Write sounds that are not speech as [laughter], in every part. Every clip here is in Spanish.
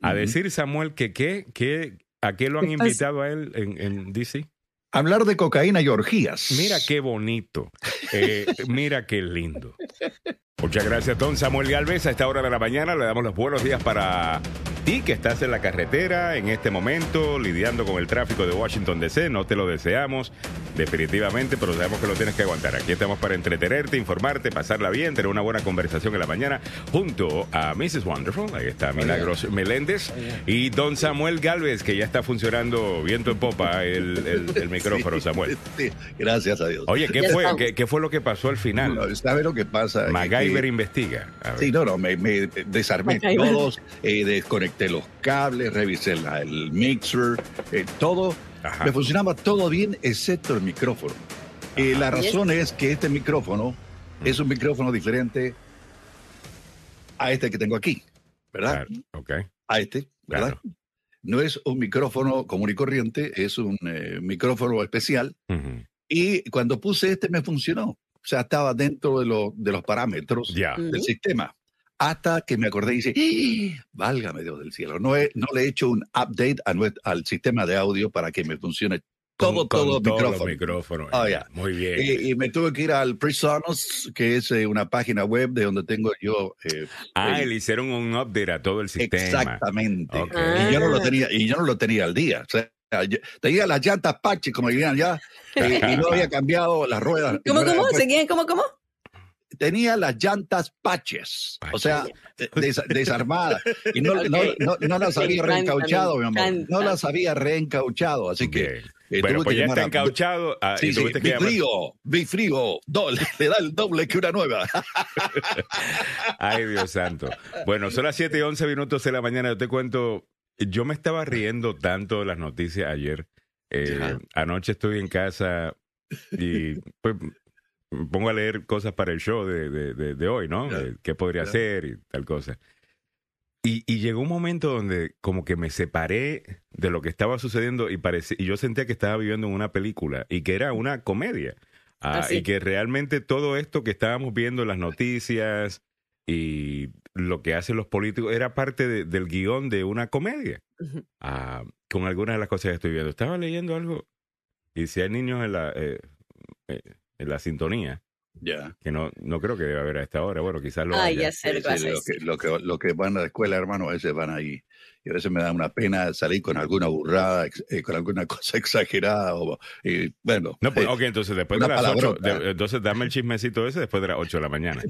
a decir, Samuel, que, qué, que a qué lo han invitado a él en, en DC. Hablar de cocaína y orgías. Mira qué bonito. Eh, mira qué lindo. Muchas gracias, don Samuel Galvez. A esta hora de la mañana le damos los buenos días para ti que estás en la carretera en este momento, lidiando con el tráfico de Washington DC. No te lo deseamos, definitivamente, pero sabemos que lo tienes que aguantar. Aquí estamos para entretenerte, informarte, pasarla bien, tener una buena conversación en la mañana junto a Mrs. Wonderful. Ahí está Milagros Meléndez y don Samuel Galvez, que ya está funcionando viento en popa el, el- el [laughs] micrófono, Samuel. Sí, gracias a Dios. Oye, ¿qué fue. ¿qué, qué fue lo que pasó al final? No, ¿Sabe lo que pasa? MacGyver que- investiga. Sí, no, no, me, me desarmé MacGyver. todos, eh, desconecté los cables, revisé la- el mixer, eh, todo. Ajá. Me funcionaba todo bien, excepto el micrófono. Y la ¿Y razón es que este micrófono es un micrófono diferente a este que tengo aquí, ¿verdad? Claro, ok. A este, ¿verdad? Claro. No es un micrófono común y corriente, es un eh, micrófono especial. Y cuando puse este me funcionó. O sea, estaba dentro de, lo- de los parámetros Ya. Ujú. del sistema. Hasta que me acordé y dice, ¡Ah! válgame Dios del cielo, no, he- no le he hecho un update a al sistema de audio para que me funcione todo, Con- todo, con todos los micrófono. micrófonos. Oh, ya. Muy bien. Y, y me tuve que ir al Presonus, que es eh, una página web de donde tengo yo. eh, ah, le hicieron un update a todo el sistema. exactamente. Y yo no lo Ah. tenía, y yo no lo tenía al día. O sea, yo- tenía las llantas pache, como dirían ya, y, y no había cambiado las ruedas. ¿Cómo, cómo? pues, ¿Seguían? ¿Cómo, cómo? Tenía las llantas paches, o sea, des- desarmadas. Y no, no, no, no las había reencauchado, mi amor. No las había reencauchado, así que. Eh, bueno, pues ya está encauchado. ah, Sí, sí, bifrío, bifrío, doble, le da el doble que una nueva. [laughs] Ay, Dios santo. Bueno, son las 7 y 11 minutos de la mañana. Yo te cuento, yo me estaba riendo tanto de las noticias ayer. Eh, anoche estoy en casa y pues pongo a leer cosas para el show de, de- de- de hoy, ¿no? De ¿Qué podría Ya. hacer y tal cosa? Y, y llegó un momento donde como que me separé de lo que estaba sucediendo y, parece, y yo sentía que estaba viviendo en una película y que era una comedia. Ah, y que realmente todo esto que estábamos viendo en las noticias y lo que hacen los políticos era parte de- del guion de una comedia. Ujú. Ah, con algunas de las cosas que estoy viendo. Estaba leyendo algo y si hay niños en la, eh, eh, en la sintonía, Ya. que no, no creo que debe haber a esta hora. Bueno, quizás lo Ay, haya. ya sé lo que, lo, que, lo que van a la escuela, hermano, a veces van ahí. Y a veces me da una pena salir con alguna burrada, eh, con alguna [laughs] cosa exagerada. O, y, bueno, No, pues, eh, ok, entonces después de las 8, palabrota. entonces dame el chismecito ese después de las 8 de la mañana,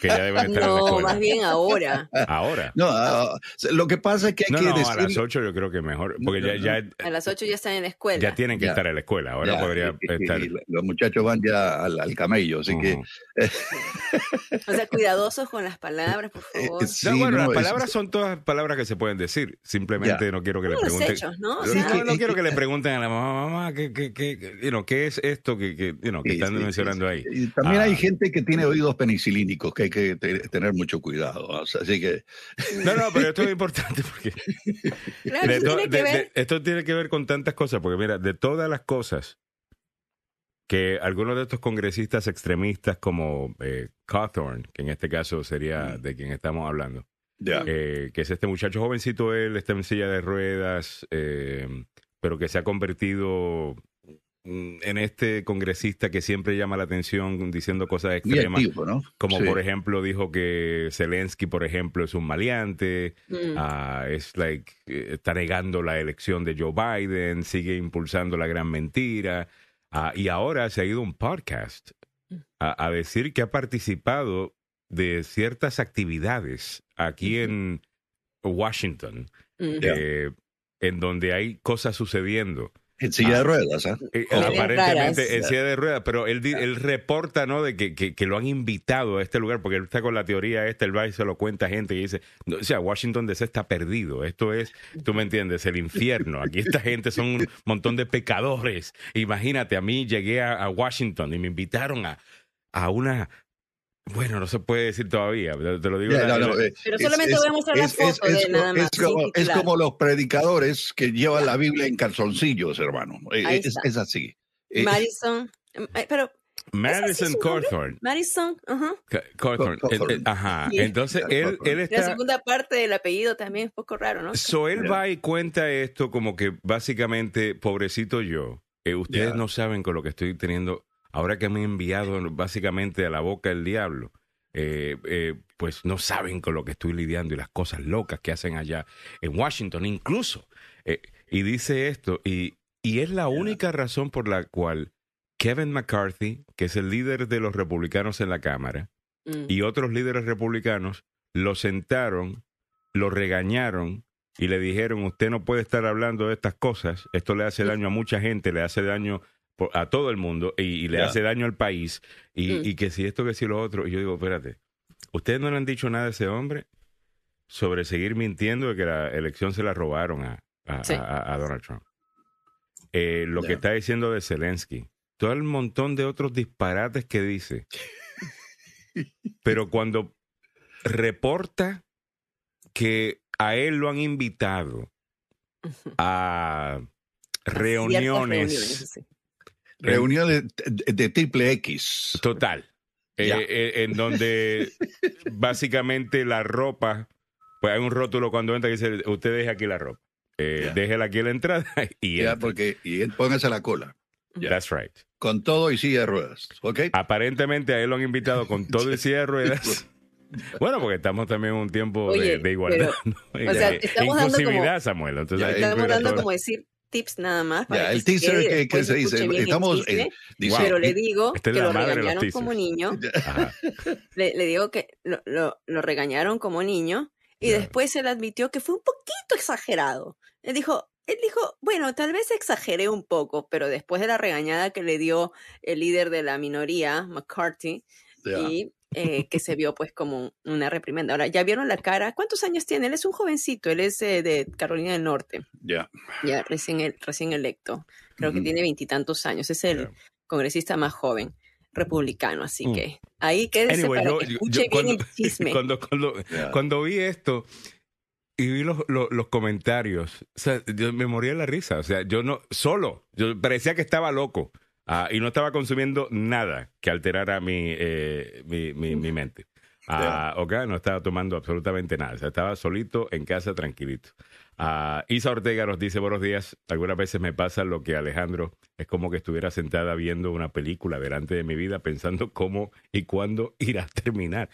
que ya deben estar en la No, escuela. más bien ahora. Ahora. no, ah, lo que pasa es que hay No, que no, decir... a las 8 yo creo que mejor, porque No, ya, no, ya, A las 8 ya están en la escuela. ya tienen que Ya. estar en la escuela, ahora ya, podría y- estar... y los muchachos van ya al, al camello, así que... Ujú. [laughs] O sea, cuidadosos con las palabras, por eh, favor. sí, no, bueno, no, las es- palabras son todas palabras que se pueden decir. Simplemente no quiero que le pregunten. hechos, ¿no? O No, sea, no, no es quiero que- le pregunten a la mamá, mamá, ¿qué, qué, qué, qué- you know, ¿qué es esto que, que, you know, que Sí, están sí, mencionando sí, ahí? también Ah. hay gente que tiene oídos penicilínicos que hay que te- tener mucho cuidado. o sea, así que No, no, pero esto es importante porque [laughs] claro, de eso to- tiene que ver. de- esto tiene que ver con tantas cosas, porque mira, de todas las cosas que algunos de estos congresistas extremistas como eh, Cawthorn, que en este caso sería Mm. de quien estamos hablando, eh, que es este muchacho jovencito, él está en silla de ruedas, eh, pero que se ha convertido mm, en este congresista que siempre llama la atención diciendo cosas extremas. activo, ¿no? Como Sí. por ejemplo dijo que Zelensky, por ejemplo, es un maleante, Mm. ah, es like, eh, está negando la elección de Joe Biden, sigue impulsando la gran mentira. ah, y ahora se ha ido a un podcast a, a decir que ha participado de ciertas actividades aquí en Washington, Mm. Eh, en donde hay cosas sucediendo. En silla Ah. de ruedas, ¿ah? Eh, aparentemente raras. en silla de ruedas, pero él, reporta, ¿no? De que, que, que lo han invitado a este lugar, porque él está con la teoría esta, él va y se lo cuenta a gente y dice, no, o sea, Washington DC está perdido, esto es, tú me entiendes, el infierno, aquí esta [laughs] gente son un montón de pecadores, imagínate, a mí llegué a, a Washington y me invitaron a, a una, bueno, no se puede decir todavía, te te lo digo. Ya, la- no, no, la- eh, Pero solamente voy a mostrar la foto de nada más, es como, es como los predicadores que llevan la Biblia en calzoncillos, hermano. Eh, Ahí Es, está. es así. Eh, Madison. eh, Pero Madison? Cawthorn. Madison, ajá. Ca- Cawthorn, Caw- eh, eh, Cawthorn. Ajá. Entonces, él, él La está. segunda parte del apellido también es un poco raro, ¿no? So él Yeah. va y cuenta esto como que básicamente, pobrecito yo, eh, ustedes Yeah. no saben con lo que estoy teniendo, ahora que me han enviado básicamente a la boca del diablo, eh, eh, pues no saben con lo que estoy lidiando y las cosas locas que hacen allá en Washington incluso. Eh, y dice esto, y, y es la única razón por la cual Kevin McCarthy, que es el líder de los republicanos en la Cámara, Mm. y otros líderes republicanos lo sentaron, lo regañaron y le dijeron, usted no puede estar hablando de estas cosas, esto le hace daño a mucha gente, le hace daño a todo el mundo y, y le hace daño al país, y, Mm. y que si esto, que si lo otro, y yo digo, espérate, ¿ustedes no le han dicho nada a ese hombre sobre seguir mintiendo de que la elección se la robaron a, a- Sí. a- a Donald Trump? Eh, lo que está diciendo de Zelensky, todo el montón de otros disparates que dice. [laughs] Pero cuando reporta que a él lo han invitado a reuniones, sí. Reuniones de, de triple X. total, eh, eh, en donde [laughs] básicamente la ropa, pues hay un rótulo cuando entra que dice, usted deje aquí la ropa, eh, déjela aquí a la entrada [laughs] y Ya, entra. porque, y él- póngase la cola. That's right. Con todo y silla de ruedas. ¿Ok? Aparentemente a él lo han invitado con todo el [laughs] silla de ruedas. Bueno, porque estamos también en un tiempo de- Oye, de, igualdad. ¿no? o sea, estamos dando inclusividad, Samuel. Entonces, Ya, Estamos dando como decir tips nada más. para Ya, que el se teaser que, que se dice. Estamos. chisme. eh, dice- Pero le digo Esta es que lo regañaron como niño. [laughs] Le, le digo que lo, lo- lo regañaron como niño y Ya. después él admitió que fue un poquito exagerado. Él dijo, él dijo, bueno, tal vez exageré un poco, pero después de la regañada que le dio el líder de la minoría, McCarthy, ya. y eh, que se vio pues como una reprimenda. Ahora, ¿ya vieron la cara? ¿Cuántos años tiene? Él es un jovencito, él es eh, de Carolina del Norte, Ya. ya recién, el- recién electo. Creo que Ujú. tiene veintitantos años, es el Ya. congresista más joven republicano, así Mm. que ahí quédese Anyway, para yo- que escuche yo bien cuando, el chisme. [laughs] cuando, cuando, Ya. cuando vi esto y vi los, los, los comentarios, o sea, yo me moría de la risa. O sea, yo no, solo, yo parecía que estaba loco ah, y no estaba consumiendo nada que alterara mi, eh, mi, mi, mi mente. Ah, ok, no estaba tomando absolutamente nada. O sea, estaba solito en casa, tranquilito. Ah, Isa Ortega nos dice buenos días. Algunas veces me pasa lo que Alejandro es como que estuviera sentada viendo una película delante de mi vida pensando cómo y cuándo irá a terminar.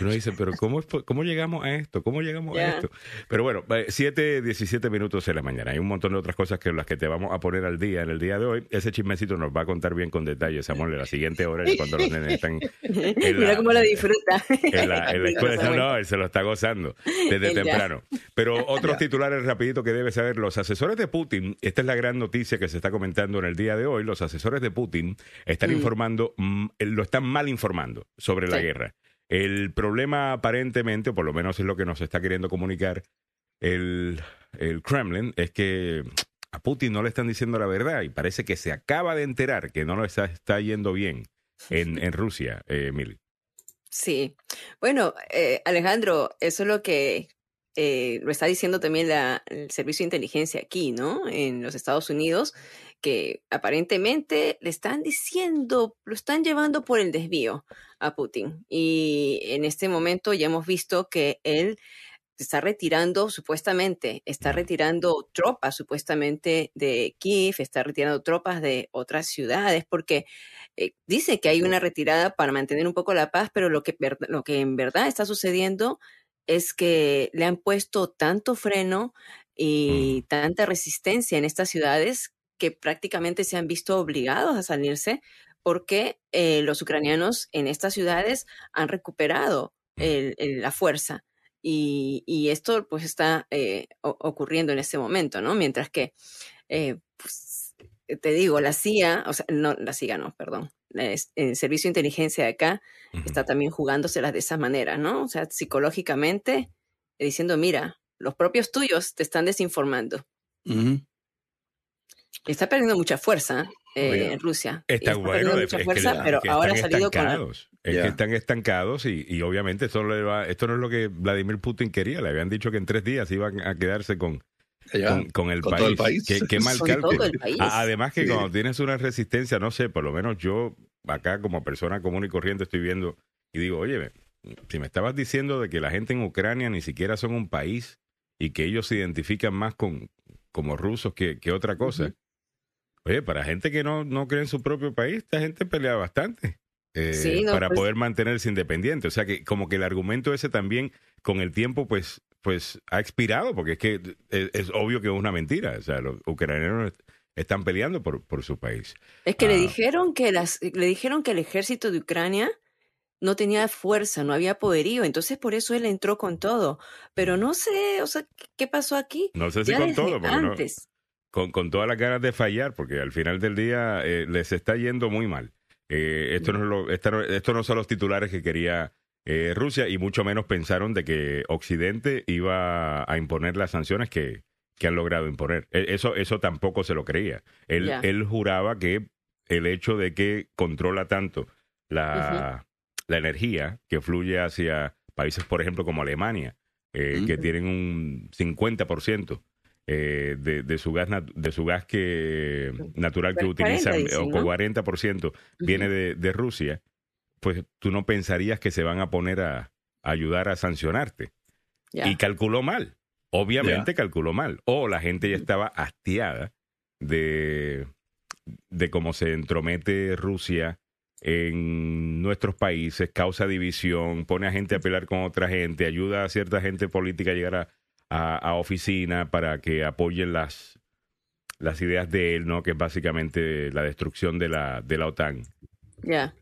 Uno dice, pero ¿cómo, cómo llegamos a esto? ¿Cómo llegamos a esto? Pero bueno, 7, 17 minutos de la mañana. Hay un montón de otras cosas que las que te vamos a poner al día en el día de hoy. Ese chismecito nos va a contar bien con detalle, Samuel, en la siguiente hora, ya cuando los nenes están en Mira la- cómo lo disfruta. en la, en la escuela. No, él se lo está gozando desde temprano. Pero otros titulares rapidito que debe saber. Los asesores de Putin, esta es la gran noticia que se está comentando en el día de hoy, los asesores de Putin están Mm. informando, mm, lo están mal informando sobre la guerra. El problema aparentemente, o por lo menos es lo que nos está queriendo comunicar el, el Kremlin, es que a Putin no le están diciendo la verdad y parece que se acaba de enterar que no lo está, está yendo bien en, en Rusia, eh. Sí. Bueno, eh, Alejandro, eso es lo que eh, lo está diciendo también la- el servicio de inteligencia aquí, ¿no? En los Estados Unidos, que aparentemente le están diciendo, lo están llevando por el desvío a Putin. Y en este momento ya hemos visto que él está retirando, supuestamente, está retirando tropas, supuestamente, de Kiev, está retirando tropas de otras ciudades, porque eh, dice que hay una retirada para mantener un poco la paz, pero lo que, lo que en verdad está sucediendo es que le han puesto tanto freno y tanta resistencia en estas ciudades que prácticamente se han visto obligados a salirse porque eh, los ucranianos en estas ciudades han recuperado el- el- la fuerza. Y, y esto pues está eh, ocurriendo en este momento, ¿no? Mientras que, eh, pues, te digo, la CIA, o sea, no, la CIA no, perdón, es- el servicio de inteligencia de acá está también jugándoselas de esa manera, ¿no? O sea, psicológicamente, eh, diciendo, mira, los propios tuyos te están desinformando. Está perdiendo mucha fuerza eh, Oiga. en Rusia. Está bueno, es mucha que, fuerza, es pero que ahora ha están salido con la- estancados. Es Ya. que están estancados y, y obviamente esto, le va- esto no es lo que Vladimir Putin quería. Le habían dicho que en tres días iban a quedarse con, Con, con el con país. todo el país. Qué, qué mal Con cálculo. todo el país. A- Además que Sí. cuando tienes una resistencia, no sé, por lo menos yo acá como persona común y corriente estoy viendo y digo, oye, si me estabas diciendo de que la gente en Ucrania ni siquiera son un país y que ellos se identifican más con como rusos que, que otra cosa. Oye, para gente que no, no cree en su propio país, esta gente pelea bastante. Eh, para pues poder mantenerse independiente. O sea que como que el argumento ese también con el tiempo pues pues ha expirado porque es que es, es obvio que es una mentira. O sea, los ucranianos están peleando por, por su país. Es que le Ah. dijeron que las, le dijeron que el ejército de Ucrania no tenía fuerza, no había poderío, entonces por eso él entró con todo. Pero no sé, o sea, ¿qué- ¿qué pasó aquí? No sé si Ya con todo, porque no- con, con todas las ganas de fallar, porque al final del día eh, les está yendo muy mal. Eh, esto, no es lo- esta no- esto no son los titulares que quería eh, Rusia y mucho menos pensaron de que Occidente iba a imponer las sanciones que, que han logrado imponer. E- Eso, eso tampoco se lo creía. Él, él juraba que el hecho de que controla tanto la, la energía que fluye hacia países, por ejemplo, como Alemania, eh, que tienen un 50% eh, de, de su gas de su gas que natural que Pero 40 utilizan o ¿no? 40% viene de, de Rusia, pues tú no pensarías que se van a poner a, a ayudar a sancionarte. Y calculó mal. Obviamente calculó mal. O la gente ya estaba hastiada de, de cómo se entromete Rusia en nuestros países, causa división, pone a gente a pelear con otra gente, ayuda a cierta gente política a llegar a, a, a oficina para que apoyen las, las ideas de él, ¿no? Que es básicamente la destrucción de la, de la OTAN Ya.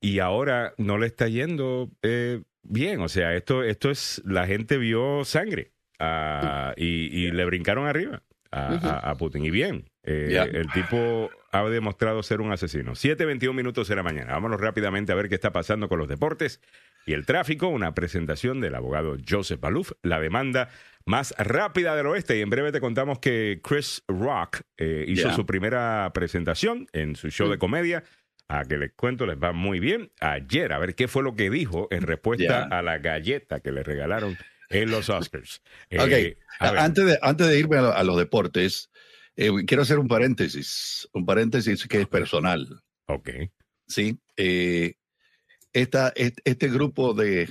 Y ahora no le está yendo eh, bien. O sea, esto, esto es, la gente vio sangre ah, y, y le brincaron arriba a, Ujú. a- a Putin. Y bien, eh, el tipo ha demostrado ser un asesino. 7.21 minutos de la mañana. Vámonos rápidamente a ver qué está pasando con los deportes y el tráfico. Una presentación del abogado Joseph Baluf, la demanda más rápida del oeste. Y en breve te contamos que Chris Rock eh, hizo su primera presentación en su show de Mm. comedia. A que les cuento, les va muy bien. Ayer, a ver qué fue lo que dijo en respuesta a la galleta que le regalaron en los Oscars. Eh. Antes de, antes de irme a, a los deportes, eh, quiero hacer un paréntesis, un paréntesis que es personal, Ok. ¿sí? Eh, esta, est- este grupo de,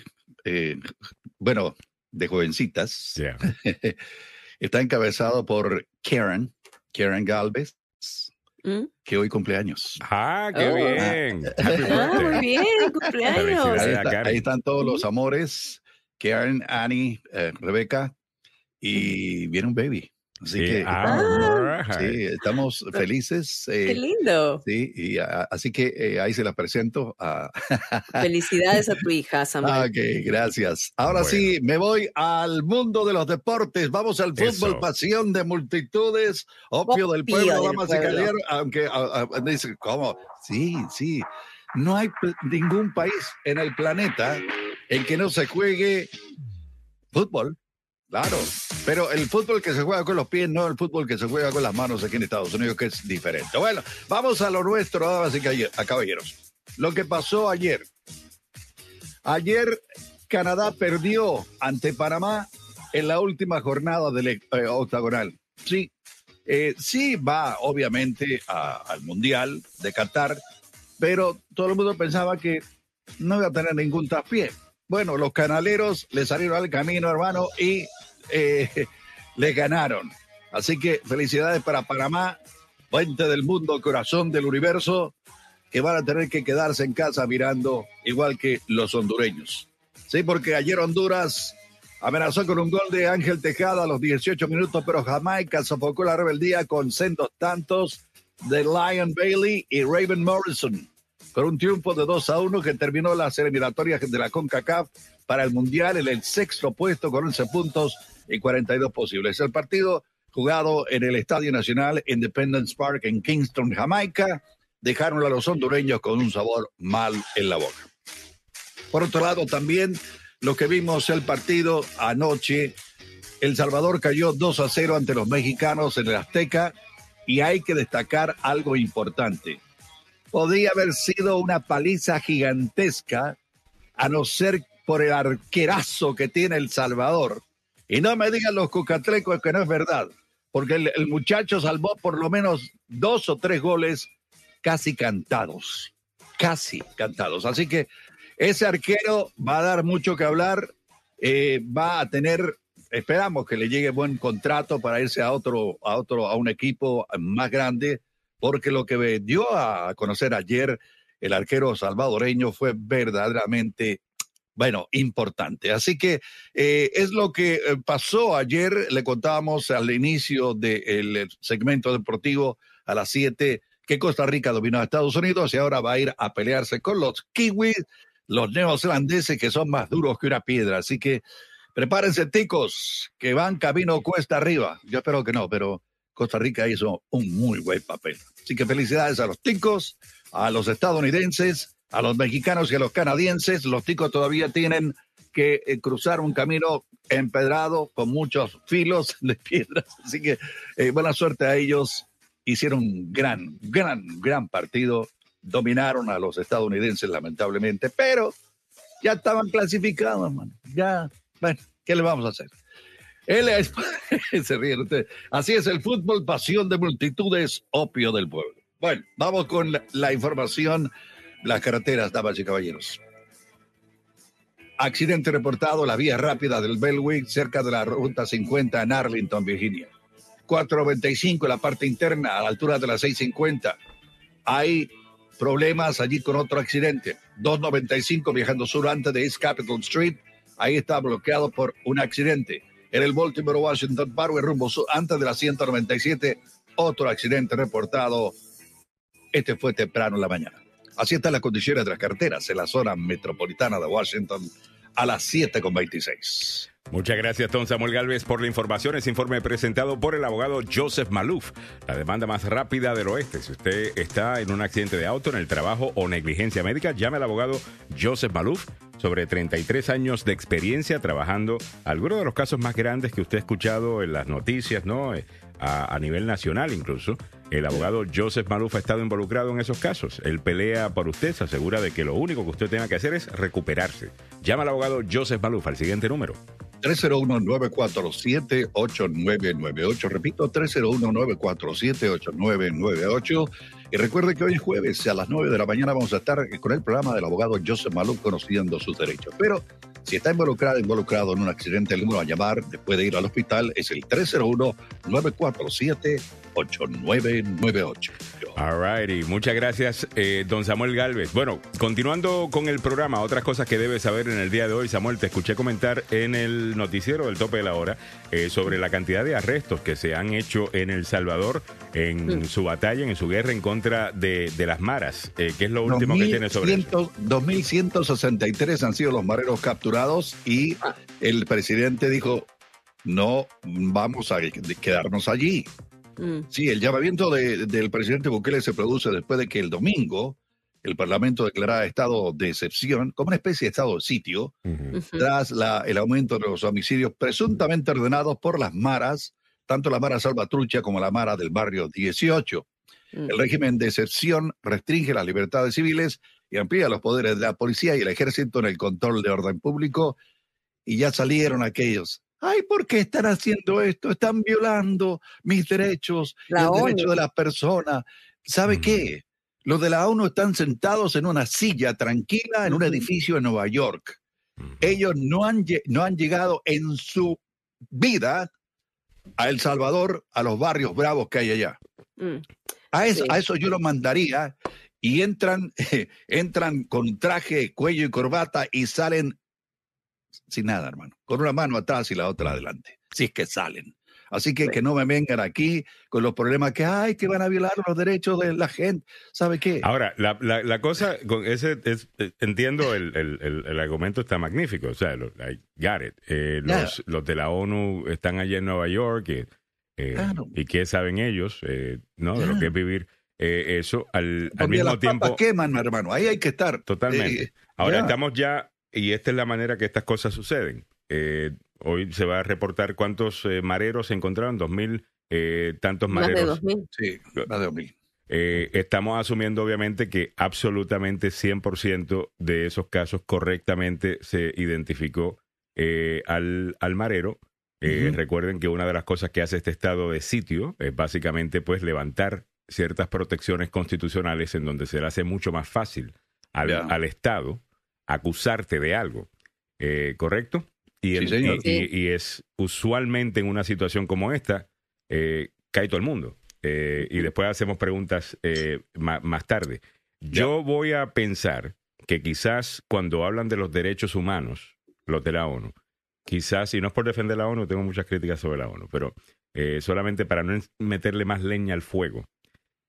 bueno, de jovencitas [laughs] está encabezado por Karen, Karen Galvez, ¿Mm? que hoy cumpleaños. Ah, qué Oh. bien. Happy Ah, muy bien, cumpleaños. Ahí, está- ahí están todos los amores, Karen, Annie, eh, Rebeca, y viene un baby. Así Sí, que ah, estamos, sí, estamos felices. eh, Qué lindo. Sí, y a- así que eh, ahí se las presento. a- Felicidades a [laughs] tu hija, Samuel. Ok, gracias. Ahora Bueno. sí, me voy al mundo de los deportes. Vamos al fútbol, Eso. pasión de multitudes, opio del pueblo, damas y caballeros. Aunque a- a- dice, ¿cómo? Sí, sí. No hay ningún país en el planeta en que no se juegue fútbol. Claro, pero el fútbol que se juega con los pies, no el fútbol que se juega con las manos aquí en Estados Unidos, que es diferente. Bueno, vamos a lo nuestro, damas y caballeros. Lo que pasó ayer. Ayer Canadá perdió ante Panamá en la última jornada del eh, octagonal. Sí, eh, sí va obviamente al Mundial de Qatar, pero todo el mundo pensaba que no iba a tener ningún traspié. Bueno, los canaleros le salieron al camino, hermano, y eh, [laughs] le ganaron. Así que felicidades para Panamá, puente del mundo, corazón del universo, que van a tener que quedarse en casa mirando igual que los hondureños. Sí, porque ayer Honduras amenazó con un gol de Ángel Tejada a los 18 minutos, pero Jamaica sofocó la rebeldía con sendos tantos de Lion Bailey y Raven Morrison, con un triunfo de 2 a 1 que terminó las eliminatorias de la CONCACAF para el Mundial en el sexto puesto con 11 puntos y 42 posibles. El partido jugado en el Estadio Nacional Independence Park en Kingston, Jamaica, dejaron a los hondureños con un sabor mal en la boca. Por otro lado, también lo que vimos el partido anoche, El Salvador cayó 2 a 0 ante los mexicanos en el Azteca y hay que destacar algo importante. Podría haber sido una paliza gigantesca, a no ser por el arquerazo que tiene El Salvador. Y no me digan los cucatlecos que no es verdad, porque el, el muchacho salvó por lo menos dos o tres goles casi cantados. casi cantados. Así que ese arquero va a dar mucho que hablar, eh, va a tener, esperamos que le llegue buen contrato para irse a otro, a otro, a un equipo más grande, porque lo que dio a conocer ayer el arquero salvadoreño fue verdaderamente bueno, importante. Así que eh, es lo que eh, pasó ayer. Le contábamos al inicio del segmento deportivo a las 7 que Costa Rica dominó a Estados Unidos y ahora va a ir a pelearse con los kiwis, los neozelandeses que son más duros que una piedra. Así que prepárense, ticos, que van camino cuesta arriba. Yo espero que no, pero Costa Rica hizo un muy buen papel. Así que felicidades a los ticos, a los estadounidenses, a los mexicanos y a los canadienses. Los ticos todavía tienen que eh, cruzar un camino empedrado con muchos filos de piedras. [laughs] Así que eh, buena suerte a ellos hicieron un gran, gran, gran partido, dominaron a los estadounidenses lamentablemente, pero ya estaban clasificados, hermano. Ya, bueno, ¿qué le vamos a hacer? Él es, [laughs] se ríe usted. Así es el fútbol, pasión de multitudes, opio del pueblo. Bueno, vamos con la, información, las carreteras, damas y caballeros. Accidente reportado, la vía rápida del Bellwick, cerca de la ruta 50 en Arlington, Virginia. 495 en la parte interna, a la altura de la 650. Hay problemas allí con otro accidente. 295 viajando sur antes de East Capitol Street. Ahí está bloqueado por un accidente. En el Baltimore Washington Parkway rumbo sur antes de la 197. Otro accidente reportado. Este fue temprano en la mañana. Así están las condiciones de las carreteras en la zona metropolitana de Washington a las 7.26. Muchas gracias, Don Samuel Galvez, por la información. Ese informe presentado por el abogado Joseph Maluf, la demanda más rápida del oeste. Si usted está en un accidente de auto, en el trabajo o negligencia médica, llame al abogado Joseph Maluf, sobre 33 años de experiencia trabajando algunos de los casos más grandes que usted ha escuchado en las noticias, ¿no? A, nivel nacional incluso. El abogado Joseph Maluf ha estado involucrado en esos casos. Él pelea por usted, se asegura de que lo único que usted tenga que hacer es recuperarse. Llama al abogado Joseph Maluf al siguiente número. 301-947-8998. Repito, 301-947-8998. Y recuerde que hoy es jueves, a las 9 de la mañana vamos a estar con el programa del abogado Joseph Maluf conociendo sus derechos. Pero si está involucrado, involucrado en un accidente, el número a llamar después de ir al hospital es el 301-947-8998. All righty. Muchas gracias, eh, don Samuel Galvez. Bueno, continuando con el programa, otras cosas que debes saber en el día de hoy, Samuel, te escuché comentar en el noticiero del tope de la hora eh, sobre la cantidad de arrestos que se han hecho en El Salvador en mm. su batalla, en su guerra en contra de, de las maras. Eh, ¿Qué es lo último que tiene sobre eso? 2.163 han sido los mareros capturados y el presidente dijo, no vamos a quedarnos allí. Mm, Sí, el llamamiento de- del presidente Bukele se produce después de que el domingo el Parlamento declarara estado de excepción, como una especie de estado de sitio, tras la- el aumento de los homicidios presuntamente ordenados por las maras, tanto la Mara Salvatrucha como la Mara del barrio 18. Mm. El régimen de excepción restringe las libertades civiles y amplía los poderes de la policía y el ejército en el control de orden público. Y ya salieron aquellos. Ay, ¿por qué están haciendo esto? Están violando mis derechos, y La el ONU. derecho de las personas. ¿Sabe qué? Los de la ONU están sentados en una silla tranquila en un Ujú. edificio en Nueva York. Ujú. Ellos no han, no han llegado en su vida a El Salvador, a los barrios bravos que hay allá. Mm. A eso, Sí. a eso yo lo mandaría y entran, [laughs] entran con traje, cuello y corbata y salen sin nada, hermano. Con una mano atrás y la otra adelante. Si es que salen. Así que que no me vengan aquí con los problemas que hay, que van a violar los derechos de la gente. ¿Sabe qué? Ahora, la, la, la cosa, con ese es, eh, entiendo el, el, el, el argumento está magnífico, o sea, lo, I got it. Eh, los, los de la ONU están allá en Nueva York eh, eh, Claro. y qué saben ellos, ¿no? De lo que es vivir eso al, al mismo las tiempo. queman, hermano. Ahí hay que estar. Totalmente. Ahora estamos ya, y esta es la manera que estas cosas suceden. Eh, hoy se va a reportar cuántos eh, mareros se encontraron, dos mil eh, tantos Más de mareros 2.000. sí, más de 2000. eh, estamos asumiendo obviamente que absolutamente 100% de esos casos correctamente se identificó eh, al, al marero. Eh. Recuerden que una de las cosas que hace este estado de sitio es básicamente pues levantar ciertas protecciones constitucionales en donde se le hace mucho más fácil al, al Estado acusarte de algo, eh, ¿correcto? Y, Sí, señor. y- y- y es usualmente en una situación como esta, eh, cae todo el mundo. Eh, y después hacemos preguntas eh, ma- más tarde. Yo voy a pensar que quizás cuando hablan de los derechos humanos, los de la ONU, quizás, y no es por defender la ONU, tengo muchas críticas sobre la ONU, pero eh, solamente para no meterle más leña al fuego,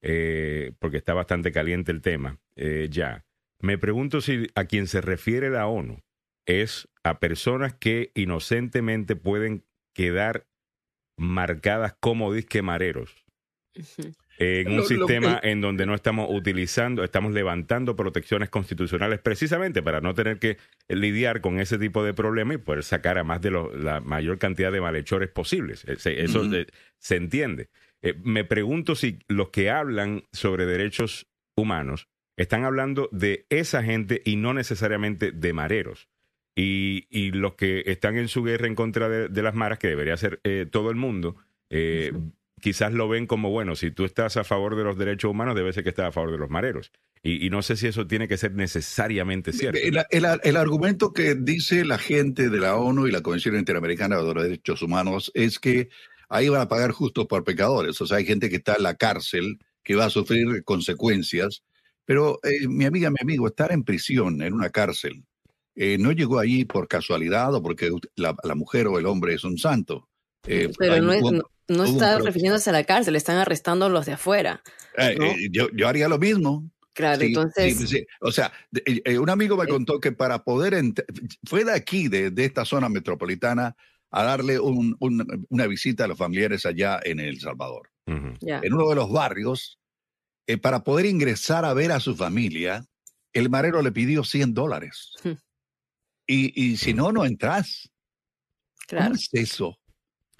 eh, porque está bastante caliente el tema eh, ya. Me pregunto si a quien se refiere la ONU es a personas que inocentemente pueden quedar marcadas como disquemareros en un Lo- lo- sistema en donde no estamos utilizando, estamos levantando protecciones constitucionales precisamente para no tener que lidiar con ese tipo de problema y poder sacar a más de lo- la mayor cantidad de malhechores posibles. Eh, Eso se entiende. Eh, me pregunto si los que hablan sobre derechos humanos están hablando de esa gente y no necesariamente de mareros. Y, y los que están en su guerra en contra de, de las maras, que debería ser eh, todo el mundo, eh, quizás lo ven como, bueno, si tú estás a favor de los derechos humanos, debe ser que estás a favor de los mareros. Y, y no sé si eso tiene que ser necesariamente cierto. El, el- el argumento que dice la gente de la ONU y la Convención Interamericana de los Derechos Humanos es que ahí van a pagar justos por pecadores. O sea, hay gente que está en la cárcel que va a sufrir consecuencias. Pero eh, mi amiga, mi amigo, estar en prisión, en una cárcel, eh, no llegó allí por casualidad o porque la, la mujer o el hombre es un santo. Eh, Pero no, es- no, no hubo un está refiriéndose a la cárcel, están arrestando a los de afuera. eh, ¿no? eh, yo, yo haría lo mismo. Claro, Sí, entonces, sí, sí. O sea, eh, eh, un amigo me Eh. contó que para poder, fue de aquí, de, de esta zona metropolitana, a darle un- un- una visita a los familiares allá en El Salvador. En uno de los barrios, eh, para poder ingresar a ver a su familia, el marero le pidió 100 dólares. Hmm. Y, y si no, no entras. Claro. ¿Cómo es eso?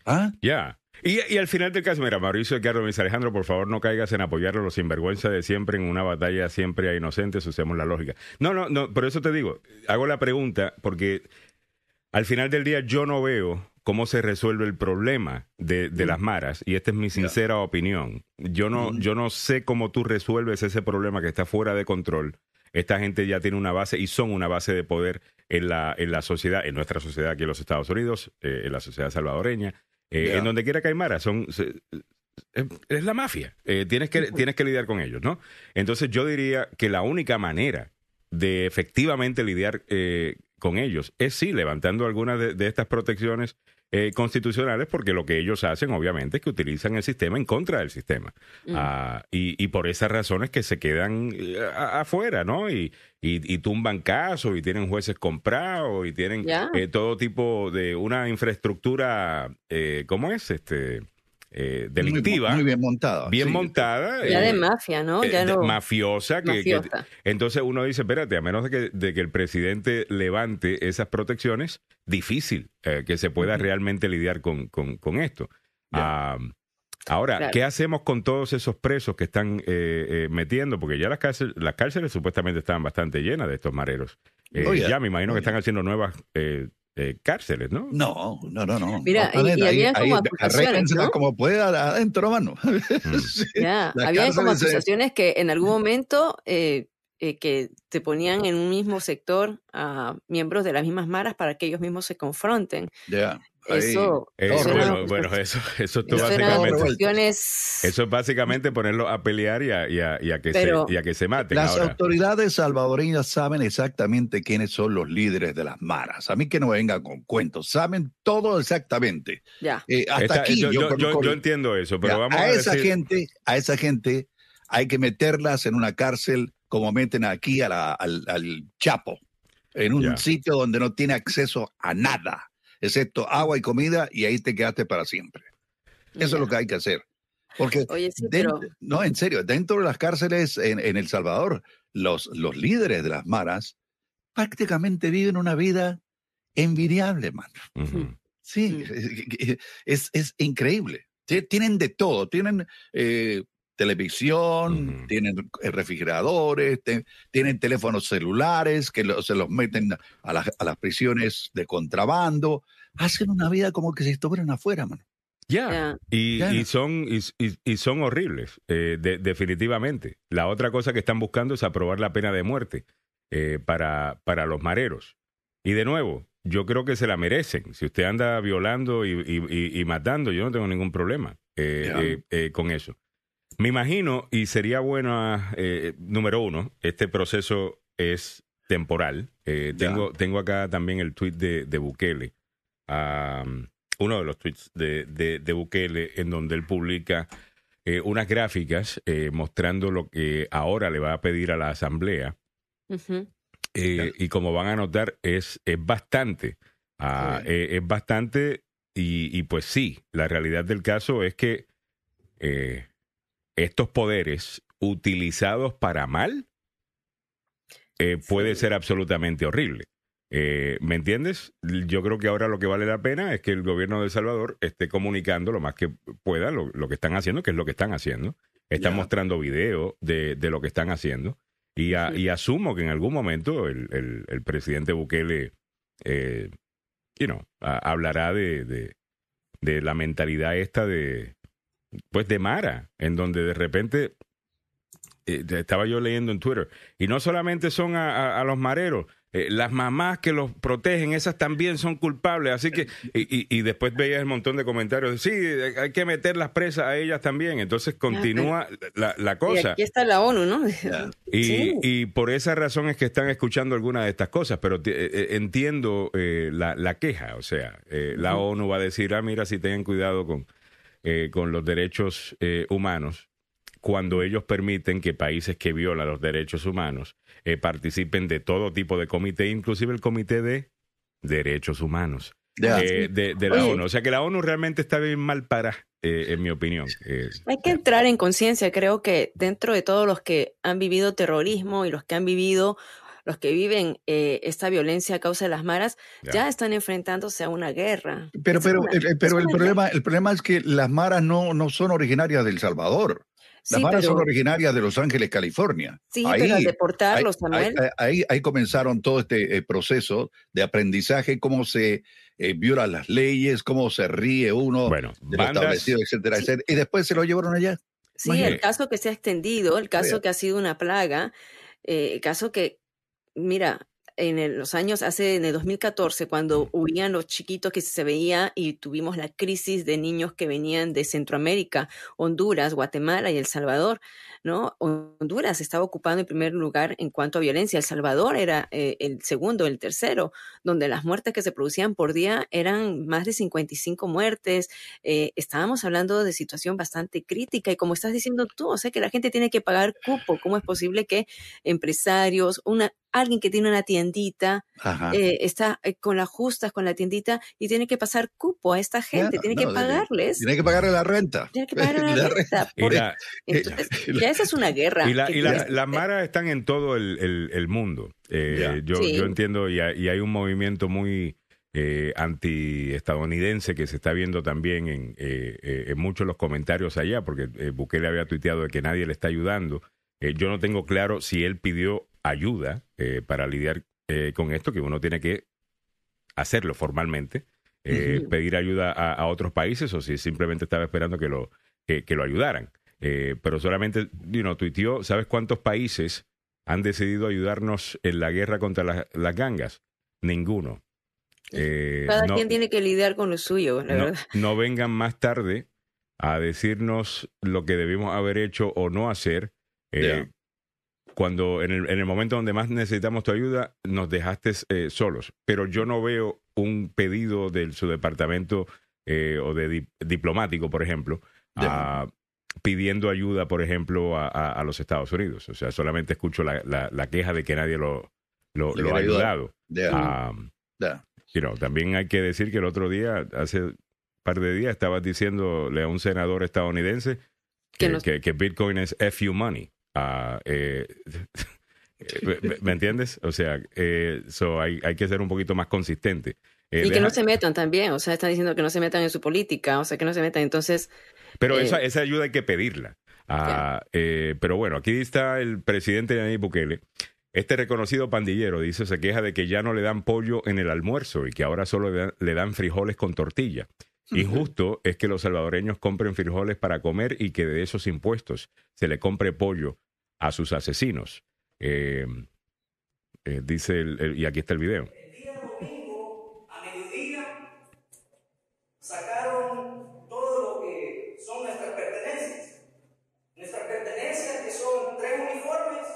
¿Ah? Ya. Y, y al final del caso, mira, Mauricio Edgardo me dice, Alejandro, por favor no caigas en apoyar a los sinvergüenza de siempre en una batalla siempre a inocentes, usemos la lógica. No, no, no, por eso te digo, hago la pregunta porque al final del día yo no veo cómo se resuelve el problema de, de las maras y esta es mi sincera opinión. Yo no, Ujú. yo no sé cómo tú resuelves ese problema que está fuera de control. Esta gente ya tiene una base y son una base de poder en la, en la sociedad, en nuestra sociedad aquí en los Estados Unidos, eh, en la sociedad salvadoreña. Eh. En donde quiera que hay maras, son, se- es, es la mafia. Eh, tienes, que, tienes que lidiar con ellos, ¿no? Entonces yo diría que la única manera de efectivamente lidiar eh, con ellos es sí, levantando algunas de, de estas protecciones eh, constitucionales, porque lo que ellos hacen, obviamente, es que utilizan el sistema en contra del sistema. Mm. Ah, y, y por esas razones que se quedan eh, a- afuera, ¿no? Y, y, y tumban casos y tienen jueces comprados y tienen eh, todo tipo de una infraestructura, eh, ¿cómo es? Este, eh, delictiva, Muy, muy bien montada. bien sí. montada. ya eh, de mafia, ¿no? eh, Ya de- lo mafiosa, que, entonces uno dice, espérate, a menos de que, de que el presidente levante esas protecciones, difícil eh, que se pueda realmente lidiar con, con- con esto. Ya. Ah, ahora, Claro. ¿qué hacemos con todos esos presos que están eh, eh, metiendo? Porque ya las cárceles, las cárceles supuestamente estaban bastante llenas de estos mareros. Eh, Oh, yeah. Ya me imagino Oh, que yeah. están haciendo nuevas eh, cárceles, ¿no? No, no, no, no. Mira, No, y- habían como acusaciones, como pueda adentro, mano. [laughs] Mm. Sí. Ya, Las había como que en algún momento eh, eh, que te ponían en un mismo sector a miembros de las mismas maras para que ellos mismos se confronten. Ya. Eso, Eh, eso bueno, bueno, eso, eso tú eso básicamente... Eso es básicamente ponerlo a pelear y a, y a- y a que, Pero- se, y a que se maten. Las Ahora, autoridades salvadoreñas saben exactamente quiénes son los líderes de las maras. A mí que no vengan con cuentos. Saben todo exactamente. Ya, Eh, hasta Esta- aquí yo, yo, yo- yo- conozco- yo entiendo eso, pero Ya, vamos a, a, esa decir- gente, a esa gente hay que meterlas en una cárcel como meten aquí a la- al, al Chapo, en un Ya. sitio donde no tiene acceso a nada, excepto agua y comida, y ahí te quedaste para siempre. Eso es lo que hay que hacer. Porque, Oye, sí, dentro- pero no, en serio, dentro de las cárceles en, en El Salvador, los, los líderes de las maras prácticamente viven una vida envidiable, man. Ujú. Sí, Mm. [laughs] es, es increíble. Tie- Tienen de todo, tienen eh, televisión, tienen eh, refrigeradores, te- tienen teléfonos celulares que lo- se los meten a, las- a las prisiones de contrabando. Hacen una vida como que si estuvieran afuera, mano. Ya. Y, y son, y, y- y son horribles, eh, de- definitivamente. La otra cosa que están buscando es aprobar la pena de muerte. eh, para, para los mareros. Y de nuevo, yo creo que se la merecen. Si usted anda violando y, matando, yo no tengo ningún problema eh, eh, con eso. Me imagino, y sería bueno, número uno, este proceso es temporal. tengo, tengo acá también el tweet de, de Bukele, uno de los tweets de, de, Bukele, en donde él publica unas gráficas mostrando lo que ahora le va a pedir a la Asamblea. Eh, y como van a notar, es, es bastante. Ah, eh, es bastante, y, pues sí, la realidad del caso es que eh, estos poderes utilizados para mal puede ser absolutamente horrible. ¿Me entiendes? Yo creo que ahora lo que vale la pena es que el gobierno de El Salvador esté comunicando lo más que pueda lo, que están haciendo, que es lo que están haciendo. Están mostrando video de, de, lo que están haciendo. Y, y asumo que en algún momento el, el, presidente Bukele, eh, you know, hablará de, de, de, la mentalidad esta de, pues de Mara, en donde de repente eh, estaba yo leyendo en Twitter, y no solamente son a, a los mareros, eh, las mamás que los protegen, esas también son culpables. Así que, y, y, después veías el montón de comentarios, sí, hay que meter las presas a ellas también. Entonces continúa la, la, cosa. Y aquí está la ONU, ¿no? Y, y, por esa razón es que están escuchando algunas de estas cosas, pero eh, eh, entiendo la, la, queja. O sea, la ONU va a decir, ah, mira, si tengan cuidado con, con los derechos humanos cuando ellos permiten que países que violan los derechos humanos eh, participen de todo tipo de comité, inclusive el Comité de Derechos Humanos eh, de, la ONU. O sea que la ONU realmente está bien mal para, eh, en mi opinión. Hay que entrar en conciencia, creo que dentro de todos los que han vivido terrorismo y los que han vivido los que viven esta violencia a causa de las maras ya están enfrentándose a una guerra. Pero, pero, pero el, problema, el problema es que las maras no, no son originarias del Salvador. Las maras son originarias de Los Ángeles, California. Sí, pero al deportarlos también. Ahí, ahí, comenzaron todo este eh, proceso de aprendizaje, cómo se eh, violan las leyes, cómo se ríe uno bueno, de lo establecido, etcétera, etcétera. Y después se lo llevaron allá. Sí, el caso que se ha extendido, el caso que ha sido una plaga, eh, el caso que, mira, en los años, hace en el 2014, cuando huían los chiquitos que se veía y tuvimos la crisis de niños que venían de Centroamérica, Honduras, Guatemala y El Salvador, ¿no? Honduras estaba ocupando el primer lugar en cuanto a violencia. El Salvador era eh, el segundo, el tercero, donde las muertes que se producían por día eran más de 55 muertes. Eh, estábamos hablando de situación bastante crítica y como estás diciendo tú, o sea que la gente tiene que pagar cupo. ¿Cómo es posible que empresarios, una, alguien que tiene una tiendita eh, está con las justas con la tiendita y tiene que pasar cupo a esta gente, tiene que pagarles. Tiene que pagarle la renta. Tiene que [laughs] pagarle la, renta. entonces, [laughs] ya esa es una guerra. Y, las maras están en todo el, mundo. Eh, yo, yo entiendo, y hay, un movimiento muy eh, anti-estadounidense que se está viendo también en, en muchos de los comentarios allá, porque Bukele había tuiteado de que nadie le está ayudando. yo no tengo claro si él pidió ayuda eh, para lidiar eh, con esto, que uno tiene que hacerlo formalmente, eh, pedir ayuda a, otros países o si simplemente estaba esperando que lo, que, lo ayudaran. Pero solamente, you know, tuiteó, ¿sabes cuántos países han decidido ayudarnos en la guerra contra las gangas? Ninguno. Cada quien tiene que lidiar con lo suyo, la no, verdad. No vengan más tarde a decirnos lo que debimos haber hecho o no hacer, cuando en el, en el, momento donde más necesitamos tu ayuda, nos dejaste eh, solos. Pero yo no veo un pedido de su departamento eh, o de diplomático, por ejemplo, pidiendo ayuda, por ejemplo, a, los Estados Unidos. O sea, solamente escucho la, la, queja de que nadie lo, lo, ha ayudado. también hay que decir que el otro día, hace un par de días, estabas diciéndole a un senador estadounidense que, que Bitcoin es FU money. Ah, eh, [laughs] ¿me, entiendes? O sea, eh, hay, hay, que ser un poquito más consistente. Eh, y que no se metan también, o sea, están diciendo que no se metan en su política, o sea, que no se metan, entonces... Pero esa, esa ayuda hay que pedirla. Ah, pero bueno, aquí está el presidente Nayib Bukele. Este reconocido pandillero, dice, se queja de que ya no le dan pollo en el almuerzo y que ahora solo le dan frijoles con tortilla. Injusto es que los salvadoreños compren frijoles para comer y que de esos impuestos se le compre pollo a sus asesinos. Eh, Eh, dice, el- el- y aquí está el video. El día domingo, a mediodía, sacaron todo lo que son nuestras pertenencias. Nuestras pertenencias que son tres uniformes,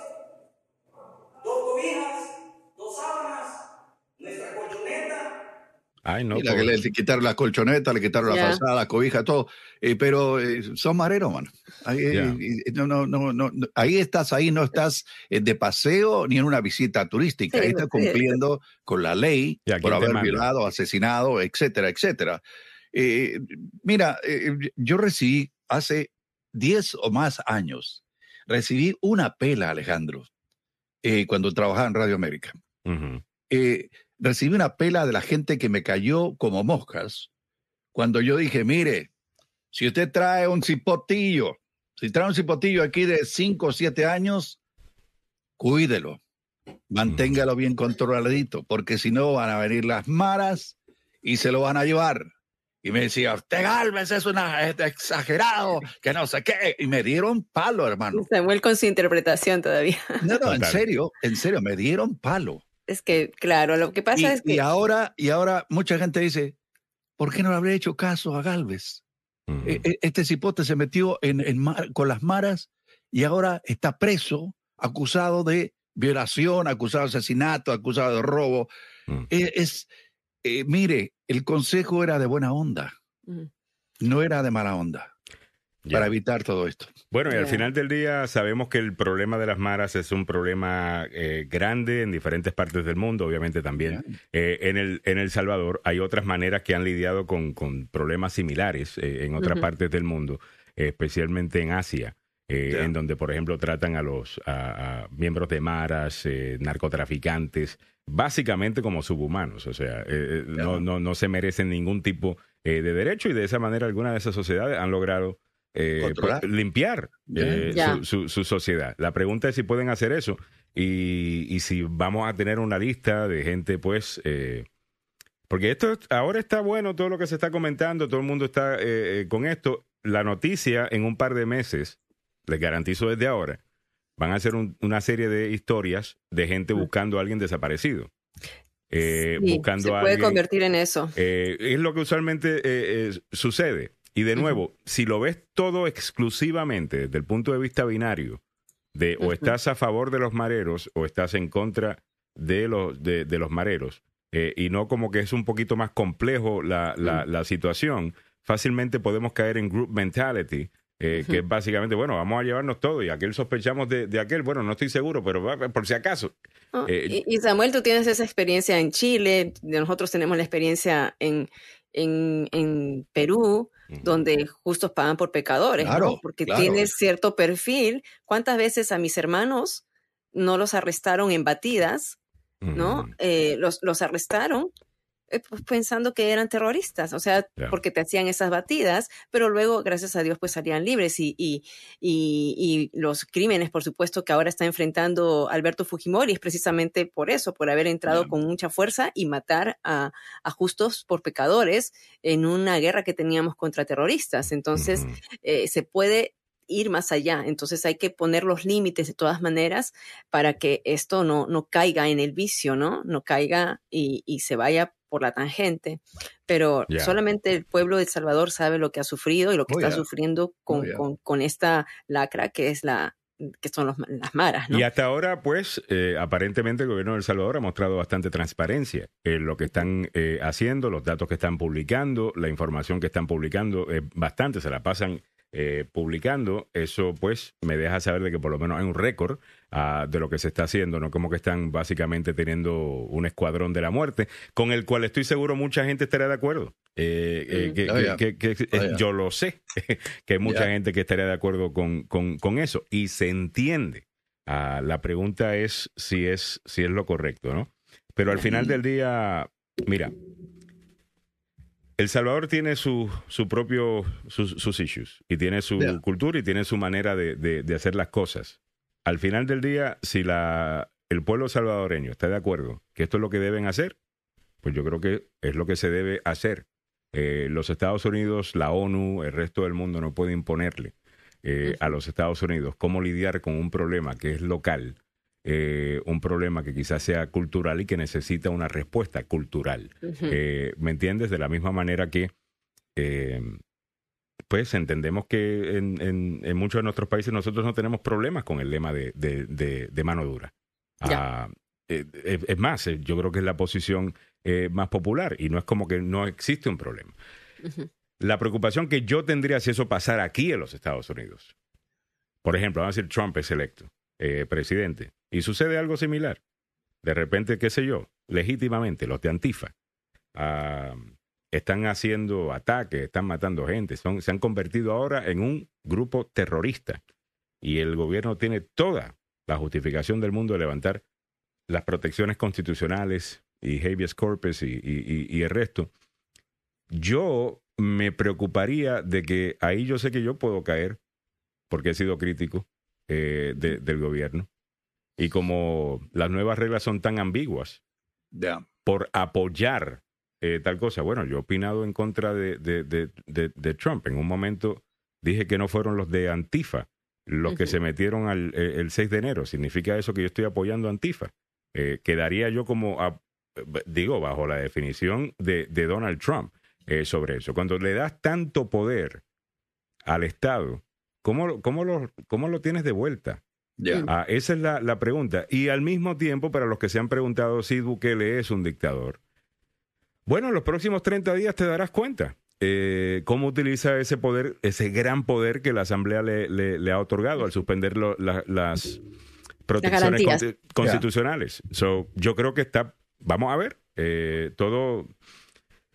dos cobijas, dos sábanas, nuestra colchoneta, Ay, no. Mira, por- que le quitaron la colchoneta, le quitaron la frazada, la cobija, todo. Eh, pero eh, son mareros, mano. Ahí, eh, no, no, no, no, ahí estás, ahí no estás eh, de paseo ni en una visita turística. Sí, ahí estás sí. cumpliendo con la ley por ¿quién te haber manda? violado, asesinado, etcétera, etcétera. Eh, mira, eh, yo recibí hace 10 o más años, recibí una pela, Alejandro, eh, cuando trabajaba en Radio América eh, recibí una pela de la gente que me cayó como moscas cuando yo dije, mire, si usted trae un cipotillo, si trae un cipotillo aquí de 5 o 7 años, cuídelo, manténgalo bien controladito, porque si no van a venir las maras y se lo van a llevar. Y me decía, usted Galvez es, es exagerado, que no sé qué. Y me dieron palo, hermano. Samuel con su interpretación todavía. No, no, en serio, en serio, me dieron palo. Es que, claro, lo que pasa y, es que... y ahora, y ahora mucha gente dice, ¿por qué no le habría hecho caso a Galvez? E- e- Este cipote se metió en, en mar- con las maras y ahora está preso, acusado de violación, acusado de asesinato, acusado de robo. Mm. Eh, Es, eh, mire, el consejo era de buena onda, Mm. no era de mala onda, Para evitar todo esto. Bueno, y al final del día sabemos que el problema de las maras es un problema eh, grande en diferentes partes del mundo, obviamente también. Eh, en, el, en El Salvador hay otras maneras que han lidiado con, con problemas similares eh, en otras partes del mundo, especialmente en Asia. eh, en donde, por ejemplo, tratan a los a- a miembros de maras, eh, narcotraficantes, básicamente como subhumanos. O sea, no, no, no se merecen ningún tipo eh, de derecho y de esa manera algunas de esas sociedades han logrado eh, pues, limpiar eh, su, su- su sociedad. La pregunta es si pueden hacer eso y, y si vamos a tener una lista de gente, pues, eh, porque esto ahora está bueno todo lo que se está comentando, todo el mundo está eh, eh, con esto. La noticia en un par de meses, les garantizo desde ahora, van a hacer un- una serie de historias de gente buscando a alguien desaparecido. Eh, Sí, buscando se a puede alguien- convertir en eso. eh, es lo que usualmente eh, eh, sucede. Y de nuevo, si lo ves todo exclusivamente desde el punto de vista binario, de o estás a favor de los mareros o estás en contra de los, de, de los mareros, eh, y no como que es un poquito más complejo la, la, la situación, fácilmente podemos caer en group mentality, eh, que es básicamente, bueno, vamos a llevarnos todo y aquel sospechamos de, de aquel, bueno, no estoy seguro, pero por si acaso. ¿no? Eh, y, y Samuel, tú tienes esa experiencia en Chile, nosotros tenemos la experiencia en, en, en Perú. Donde justos pagan por pecadores, Porque claro. tienes cierto perfil. ¿Cuántas veces a mis hermanos no los arrestaron en batidas, ¿no? Eh, los, los arrestaron pensando que eran terroristas, o sea, porque te hacían esas batidas, pero luego, gracias a Dios, pues salían libres y, y, y, y los crímenes, por supuesto, que ahora está enfrentando Alberto Fujimori es precisamente por eso, por haber entrado con mucha fuerza y matar a, a justos por pecadores en una guerra que teníamos contra terroristas. Entonces, eh, se puede ir más allá. Entonces hay que poner los límites de todas maneras para que esto no, no caiga en el vicio, ¿no? No caiga y, y se vaya por la tangente. Pero solamente el pueblo de El Salvador sabe lo que ha sufrido y lo que Oh, está sufriendo con, Oh, con, con esta lacra que es la que son los- las maras, ¿no? Y hasta ahora, pues, eh, aparentemente el gobierno de El Salvador ha mostrado bastante transparencia en lo que están eh, haciendo, los datos que están publicando, la información que están publicando, eh, bastante se la pasan eh, publicando. Eso, pues, me deja saber de que por lo menos hay un récord ah, de lo que se está haciendo, no como que están básicamente teniendo un escuadrón de la muerte, con el cual estoy seguro mucha gente estaría de acuerdo. Eh, eh, Mm. que- Oh, que- yeah. que- que- Oh, eh, yeah. Yo lo sé, [laughs] que hay mucha Yeah. gente que estaría de acuerdo con, con, con eso y se entiende. Ah, la pregunta es si es si es lo correcto, ¿no? Pero al final del día, mira, El Salvador tiene su, su propio, sus, sus issues y tiene su Yeah. cultura y tiene su manera de, de- de hacer las cosas. Al final del día, si la, el pueblo salvadoreño está de acuerdo que esto es lo que deben hacer, pues yo creo que es lo que se debe hacer. Eh, los Estados Unidos, la ONU, el resto del mundo no puede imponerle eh, a los Estados Unidos cómo lidiar con un problema que es local eh, un problema que quizás sea cultural y que necesita una respuesta cultural. Eh, ¿Me entiendes? De la misma manera que, eh, pues entendemos que en, en- en muchos de nuestros países nosotros no tenemos problemas con el lema de, de- de- de mano dura. Ah, eh, es, más, yo creo que es la posición eh, más popular y no es como que no existe un problema. La preocupación que yo tendría si eso pasara aquí en los Estados Unidos. Por ejemplo, vamos a decir Trump es electo eh, presidente y sucede algo similar. De repente, qué sé yo, legítimamente los de Antifa ah, están haciendo ataques, están matando gente, se han convertido ahora en un grupo terrorista y el gobierno tiene toda la justificación del mundo de levantar las protecciones constitucionales y habeas corpus y, el resto. Yo me preocuparía de que ahí yo sé que yo puedo caer porque he sido crítico eh, de- del gobierno y como las nuevas reglas son tan ambiguas por apoyar eh, tal cosa. Bueno, yo he opinado en contra de, de- de- de- de Trump. En un momento dije que no fueron los de Antifa los que se metieron al, eh, el 6 de enero. ¿Significa eso que yo estoy apoyando a Antifa? Eh, quedaría yo como, a- digo, bajo la definición de, Donald Trump eh, sobre eso. Cuando le das tanto poder al Estado, ¿cómo, cómo, lo, cómo lo tienes de vuelta? Ah, esa es la, la pregunta. Y al mismo tiempo, para los que se han preguntado si Bukele es un dictador, bueno, en los próximos 30 días te darás cuenta eh, cómo utiliza ese poder, ese gran poder que la Asamblea le, le- le ha otorgado al suspender lo- la- las protecciones constitucionales. So, yo creo que está, vamos a ver, eh, todo.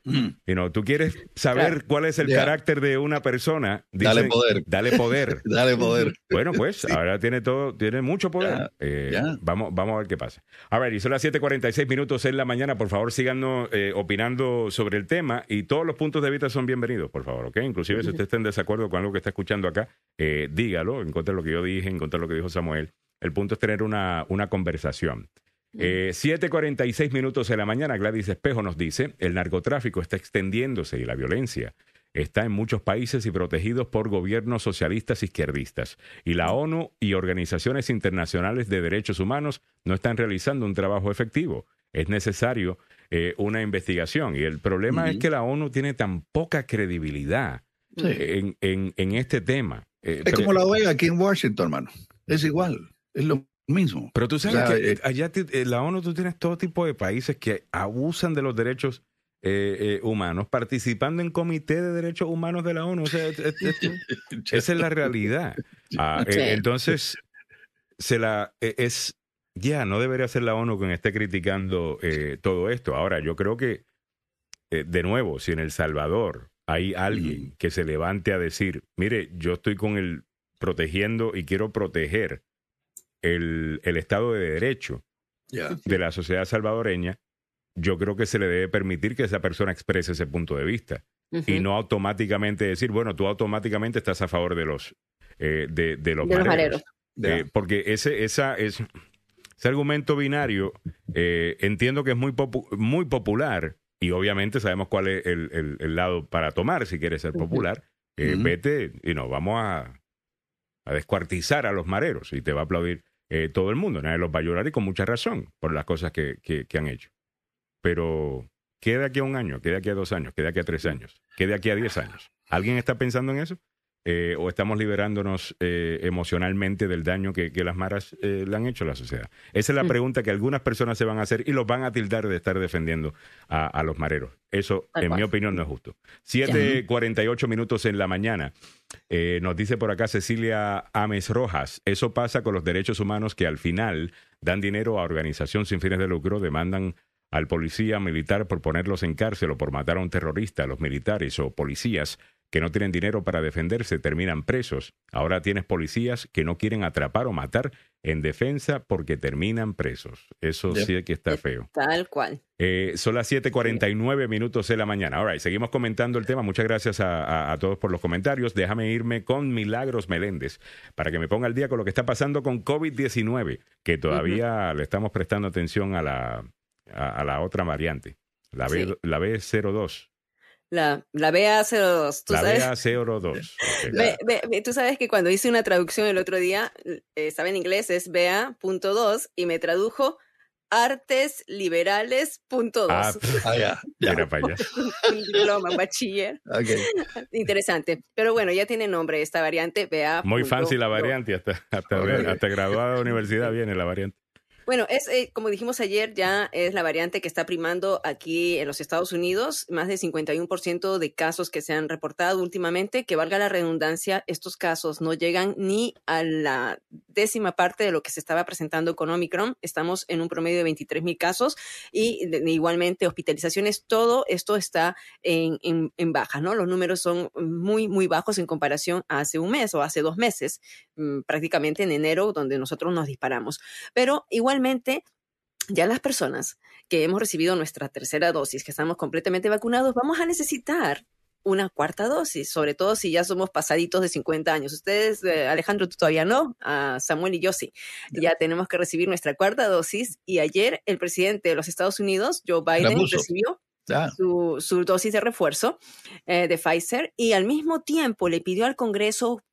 You know, tú quieres saber cuál es el carácter de una persona. Dale poder. Dale poder. [laughs] Dale poder. Bueno, pues ahora tiene todo, tiene mucho poder. Eh. Vamos, vamos a ver qué pasa. A ver, y son las 7:46 minutos en la mañana. Por favor, síganos eh, opinando sobre el tema y todos los puntos de vista son bienvenidos, por favor, ¿ok? Inclusive si usted está en desacuerdo con algo que está escuchando acá, eh, dígalo, en contra de lo que yo dije, en contra de lo que dijo Samuel. El punto es tener una, una conversación. Eh, 7:46 minutos de la mañana, Gladys Espejo nos dice, el narcotráfico está extendiéndose y la violencia está en muchos países y protegidos por gobiernos socialistas izquierdistas. Y la ONU y organizaciones internacionales de derechos humanos no están realizando un trabajo efectivo. Es necesario eh, una investigación. Y el problema es que la ONU tiene tan poca credibilidad Sí. en, en- en este tema. Eh, Es pero- como la OEA aquí en Washington, hermano. Es igual. Es lo mismo. Pero tú sabes O sea, que eh, allá te- en la ONU tú tienes todo tipo de países que abusan de los derechos eh, eh, humanos participando en comité de derechos humanos de la ONU. O sea, es- es- es- [laughs] esa es la realidad. Ah, eh, entonces, se la eh, es ya no debería ser la ONU quien esté criticando eh, todo esto. Ahora, yo creo que eh, de nuevo, si en El Salvador hay alguien que se levante a decir, mire, yo estoy con el protegiendo y quiero proteger el, el Estado de Derecho de la sociedad salvadoreña, yo creo que se le debe permitir que esa persona exprese ese punto de vista y no automáticamente decir, bueno, tú automáticamente estás a favor de los eh, de, de los De los mareros. Eh, porque ese, esa, es, ese argumento binario eh, entiendo que es muy, popu- muy popular y obviamente sabemos cuál es el, el- el lado para tomar si quieres ser popular. Eh. Vete y no, vamos a, a descuartizar a los mareros y te va a aplaudir eh, todo el mundo. Nadie los va a llorar y con mucha razón por las cosas que, que- han hecho. Pero, ¿qué de aquí a un año? ¿Qué de aquí a dos años? ¿Qué de aquí a tres años? ¿Qué de aquí a diez años? ¿Alguien está pensando en eso? Eh, ¿O estamos liberándonos eh, emocionalmente del daño que, que las maras eh, le han hecho a la sociedad? Esa es la Mm. pregunta que algunas personas se van a hacer y los van a tildar de estar defendiendo a, a los mareros. Eso, en mi opinión, no es justo. 7.48 minutos en la mañana. Eh, nos dice por acá Cecilia Ames Rojas, eso pasa con los derechos humanos que al final dan dinero a organización sin fines de lucro, demandan al policía militar por ponerlos en cárcel o por matar a un terrorista, los militares o policías que no tienen dinero para defenderse terminan presos. Ahora tienes policías que no quieren atrapar o matar en defensa porque terminan presos. Eso sí que está feo. Tal cual. Eh, son las 7:49 minutos de la mañana. All right, seguimos comentando el tema. Muchas gracias a, a- a todos por los comentarios. Déjame irme con Milagros Meléndez para que me ponga al día con lo que está pasando con COVID-19, que todavía le estamos prestando atención a la, a, a la otra variante, la, B, Sí. la B02. La, la BA02, ¿tú la sabes? BA02. ok. Ve- ve- ve, tú sabes que cuando hice una traducción el otro día, eh, estaba en inglés, es BA.2 y me tradujo artesliberales.2. Ah, [laughs] Ah, ya, ya. mira para allá. un diploma, un bachiller. Ok. Interesante. Pero bueno, ya tiene nombre esta variante, BA. Muy fancy la variante, hasta, hasta, Ok. hasta graduada de universidad viene la variante. Bueno, es eh, como dijimos ayer, ya es la variante que está primando aquí en los Estados Unidos. Más del 51% de casos que se han reportado últimamente, que valga la redundancia, estos casos no llegan ni a la décima parte de lo que se estaba presentando con Omicron. Estamos en un promedio de 23 mil casos y de- de igualmente hospitalizaciones. Todo esto está en, en, en baja, ¿no? Los números son muy, muy bajos en comparación a hace un mes o hace dos meses, mm, prácticamente en enero, donde nosotros nos disparamos. Pero igualmente, ya las personas que hemos recibido nuestra tercera dosis, que estamos completamente vacunados, vamos a necesitar una cuarta dosis, sobre todo si ya somos pasaditos de 50 años. Ustedes, eh, Alejandro, tú todavía no, a Samuel y yo sí. Ya tenemos que recibir nuestra cuarta dosis y ayer el presidente de los Estados Unidos, Joe Biden, recibió su, su dosis de refuerzo eh, de Pfizer y al mismo tiempo le pidió al Congreso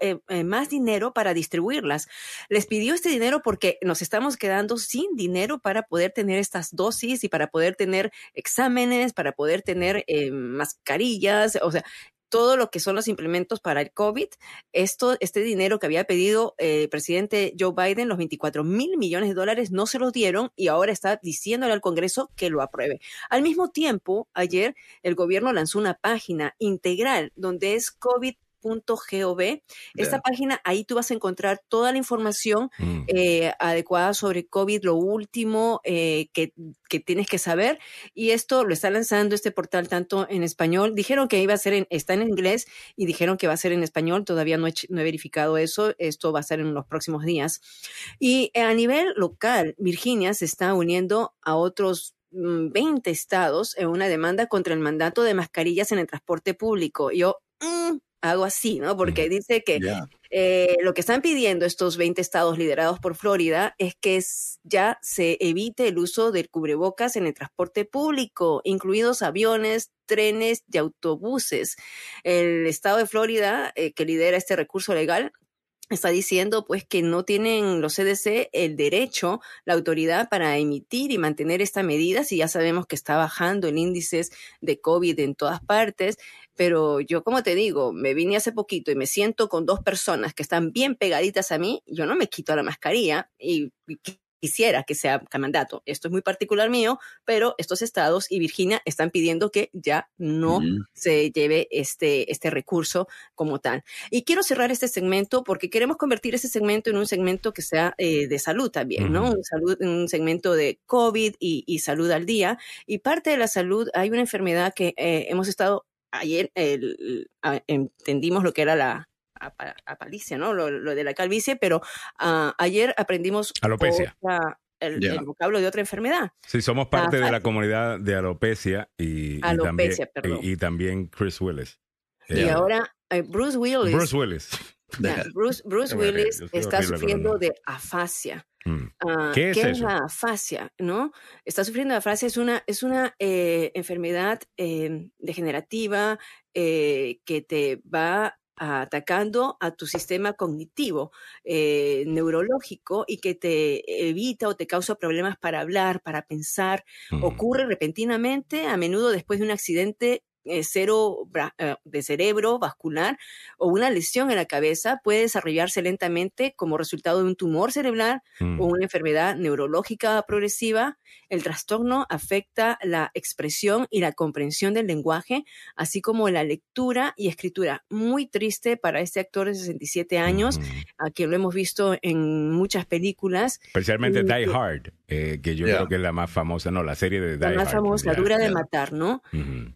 eh, eh, más dinero para distribuirlas. Les pidió este dinero porque nos estamos quedando sin dinero para poder tener estas dosis y para poder tener exámenes, para poder tener eh, mascarillas, o sea, todo lo que son los implementos para el COVID, esto, este dinero que había pedido el presidente Joe Biden, los 24 mil millones de dólares, no se los dieron y ahora está diciéndole al Congreso que lo apruebe. Al mismo tiempo, ayer el gobierno lanzó una página integral donde es covid.gov. Esta Ya. página, ahí tú vas a encontrar toda la información Mm. eh, adecuada sobre COVID, lo último eh, que, que tienes que saber. Y esto lo está lanzando este portal tanto en español. Dijeron que iba a ser en, está en inglés y dijeron que va a ser en español. Todavía no he, no he verificado eso. Esto va a ser en los próximos días. Y a nivel local, Virginia se está uniendo a otros mm, 20 estados en una demanda contra el mandato de mascarillas en el transporte público. Yo mm, hago así, ¿no? Porque dice que eh, lo que están pidiendo estos 20 estados liderados por Florida es que ya se evite el uso del cubrebocas en el transporte público, incluidos aviones, trenes y autobuses. El estado de Florida, eh, que lidera este recurso legal, está diciendo pues que no tienen los CDC el derecho, la autoridad para emitir y mantener esta medida, si ya sabemos que está bajando el índice de COVID en todas partes, pero yo como te digo, me vine hace poquito y me siento con dos personas que están bien pegaditas a mí, yo no me quito la mascarilla y, quisiera que sea mandato. Esto es muy particular mío, pero estos estados y Virginia están pidiendo que ya no se lleve este, este recurso como tal. Y quiero cerrar este segmento porque queremos convertir ese segmento en un segmento que sea eh, de salud también, ¿no? Un, salud, un segmento de COVID y, y salud al día. Y parte de la salud, hay una enfermedad que eh, hemos estado ayer, el- entendimos lo que era la apa- apalicia, ¿no? Lo, lo de la calvicie, pero ah, ayer aprendimos Alopecia. otra- el, vocablo de otra enfermedad. Sí, somos parte de la Afasia. comunidad de alopecia y, y Alopecia, también, perdón. y, y también Chris Willis. Y Eh, ahora eh, Bruce Willis. Bruce Willis. [laughs] [laughs] Bruce, Bruce Qué Willis está sufriendo de afasia. Mm. Ah, ¿Qué es eso? la afasia? ¿No? Está sufriendo de afasia, es una, es una eh, enfermedad eh, degenerativa eh, que te va atacando a tu sistema cognitivo, eh, neurológico y que te evita o te causa problemas para hablar, para pensar. Mm. Ocurre repentinamente, a menudo después de un accidente eh, cero eh, de cerebro vascular o una lesión en la cabeza puede desarrollarse lentamente como resultado de un tumor cerebral Mm. o una enfermedad neurológica progresiva. El trastorno afecta la expresión y la comprensión del lenguaje, así como la lectura y escritura. Muy triste para este actor de 67 años, Ujú. a quien lo hemos visto en muchas películas. Especialmente Die Hard, eh, que yo Yeah. creo que es la más famosa, no, la serie de Die La Hard. más famosa, ya. dura de matar, ¿no?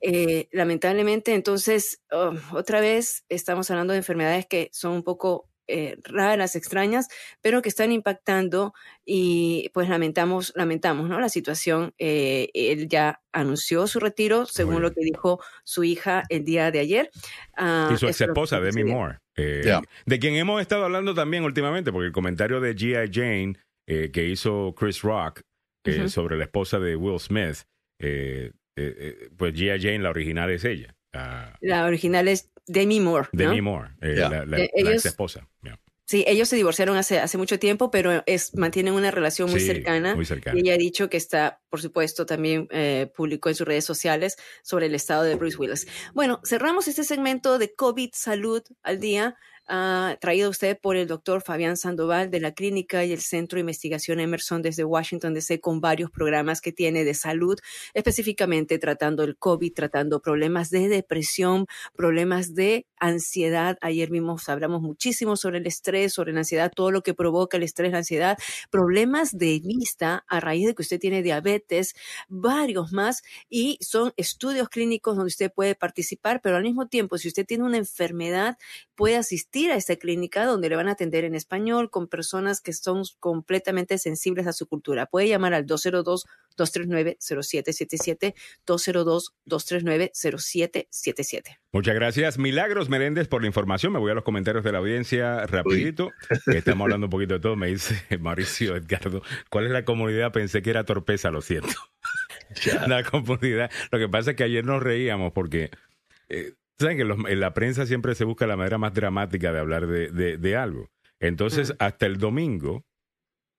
Eh, lamentablemente, entonces, oh, otra vez estamos hablando de enfermedades que son un poco eh, raras, extrañas, pero que están impactando y pues lamentamos, lamentamos, ¿no? La situación. Eh, él ya anunció su retiro, según lo que dijo su hija el día de ayer. Ah, y su ex esposa, Demi. Moore, eh, de quien hemos estado hablando también últimamente, porque el comentario de G.I. Jane eh, que hizo Chris Rock eh, sobre la esposa de Will Smith, eh, eh, eh, pues G.I. Jane, la original es ella. ah, La original es Demi Moore. ¿no? Demi Moore, eh, la, la- Eh, la ellos- ex esposa. ya. Sí, ellos se divorciaron hace, hace mucho tiempo, pero es, mantienen una relación muy Sí, cercana. Muy cercana. Y ella ha dicho que está, por supuesto, también eh, publicó en sus redes sociales sobre el estado de Bruce Willis. Bueno, cerramos este segmento de COVID Salud al día, traído a usted por el doctor Fabián Sandoval de la Clínica y el Centro de Investigación Emerson desde Washington DC, con varios programas que tiene de salud, específicamente tratando el COVID, tratando problemas de depresión, problemas de ansiedad. Ayer mismos hablamos muchísimo sobre el estrés, sobre la ansiedad, todo lo que provoca el estrés, la ansiedad, problemas de vista a raíz de que usted tiene diabetes, varios más, y son estudios clínicos donde usted puede participar, pero al mismo tiempo, si usted tiene una enfermedad, puede asistir a esta clínica donde le van a atender en español con personas que son completamente sensibles a su cultura. Puede llamar al 202-239-0777, 202-239-0777. Muchas gracias, Milagros Meréndez, por la información. Me voy a los comentarios de la audiencia rapidito. Estamos hablando un poquito de todo. Me dice [laughs] Mauricio Edgardo, ¿cuál es la comunidad? Pensé que era torpeza, lo siento. [laughs] la comunidad. Lo que pasa es que ayer nos reíamos porque, eh, ¿saben que los- en la prensa siempre se busca la manera más dramática de hablar de, de- de algo? Entonces, hasta el domingo,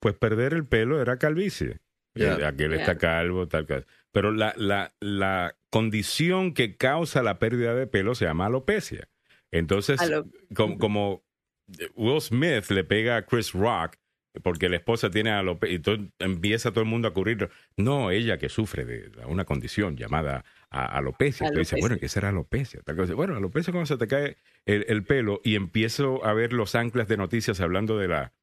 pues perder el pelo era calvicie. Eh, aquel está calvo, tal, tal. Pero la, la, la condición que causa la pérdida de pelo se llama alopecia. Entonces, Alo- como, como Will Smith le pega a Chris Rock porque la esposa tiene alopecia y todo- empieza todo el mundo a cubrirlo. No, ella que sufre de una condición llamada a- alopecia. Entonces dice, bueno, ¿qué será alopecia? Bueno, alopecia cuando se te cae el, el pelo y empiezo a ver los anclas de noticias hablando de la,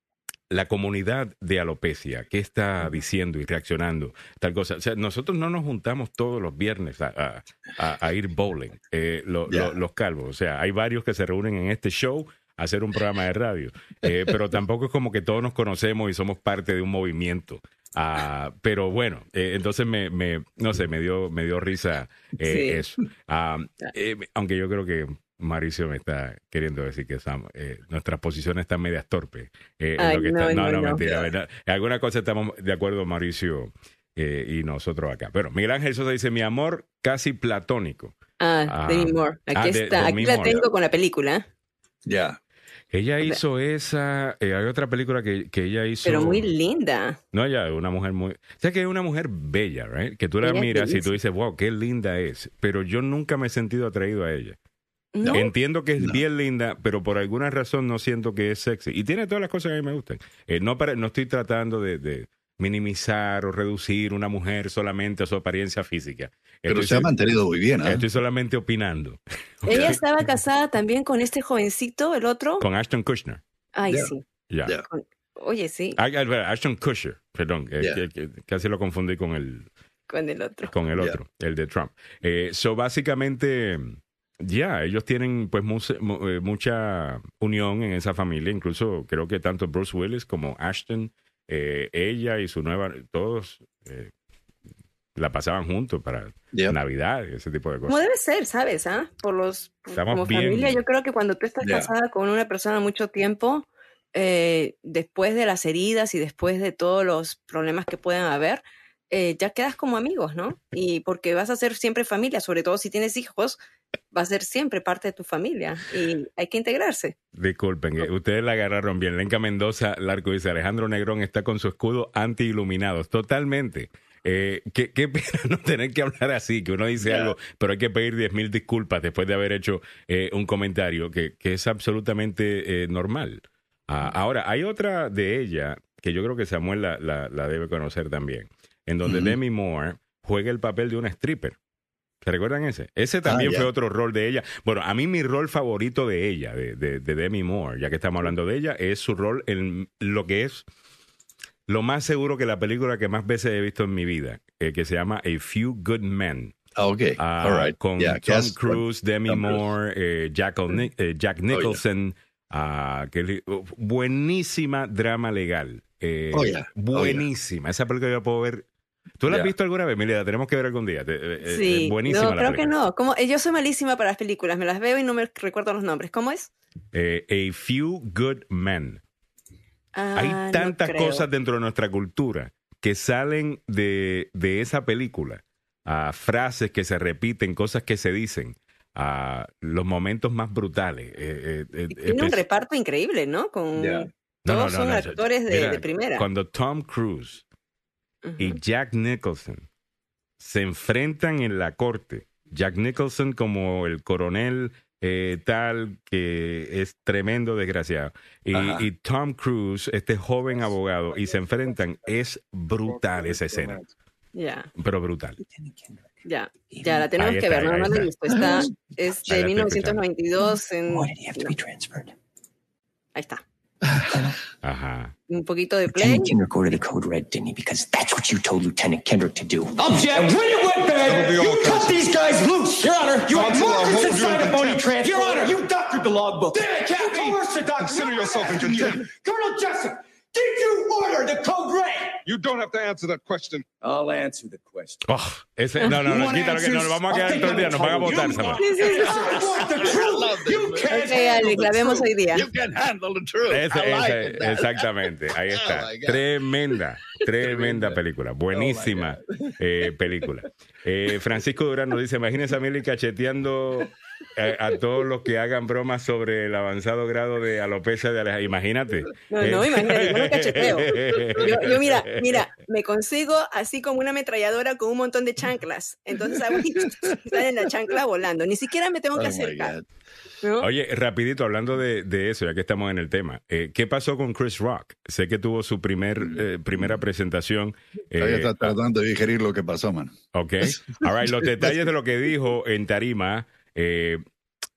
la comunidad de alopecia, qué está diciendo y reaccionando, tal cosa. O sea, nosotros no nos juntamos todos los viernes a, a- a- ir bowling, eh, lo- Ya. lo- los calvos. O sea, hay varios que se reúnen en este show hacer un programa de radio, Eh, pero tampoco es como que todos nos conocemos y somos parte de un movimiento. Ah, pero bueno, eh, entonces me, me, no sé, me dio, me dio risa eh, Sí. eso. Ah, eh, aunque yo creo que Mauricio me está queriendo decir que Sam, eh, nuestras posiciones están medias torpes. eh, Ay, lo que no, está- no, no, no, no. mentira. ¿verdad? En alguna cosa estamos de acuerdo, Mauricio eh, y nosotros acá. Pero Miguel Ángel Sosa dice: Mi amor casi platónico. Ah, Ah, Demi Moore. Aquí ah, de- está. Aquí la Moore. tengo con la película, Ya. Ella hizo esa. eh, hay otra película que, que ella hizo. pero muy linda. No, ella es una mujer muy. O sea, que es una mujer bella, ¿right? Que tú la miras y tú dices, wow, qué linda es. Pero yo nunca me he sentido atraído a ella. ¿No? Entiendo que es No. bien linda, pero por alguna razón no siento que es sexy. Y tiene todas las cosas que a mí me gustan. Eh, no, para, no estoy tratando de, de minimizar o reducir una mujer solamente a su apariencia física. Pero Estoy, se ha mantenido muy bien, ¿ah? estoy solamente opinando. [laughs] Ella estaba casada también con este jovencito, el otro. Con Ashton Kutcher. Ay, sí. Ya. Ya. Oye, sí, Ashton Kutcher, perdón, eh, Ya. que- que- casi lo confundí con el, con el otro. con el otro, el de Trump. Eh, so, básicamente, ya, ellos tienen pues mu- eh, mucha unión en esa familia. Incluso creo que tanto Bruce Willis como Ashton, eh, ella y su nueva, todos eh, la pasaban juntos para. Navidad y ese tipo de Como cosas. debe ser, ¿sabes? ¿Ah? Por los Estamos como bien. familia, yo creo que cuando tú estás casada con una persona mucho tiempo, eh, después de las heridas y después de todos los problemas que puedan haber, eh, ya quedas como amigos, ¿no? Y porque vas a ser siempre familia, sobre todo si tienes hijos, va a ser siempre parte de tu familia y hay que integrarse. Disculpen, eh, ustedes la agarraron bien. Lenca Mendoza, Larco dice, Alejandro Negrón está con su escudo anti-iluminados. Totalmente. Eh, qué, qué [laughs] pena no tener que hablar así, que uno dice Ya. algo, pero hay que pedir diez mil disculpas después de haber hecho eh, un comentario que, que es absolutamente eh, normal. Ah, ahora, hay otra de ella que yo creo que Samuel la, la- la debe conocer también, en donde Ujú. Demi Moore juega el papel de una stripper. ¿Se recuerdan ese? Ese también Ah, ya. fue otro rol de ella. Bueno, a mí mi rol favorito de ella, de, de, de Demi Moore, ya que estamos hablando de ella, es su rol en lo que es lo más seguro que la película que más veces he visto en mi vida, eh, que se llama A Few Good Men. Ah, ok. Ah, All right. Con Yeah, Tom Cruise, Demi Tom. Moore, eh, Jack, O'Ni- eh, Jack Nicholson. ah, que li- buenísima drama legal. Oh. Oh, buenísima. Esa película yo puedo ver. ¿Tú la has Yeah. visto alguna vez, Melida? Tenemos que ver algún día. Eh, eh, Sí, buenísima no, la creo que no. Como, eh, yo soy malísima para las películas, me las veo y no me recuerdo los nombres. ¿Cómo es? Eh, a Few Good Men. Hay Ah, no tantas cosas dentro de nuestra cultura que salen de, de esa película. a frases que se repiten, cosas que se dicen, a los momentos más brutales. eh, eh, eh, tiene un reparto increíble, ¿no? Con Ya. No, no, todos no, son no, actores de, mira, de primera. Cuando Tom Cruise y Ujú. Jack Nicholson se enfrentan en la corte. Jack Nicholson como el coronel eh, tal que es tremendo desgraciado. Y, y Tom Cruise, este joven abogado, y se enfrentan. Es brutal esa escena, Ya, pero brutal. ya, ya la tenemos Ahí que está, ver. No, ahí no la he está. visto. Está, es de la estoy escuchando. 1992. En, Why did he have to no, be transferred? ahí está. Ajá. Un poquito de play. Lieutenant Kendrick ordered the code red, didn't he? Because that's what you told Lieutenant Kendrick to do. Object! And when it went bad, you cut these guys loose! Your Honor, you had Counsel, I'll markers you inside in a phony contempt. transfer. Your Honor, you doctored the logbook. Damn it, Captain! You coerced the doctor. Consider Not yourself in asking you. contempt. Colonel Jessup, did you order the code red? You don't have to answer that question. I'll answer the question. Oh, ese, no, no, no, quítalo que nos vamos a quedar todo el día, nos van a votar. Handle la the vemos truth. hoy día. You can handle the truth. Ese- I like ese- exactamente, ahí [laughs] está. Oh my God. tremenda, tremenda película. Buenísima eh, película. Eh, Francisco Durán nos dice, imagínense a Mili cacheteando eh, a todos los que hagan bromas sobre el avanzado grado de alopecia de Alejandro. Imagínate. No, no, Eh, imagínate, yo no cacheteo. Yo, yo, [laughs] mira, mira, me consigo así como una ametralladora con un montón de chanclas. Entonces hago y sale la chancla volando. Ni siquiera me tengo que Oh acercar. ¿no? Oye, rapidito, hablando de, de eso, ya que estamos en el tema, eh, ¿qué pasó con Chris Rock? Sé que tuvo su primer, eh, primera presentación. Todavía eh, está tratando de digerir lo que pasó, man. Ok. All right, Los detalles de lo que dijo en Tarima eh,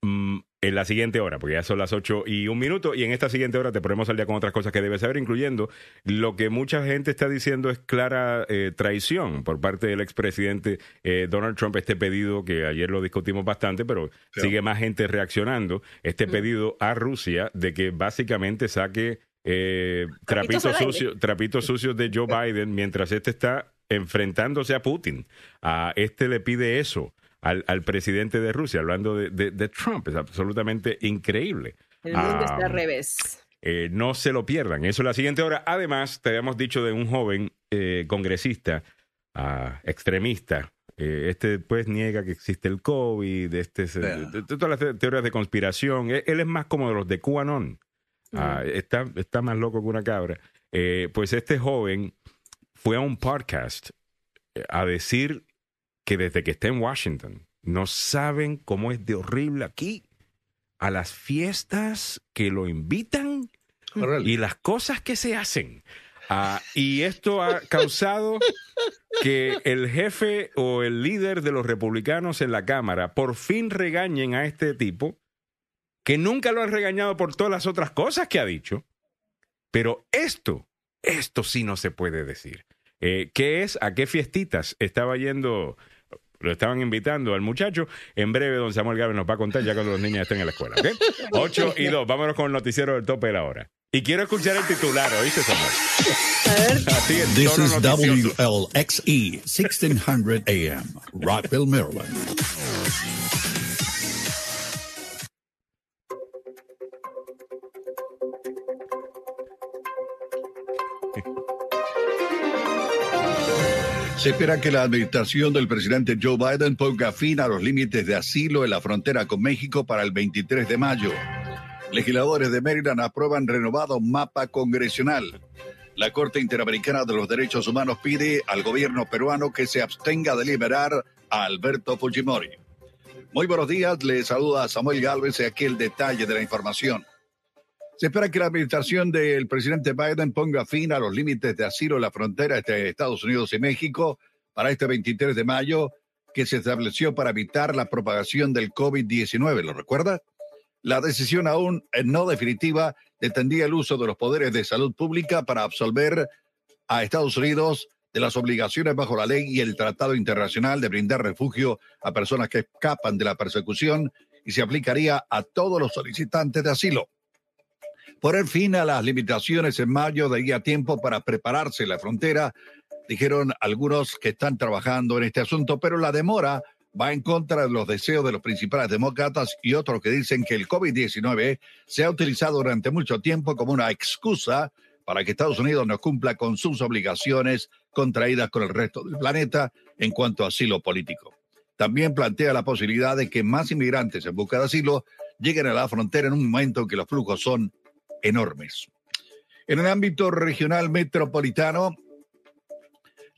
mm, en la siguiente hora, porque ya son las 8 y un minuto, y en esta siguiente hora te ponemos al día con otras cosas que debes saber, incluyendo lo que mucha gente está diciendo es clara eh, traición por parte del expresidente eh, Donald Trump, este pedido que ayer lo discutimos bastante, pero Sí. sigue más gente reaccionando, este pedido a Rusia de que básicamente saque eh, Trapitos trapitos sucios trapitos sucios de Joe Biden mientras este está enfrentándose a Putin. A este le pide eso al, al presidente de Rusia, hablando de, de- de Trump. Es absolutamente increíble. El mundo está al revés. Eh, no se lo pierdan. Eso es la siguiente hora. Además, te habíamos dicho de un joven eh, congresista ah, extremista. Eh, este pues niega que existe el COVID, este, se- Yeah. de- de todas las te- teorías de conspiración. Él, él es más como de los de QAnon. Ah, está, está más loco que una cabra. Eh, pues este joven fue a un podcast a decir que desde que está en Washington no saben cómo es de horrible aquí a las fiestas que lo invitan y las cosas que se hacen. Ah, y esto ha causado que el jefe o el líder de los republicanos en la Cámara por fin regañen a este tipo, que nunca lo han regañado por todas las otras cosas que ha dicho. Pero esto, esto sí no se puede decir. Eh, ¿Qué es? ¿A qué fiestitas estaba yendo? Lo estaban invitando al muchacho. En breve, don Samuel Gávez nos va a contar ya cuando los niños estén en la escuela. ¿ok? [laughs] 8 y 2. Vámonos con el noticiero del tope de la hora. Y quiero escuchar el titular, ¿oíste, Samuel? Así en This is noticioso. WLXE 1600 AM, Rockville, Maryland. Se espera que la administración del presidente Joe Biden ponga fin a los límites de asilo en la frontera con México para el 23 de mayo. Legisladores de Maryland aprueban renovado mapa congresional. La Corte Interamericana de los Derechos Humanos pide al gobierno peruano que se abstenga de liberar a Alberto Fujimori. Muy buenos días, le saluda Samuel Galvez y aquí el detalle de la información. Se espera que la administración del presidente Biden ponga fin a los límites de asilo en la frontera entre Estados Unidos y México para este 23 de mayo, que se estableció para evitar la propagación del COVID-19. ¿Lo recuerda? La decisión aún eh, no definitiva detendía el uso de los poderes de salud pública para absolver a Estados Unidos de las obligaciones bajo la ley y el Tratado Internacional de brindar refugio a personas que escapan de la persecución y se aplicaría a todos los solicitantes de asilo. Poner fin a las limitaciones en mayo daría tiempo para prepararse la frontera, dijeron algunos que están trabajando en este asunto, pero la demora va en contra de los deseos de los principales demócratas y otros que dicen que el COVID-19 se ha utilizado durante mucho tiempo como una excusa para que Estados Unidos no cumpla con sus obligaciones contraídas con el resto del planeta en cuanto a asilo político. También plantea la posibilidad de que más inmigrantes en busca de asilo lleguen a la frontera en un momento en que los flujos son enormes. En el ámbito regional metropolitano,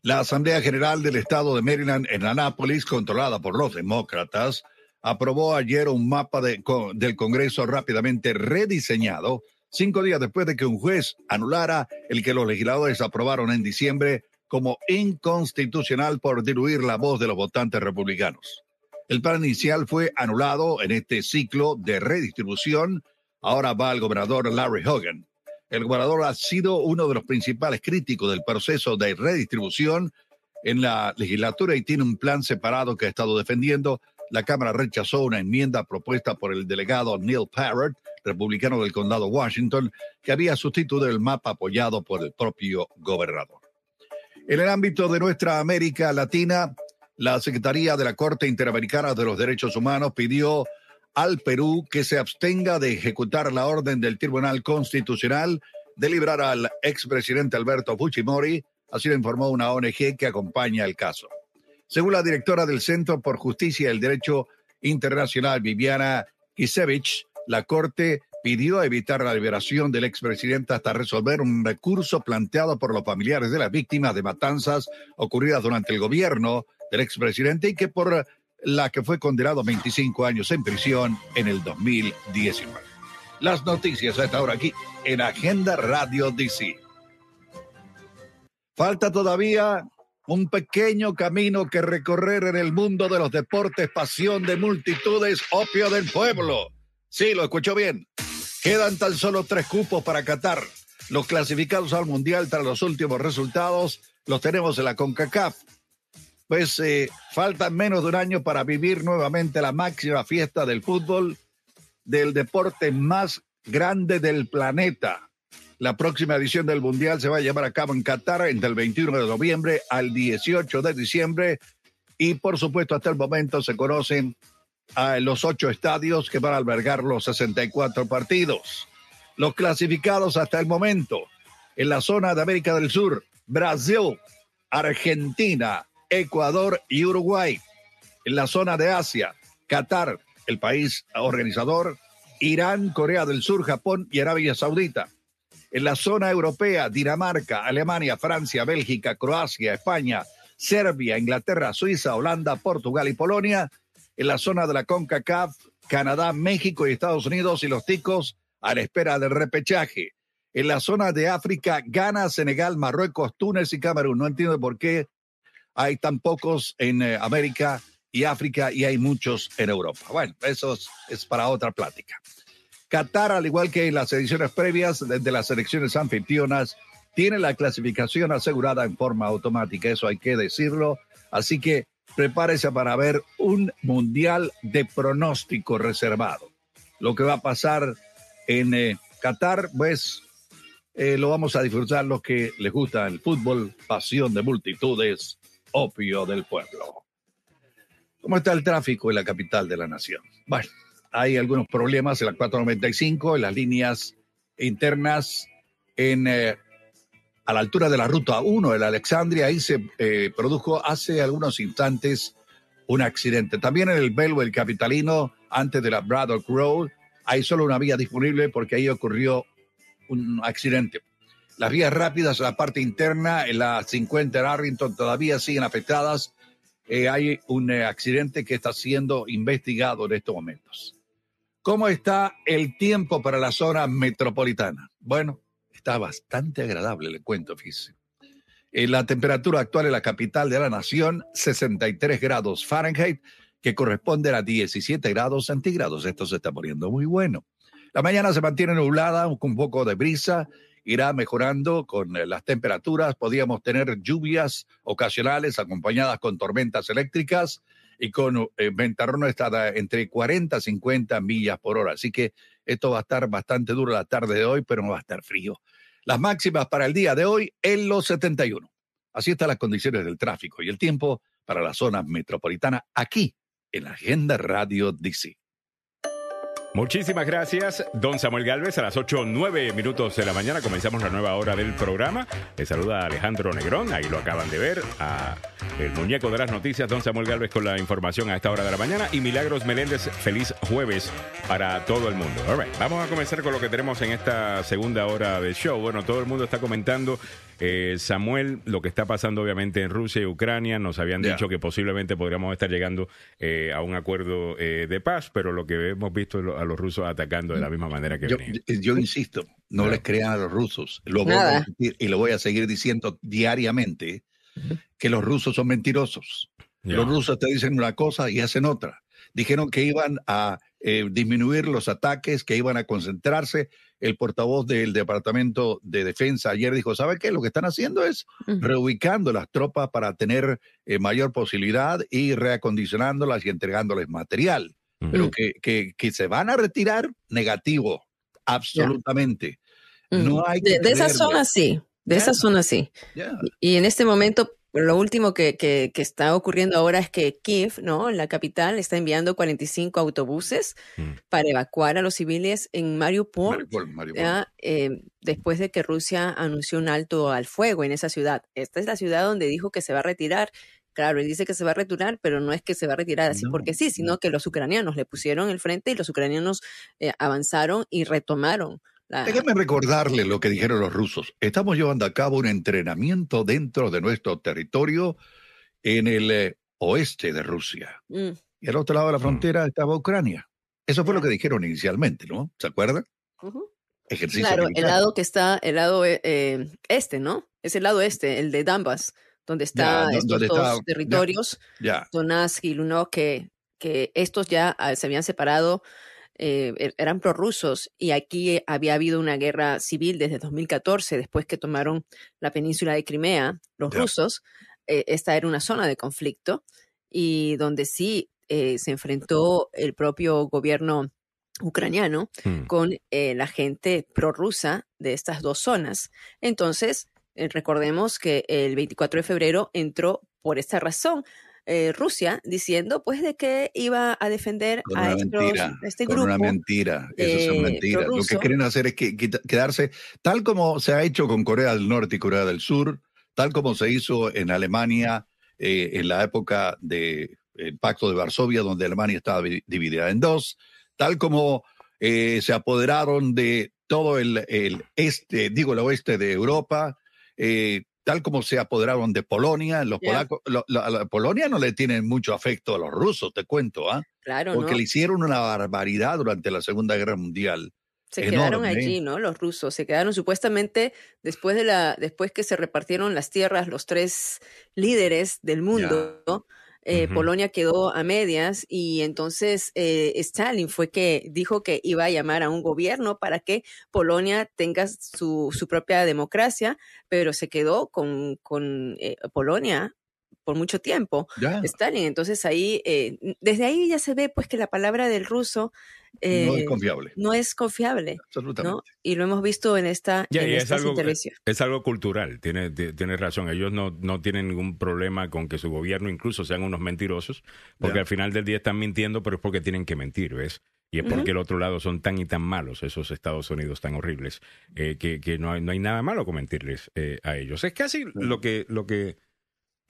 la Asamblea General del Estado de Maryland en Anápolis, controlada por los demócratas, aprobó ayer un mapa de- del Congreso rápidamente rediseñado, cinco días después de que un juez anulara el que los legisladores aprobaron en diciembre como inconstitucional por diluir la voz de los votantes republicanos. El plan inicial fue anulado en este ciclo de redistribución. Ahora va al gobernador Larry Hogan. El gobernador ha sido uno de los principales críticos del proceso de redistribución en la legislatura y tiene un plan separado que ha estado defendiendo. La Cámara rechazó una enmienda propuesta por el delegado Neil Parrott, republicano del condado Washington, que había sustituido el mapa apoyado por el propio gobernador. En el ámbito de nuestra América Latina, la Secretaría de la Corte Interamericana de los Derechos Humanos pidió al Perú que se abstenga de ejecutar la orden del Tribunal Constitucional de librar al expresidente Alberto Fujimori, así lo informó una ONG que acompaña el caso. Según la directora del Centro por Justicia y el Derecho Internacional, Viviana Kisevich, la Corte pidió evitar la liberación del expresidente hasta resolver un recurso planteado por los familiares de las víctimas de matanzas ocurridas durante el gobierno del expresidente y que por la que fue condenado a 25 años en prisión en el 2019. Las noticias a esta hora aquí en Agenda Radio DC. Falta todavía un pequeño camino que recorrer en el mundo de los deportes, pasión de multitudes, opio del pueblo. Sí, lo escuchó bien. Quedan tan solo tres cupos para Qatar. Los clasificados al Mundial tras los últimos resultados los tenemos en la CONCACAF. Pues eh, faltan menos de un año para vivir nuevamente la máxima fiesta del fútbol, del deporte más grande del planeta. La próxima edición del Mundial se va a llevar a cabo en Qatar entre el 21 de noviembre al 18 de diciembre y por supuesto hasta el momento se conocen a los ocho estadios que van a albergar los 64 partidos. Los clasificados hasta el momento en la zona de América del Sur, Brasil, Argentina, Ecuador y Uruguay. En la zona de Asia, Qatar, el país organizador, Irán, Corea del Sur, Japón y Arabia Saudita. En la zona europea, Dinamarca, Alemania, Francia, Bélgica, Croacia, España, Serbia, Inglaterra, Suiza, Holanda, Portugal y Polonia. En la zona de la CONCACAF, Canadá, México y Estados Unidos y los ticos a la espera del repechaje. En la zona de África, Ghana, Senegal, Marruecos, Túnez y Camerún. No entiendo por qué hay tan pocos en eh, América y África y hay muchos en Europa. Bueno, eso es, para otra plática. Qatar, al igual que en las ediciones previas de las elecciones anfitrionas, tiene la clasificación asegurada en forma automática, eso hay que decirlo. Así que prepárese para ver un mundial de pronóstico reservado. Lo que va a pasar en eh, Qatar, pues eh, lo vamos a disfrutar los que les gusta el fútbol, pasión de multitudes, opio del pueblo. ¿Cómo está el tráfico en la capital de la nación? Bueno, hay algunos problemas en la 495, en las líneas internas, en, eh, a la altura de la ruta 1 en Alexandria. Ahí se eh, produjo hace algunos instantes un accidente. También en el Bellwell Capitalino, antes de la Braddock Road, hay solo una vía disponible porque ahí ocurrió un accidente. Las vías rápidas la parte interna, en la 50 en Arlington, todavía siguen afectadas. Eh, hay un eh, accidente que está siendo investigado en estos momentos. ¿Cómo está el tiempo para la zona metropolitana? Bueno, está bastante agradable, le cuento, fíjese. Eh, la temperatura actual en la capital de la nación, 63 grados Fahrenheit, que corresponde a 17 grados centígrados. Esto se está poniendo muy bueno. La mañana se mantiene nublada, con un poco de brisa, irá mejorando con eh, las temperaturas. Podríamos tener lluvias ocasionales acompañadas con tormentas eléctricas y con eh, ventarrones entre 40 y 50 millas por hora. Así que esto va a estar bastante duro la tarde de hoy, pero no va a estar frío. Las máximas para el día de hoy en los 71. Así están las condiciones del tráfico y el tiempo para la zona metropolitana aquí en la Agenda Radio DC. Muchísimas gracias, don Samuel Galvez. A las 8, 9 minutos de la mañana comenzamos la nueva hora del programa. Le saluda Alejandro Negrón, ahí lo acaban de ver, a el muñeco de las noticias, don Samuel Galvez con la información a esta hora de la mañana. Y Milagros Meléndez, feliz jueves para todo el mundo. Vamos a comenzar con lo que tenemos en esta segunda hora del show. Bueno, todo el mundo está comentando eh, Samuel, lo que está pasando obviamente en Rusia y Ucrania, nos habían dicho que posiblemente podríamos estar llegando eh, a un acuerdo eh, de paz, pero lo que hemos visto es lo- a los rusos atacando de la misma manera que Yo, venían. yo insisto, no les crean a los rusos. Lo voy a repetir y lo voy a seguir diciendo diariamente que los rusos son mentirosos. Los rusos te dicen una cosa y hacen otra. Dijeron que iban a eh, disminuir los ataques, que iban a concentrarse. El portavoz del Departamento de Defensa ayer dijo, ¿sabe qué? Lo que están haciendo es reubicando las tropas para tener eh, mayor posibilidad y reacondicionándolas y entregándoles material. Pero que, que, que se van a retirar, negativo, absolutamente. No hay que de, de esa zona sí, de esa zona sí. Y en este momento, lo último que, que- que está ocurriendo ahora es que Kiev, ¿no? La capital está enviando 45 autobuses Mm. para evacuar a los civiles en Mariupol, Mariupol, Mariupol. ¿ya? Eh, después de que Rusia anunció un alto al fuego en esa ciudad. Esta es la ciudad donde dijo que se va a retirar. Claro, él dice que se va a retirar, pero no es que se va a retirar así No, porque sí, sino no. que los ucranianos le pusieron el frente y los ucranianos eh, avanzaron y retomaron la, Déjame recordarle lo que dijeron los rusos. Estamos llevando a cabo un entrenamiento dentro de nuestro territorio en el eh, oeste de Rusia. Mm, Y al otro lado de la frontera estaba Ucrania. Eso fue lo que dijeron inicialmente, ¿no? ¿Se acuerdan? ujú. Ejercicio Claro, el lado que está, el lado eh, eh, este, ¿no? Es el lado este, el de Donbass, donde están estos donde dos está- territorios, Ya. Donetsk y Luno, que, que estos ya ah, se habían separado, eh, er- eran prorrusos, y aquí había habido una guerra civil desde 2014, después que tomaron la península de Crimea, los rusos, eh, esta era una zona de conflicto, y donde sí eh, se enfrentó el propio gobierno ucraniano Mm. con eh, la gente prorrusa de estas dos zonas. Entonces, recordemos que el 24 de febrero entró por esta razón eh, Rusia diciendo pues de que iba a defender Con a estos- mentira. a este con grupo. una mentira. Eso es eh, una mentira. Lo que quieren hacer es que, quedarse tal como se ha hecho con Corea del Norte y Corea del Sur, tal como se hizo en Alemania eh, en la época del Pacto de Varsovia, donde Alemania estaba di- dividida en dos, tal como eh, se apoderaron de todo el, el este, digo, el oeste de Europa, eh, tal como se apoderaron de Polonia. Los polacos, lo- lo- a la Polonia no le tienen mucho afecto a los rusos, te cuento, ¿ah? Claro, porque ¿no? le hicieron una barbaridad durante la Segunda Guerra Mundial. Se quedaron allí, ¿no? Los rusos se quedaron supuestamente después de la después que se repartieron las tierras los tres líderes del mundo. ¿no? Eh. Polonia quedó a medias y entonces eh, Stalin fue que dijo que iba a llamar a un gobierno para que Polonia tenga su, su propia democracia, pero se quedó con, con eh, Polonia por mucho tiempo. Ya, Stalin, entonces ahí, eh, desde ahí ya se ve pues que la palabra del ruso no es eh, confiable, no es confiable. absolutamente. ¿no? Y lo hemos visto en esta, Ya, en y es estas algo, eh, es algo cultural, tiene, ti- tiene razón. Ellos no, no tienen ningún problema con que su gobierno incluso sean unos mentirosos, porque Ya. al final del día están mintiendo, pero es porque tienen que mentir, ¿ves? Y es porque el otro lado son tan y tan malos, esos Estados Unidos tan horribles, eh, que, que no, hay, no hay nada malo con mentirles eh, a ellos. Es casi lo que, lo que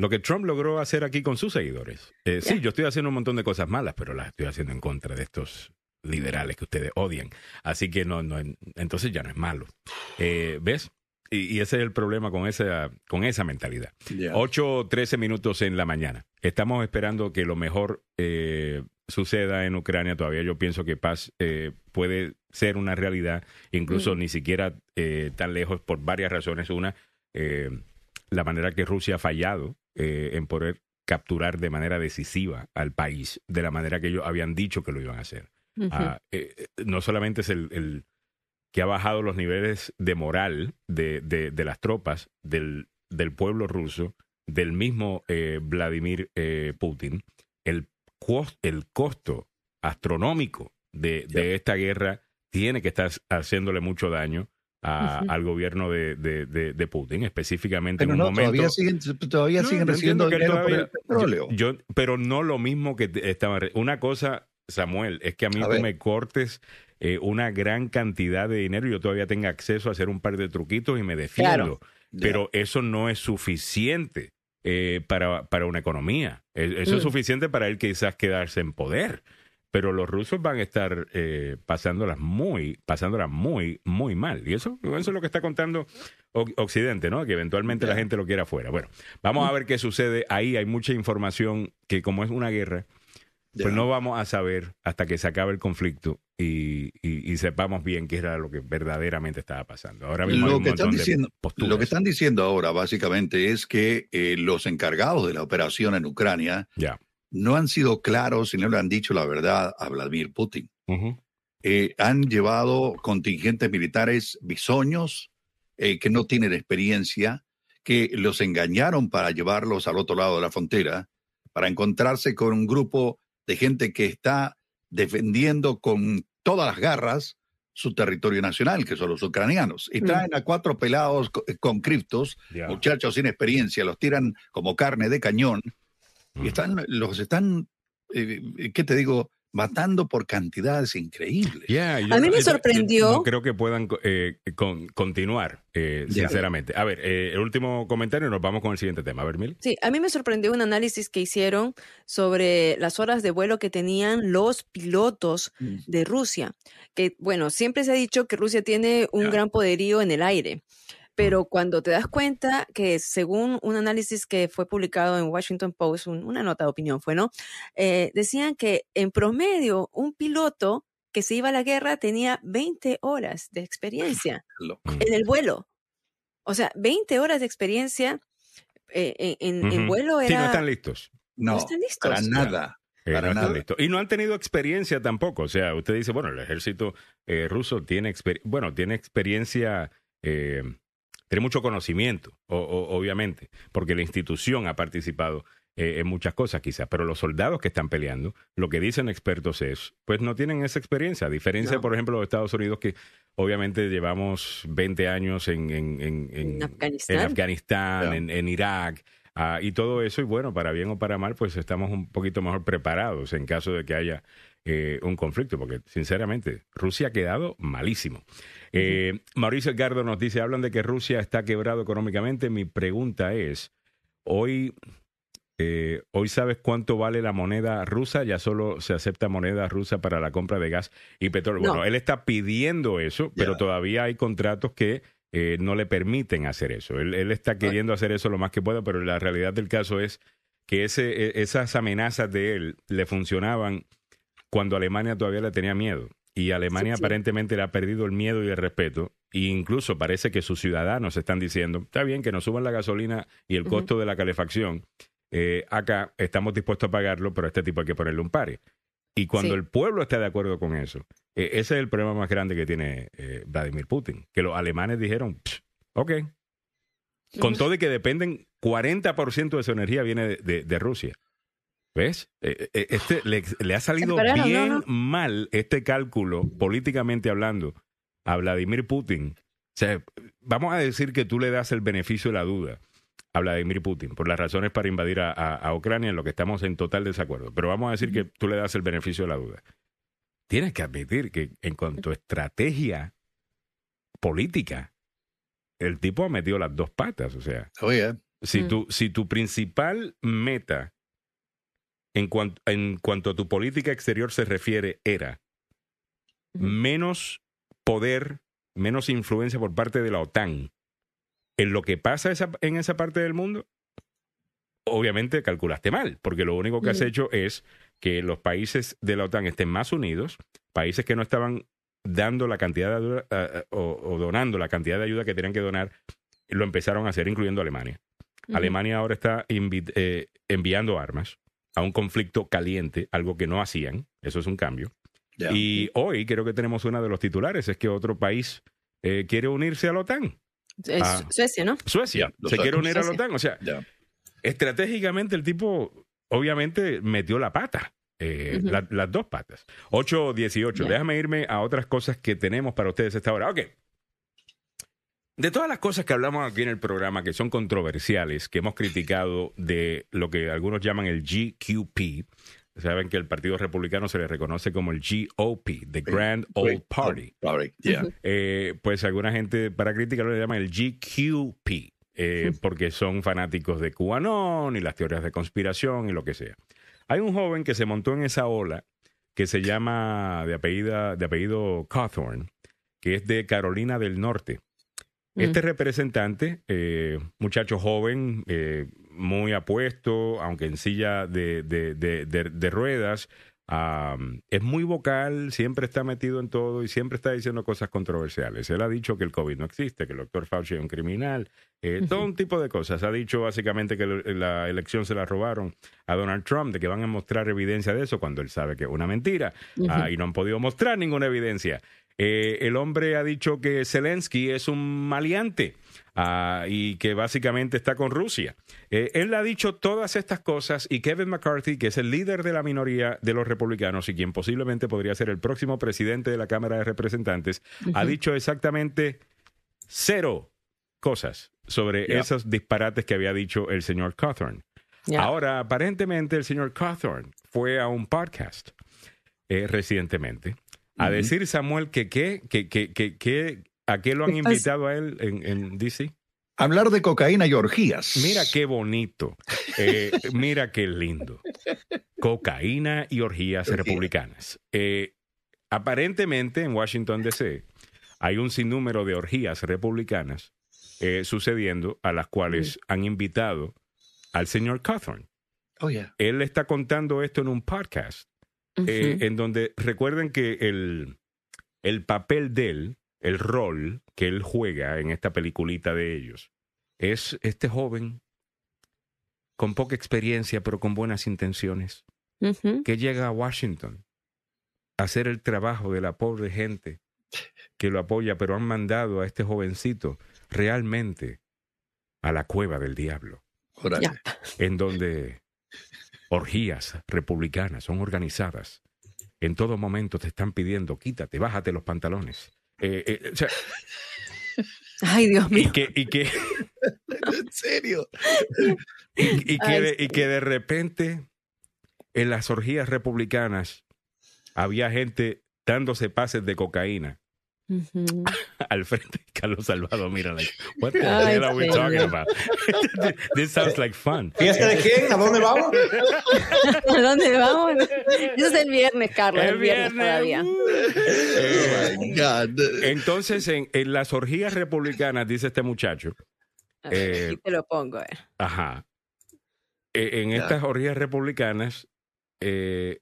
lo que Trump logró hacer aquí con sus seguidores. Eh, Sí, yo estoy haciendo un montón de cosas malas, pero las estoy haciendo en contra de estos liberales que ustedes odian. Así que no, no, entonces ya no es malo. Eh, ¿Ves? Y, y ese es el problema con esa, con esa mentalidad. Ya. 8 13 minutos en la mañana. Estamos esperando que lo mejor eh, suceda en Ucrania. Todavía yo pienso que paz eh, puede ser una realidad, incluso Mm. ni siquiera eh, tan lejos por varias razones. Una, eh, la manera que Rusia ha fallado eh, en poder capturar de manera decisiva al país, de la manera que ellos habían dicho que lo iban a hacer. Ah, eh, eh, no solamente es el, el que ha bajado los niveles de moral de, de- de las tropas, del, del pueblo ruso, del mismo eh, Vladimir eh, Putin, el, cos- el costo astronómico de, de esta guerra tiene que estar haciéndole mucho daño a- al gobierno de, de- de- de Putin, específicamente Pero en un no, momento... todavía siguen, todavía No, siguen yo recibiendo por el petróleo. Yo, pero no lo mismo que estaba. Una cosa Samuel, es que a mí A tú ver. me cortes eh, una gran cantidad de dinero y yo todavía tenga acceso a hacer un par de truquitos y me defiendo. Pero eso no es suficiente eh, para, para una economía. E- Eso es Mm. suficiente para él quizás quedarse en poder. Pero los rusos van a estar eh, pasándolas muy, pasándolas muy, muy mal. Y eso, eso es lo que está contando Occidente, ¿no? Que eventualmente la gente lo quiera afuera. Bueno, vamos a ver qué sucede. Ahí hay mucha información que como es una guerra, pues no vamos a saber hasta que se acabe el conflicto y, y- y sepamos bien qué era lo que verdaderamente estaba pasando. Ahora mismo hay Lo un que, están diciendo, lo que están diciendo ahora básicamente es que eh, los encargados de la operación en Ucrania Ya. No han sido claros y no le han dicho la verdad a Vladimir Putin. Eh, han llevado contingentes militares bisoños eh, que no tienen experiencia, que los engañaron para llevarlos al otro lado de la frontera, para encontrarse con un grupo de gente que está defendiendo con todas las garras su territorio nacional, que son los ucranianos. Y Mm. traen a cuatro pelados co- con criptos, muchachos sin experiencia, los tiran como carne de cañón. Y están, los están, eh, ¿qué te digo? Matando por cantidades increíbles. Yo A mí me yo- yo sorprendió- No creo que puedan eh, con- continuar, eh, sinceramente. A ver, eh, el último comentario y nos vamos con el siguiente tema. A ver, Mil. Sí, a mí me sorprendió un análisis que hicieron sobre las horas de vuelo que tenían los pilotos Mm. de Rusia. Que, bueno, siempre se ha dicho que Rusia tiene un gran poderío en el aire. Pero cuando te das cuenta que según un análisis que fue publicado en Washington Post, un- una nota de opinión fue, ¿no? Eh, decían que en promedio un piloto que se iba a la guerra tenía 20 horas de experiencia en el vuelo. O sea, 20 horas de experiencia eh, en, en- en Ujú. vuelo Sí, era... no están listos. No, están listos. para nada. Eh, Para no están nada. listos. Y no han tenido experiencia tampoco. O sea, usted dice, bueno, el ejército eh, ruso tiene, exper- bueno, tiene experiencia, eh, tiene mucho conocimiento, o- o- obviamente, porque la institución ha participado eh, en muchas cosas quizás, pero los soldados que están peleando, lo que dicen expertos es, pues no tienen esa experiencia, a diferencia, No. por ejemplo, de Estados Unidos, que obviamente llevamos 20 años en, en, en- en- En Afganistán. en Afganistán, Ya. en, en Irak, ah, y todo eso, y bueno, para bien o para mal, pues estamos un poquito mejor preparados en caso de que haya eh, un conflicto, porque sinceramente Rusia ha quedado malísimo. Eh, Mauricio Edgardo nos dice, hablan de que Rusia está quebrado económicamente. Mi pregunta es, hoy... eh, hoy sabes cuánto vale la moneda rusa, ya solo se acepta moneda rusa para la compra de gas y petróleo. No. Bueno, él está pidiendo eso, pero todavía hay contratos que eh, no le permiten hacer eso. Él, él está queriendo hacer eso lo más que pueda, pero la realidad del caso es que ese, e- esas amenazas de él le funcionaban cuando Alemania todavía le tenía miedo. Y Alemania Sí, sí. aparentemente le ha perdido el miedo y el respeto. E incluso parece que sus ciudadanos están diciendo, está bien que nos suban la gasolina y el costo de la calefacción. eh, acá estamos dispuestos a pagarlo, pero a este tipo hay que ponerle un pare. Y cuando Sí. el pueblo está de acuerdo con eso, eh, ese es el problema más grande que tiene eh, Vladimir Putin. Que los alemanes dijeron, "Psh, ok. Con todo y que dependen, 40% de su energía viene de, de- de Rusia. ¿Ves? Eh, eh, Este, le, le ha salido bien ¿no? No. mal este cálculo, políticamente hablando, a Vladimir Putin. O sea, vamos a decir que tú le das el beneficio de la duda a Vladimir Putin por las razones para invadir a, a- a Ucrania, en lo que estamos en total desacuerdo. Pero vamos a decir que tú le das el beneficio de la duda. Tienes que admitir que en cuanto a estrategia política, el tipo ha metido las dos patas. O sea, si, Mm. tu, si tu principal meta en, cuan- en cuanto a tu política exterior se refiere era menos poder, menos influencia por parte de la OTAN en lo que pasa esa- en esa parte del mundo, obviamente calculaste mal, porque lo único que has hecho es que los países de la OTAN estén más unidos, países que no estaban dando la cantidad de ayuda, eh, eh, o, o donando la cantidad de ayuda que tenían que donar, lo empezaron a hacer, incluyendo Alemania. Alemania ahora está eh, enviando armas a un conflicto caliente, algo que no hacían, eso es un cambio. Y hoy creo que tenemos uno de los titulares, es que otro país eh, quiere unirse a la OTAN. Es Ah. Suecia, ¿no? Suecia se quiere unir a la Suecia. OTAN. O sea, estratégicamente el tipo obviamente metió la pata. eh, la- las dos patas. 8.18. Ya. Déjame irme a otras cosas que tenemos para ustedes a esta hora. Ok. De todas las cosas que hablamos aquí en el programa que son controversiales, que hemos criticado de lo que algunos llaman el GQP, Saben que el Partido Republicano se le reconoce como el GOP, The Grand Old Party. Yeah. Eh, pues alguna gente para criticarlo le llama el GQP, eh, porque son fanáticos de QAnon y las teorías de conspiración y lo que sea. Hay un joven que se montó en esa ola que se llama de apellido, de apellido Cawthorn, que es de Carolina del Norte. Este representante, eh, muchacho joven, eh, muy apuesto, aunque en silla de, de- de- de- de ruedas, am, es muy vocal, siempre está metido en todo y siempre está diciendo cosas controversiales. Él ha dicho que el COVID no existe, que el doctor Fauci es un criminal, eh, todo un tipo de cosas. Ha dicho básicamente que lo- la elección se la robaron a Donald Trump, de que van a mostrar evidencia de eso cuando él sabe que es una mentira ah, y no han podido mostrar ninguna evidencia. Eh, el hombre ha dicho que Zelensky es un maleante ah, y que básicamente está con Rusia. Eh, él ha dicho todas estas cosas y Kevin McCarthy, que es el líder de la minoría de los republicanos y quien posiblemente podría ser el próximo presidente de la Cámara de Representantes, ha dicho exactamente cero cosas sobre Yeah. esos disparates que había dicho el señor Cawthorn. Ahora, aparentemente, el señor Cawthorn fue a un podcast eh, recientemente a decir, Samuel, que, qué, que, que, que, que- a qué lo han invitado a él en, en DC. Hablar de cocaína y orgías. Mira qué bonito. Eh, mira qué lindo. Cocaína y orgías Orgías. republicanas. Eh, aparentemente en Washington, D.C., hay un sinnúmero de orgías republicanas eh, sucediendo a las cuales han invitado al señor Cawthorn. Oh, yeah. Él está contando esto en un podcast eh, en donde recuerden que el, el papel de él, el rol que él juega en esta peliculita de ellos, es este joven con poca experiencia pero con buenas intenciones, que llega a Washington a hacer el trabajo de la pobre gente que lo apoya, pero han mandado a este jovencito realmente a la cueva del diablo. En donde orgías republicanas son organizadas. En todo momento te están pidiendo, quítate, bájate los pantalones. Eh, eh, o sea, Ay, Dios y mío. que, y que, [laughs] ¿En serio? y, y que Ay, de, y que de repente en las orgías republicanas había gente dándose pases de cocaína Al frente de Carlos Salvador. Mira, like, what the Ay, hell are we talking about? [laughs] This sounds like fun. ¿Fiesta de quién? ¿A dónde vamos? ¿A dónde vamos? Eso es el viernes, Carlos. El, El viernes, viernes, todavía. uh. Oh, my God. Entonces, en, en las orgías republicanas, dice este muchacho, ver, eh, aquí te lo pongo. ver. Ajá. Eh, en estas orgías republicanas, eh,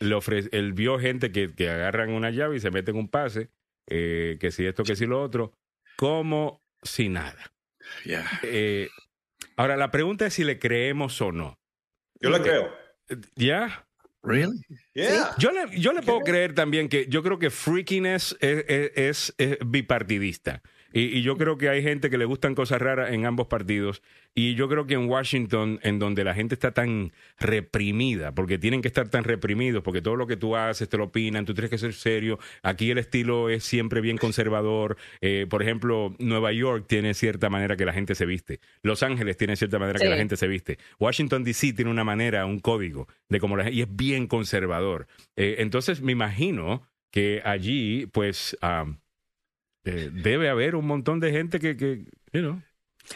le ofrece, él vio gente que, que agarran una llave y se meten un pase, eh, que si esto, que si lo otro, como si nada. Yeah. Eh, ahora, la pregunta es si le creemos o no. Yo le creo. ¿Ya? Really? Yeah. Yo le, yo le puedo creer también que yo creo que freakiness es, es- es- es bipartidista. Y, y yo creo que hay gente que le gustan cosas raras en ambos partidos. Y yo creo que en Washington, en donde la gente está tan reprimida, porque tienen que estar tan reprimidos, porque todo lo que tú haces te lo opinan, tú tienes que ser serio. Aquí el estilo es siempre bien conservador. Eh, por ejemplo, Nueva York tiene cierta manera que la gente se viste. Los Ángeles tiene cierta manera que la gente se viste. Washington DC tiene una manera, un código de cómo la gente, y es bien conservador. Eh, entonces me imagino que allí, pues, eh, debe haber un montón de gente que, que you know,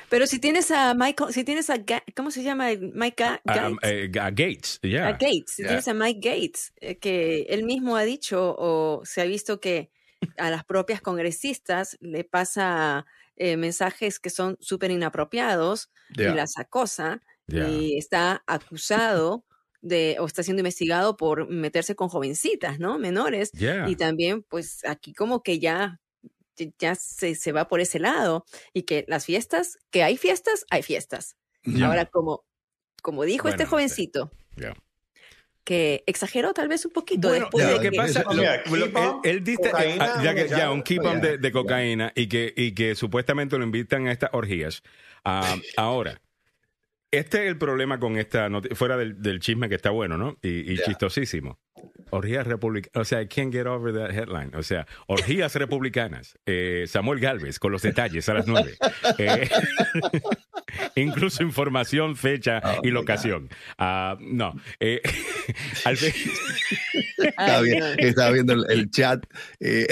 Pero si tienes a Michael, si tienes a, Ga- ¿cómo se llama? Mike Ga- Gates. eh, a Gates, ya. A Gates, si Yeah. tienes a Mike Gates, eh, que él mismo ha dicho o se ha visto que a las propias congresistas le pasa eh, mensajes que son súper inapropiados Yeah. y las acosa y está acusado de o está siendo investigado por meterse con jovencitas, ¿no? Menores. Y también, pues aquí como que ya, ya se, se va por ese lado y que las fiestas, que hay fiestas, hay fiestas. Ahora, como, como dijo este Bueno, jovencito, Ya. que exageró tal vez un poquito Bueno, después de que que- pasa, lo- lo- él, él dice, cocaína, ah, ya, que- ya, ya, un keep on de, de cocaína y que, y que supuestamente lo invitan a estas orgías. Ah, ahora, este es el problema con esta noti- fuera del, del chisme que está bueno, ¿no? Y, y chistosísimo. Orgías republicanas, o sea, I can't get over that headline. O sea, orgías republicanas. Eh, Samuel Galvez con los detalles a las nueve. Eh, [laughs] incluso información, fecha Oh, y locación. Ah, no, eh, [laughs] al Estaba, viendo el, el chat. eh,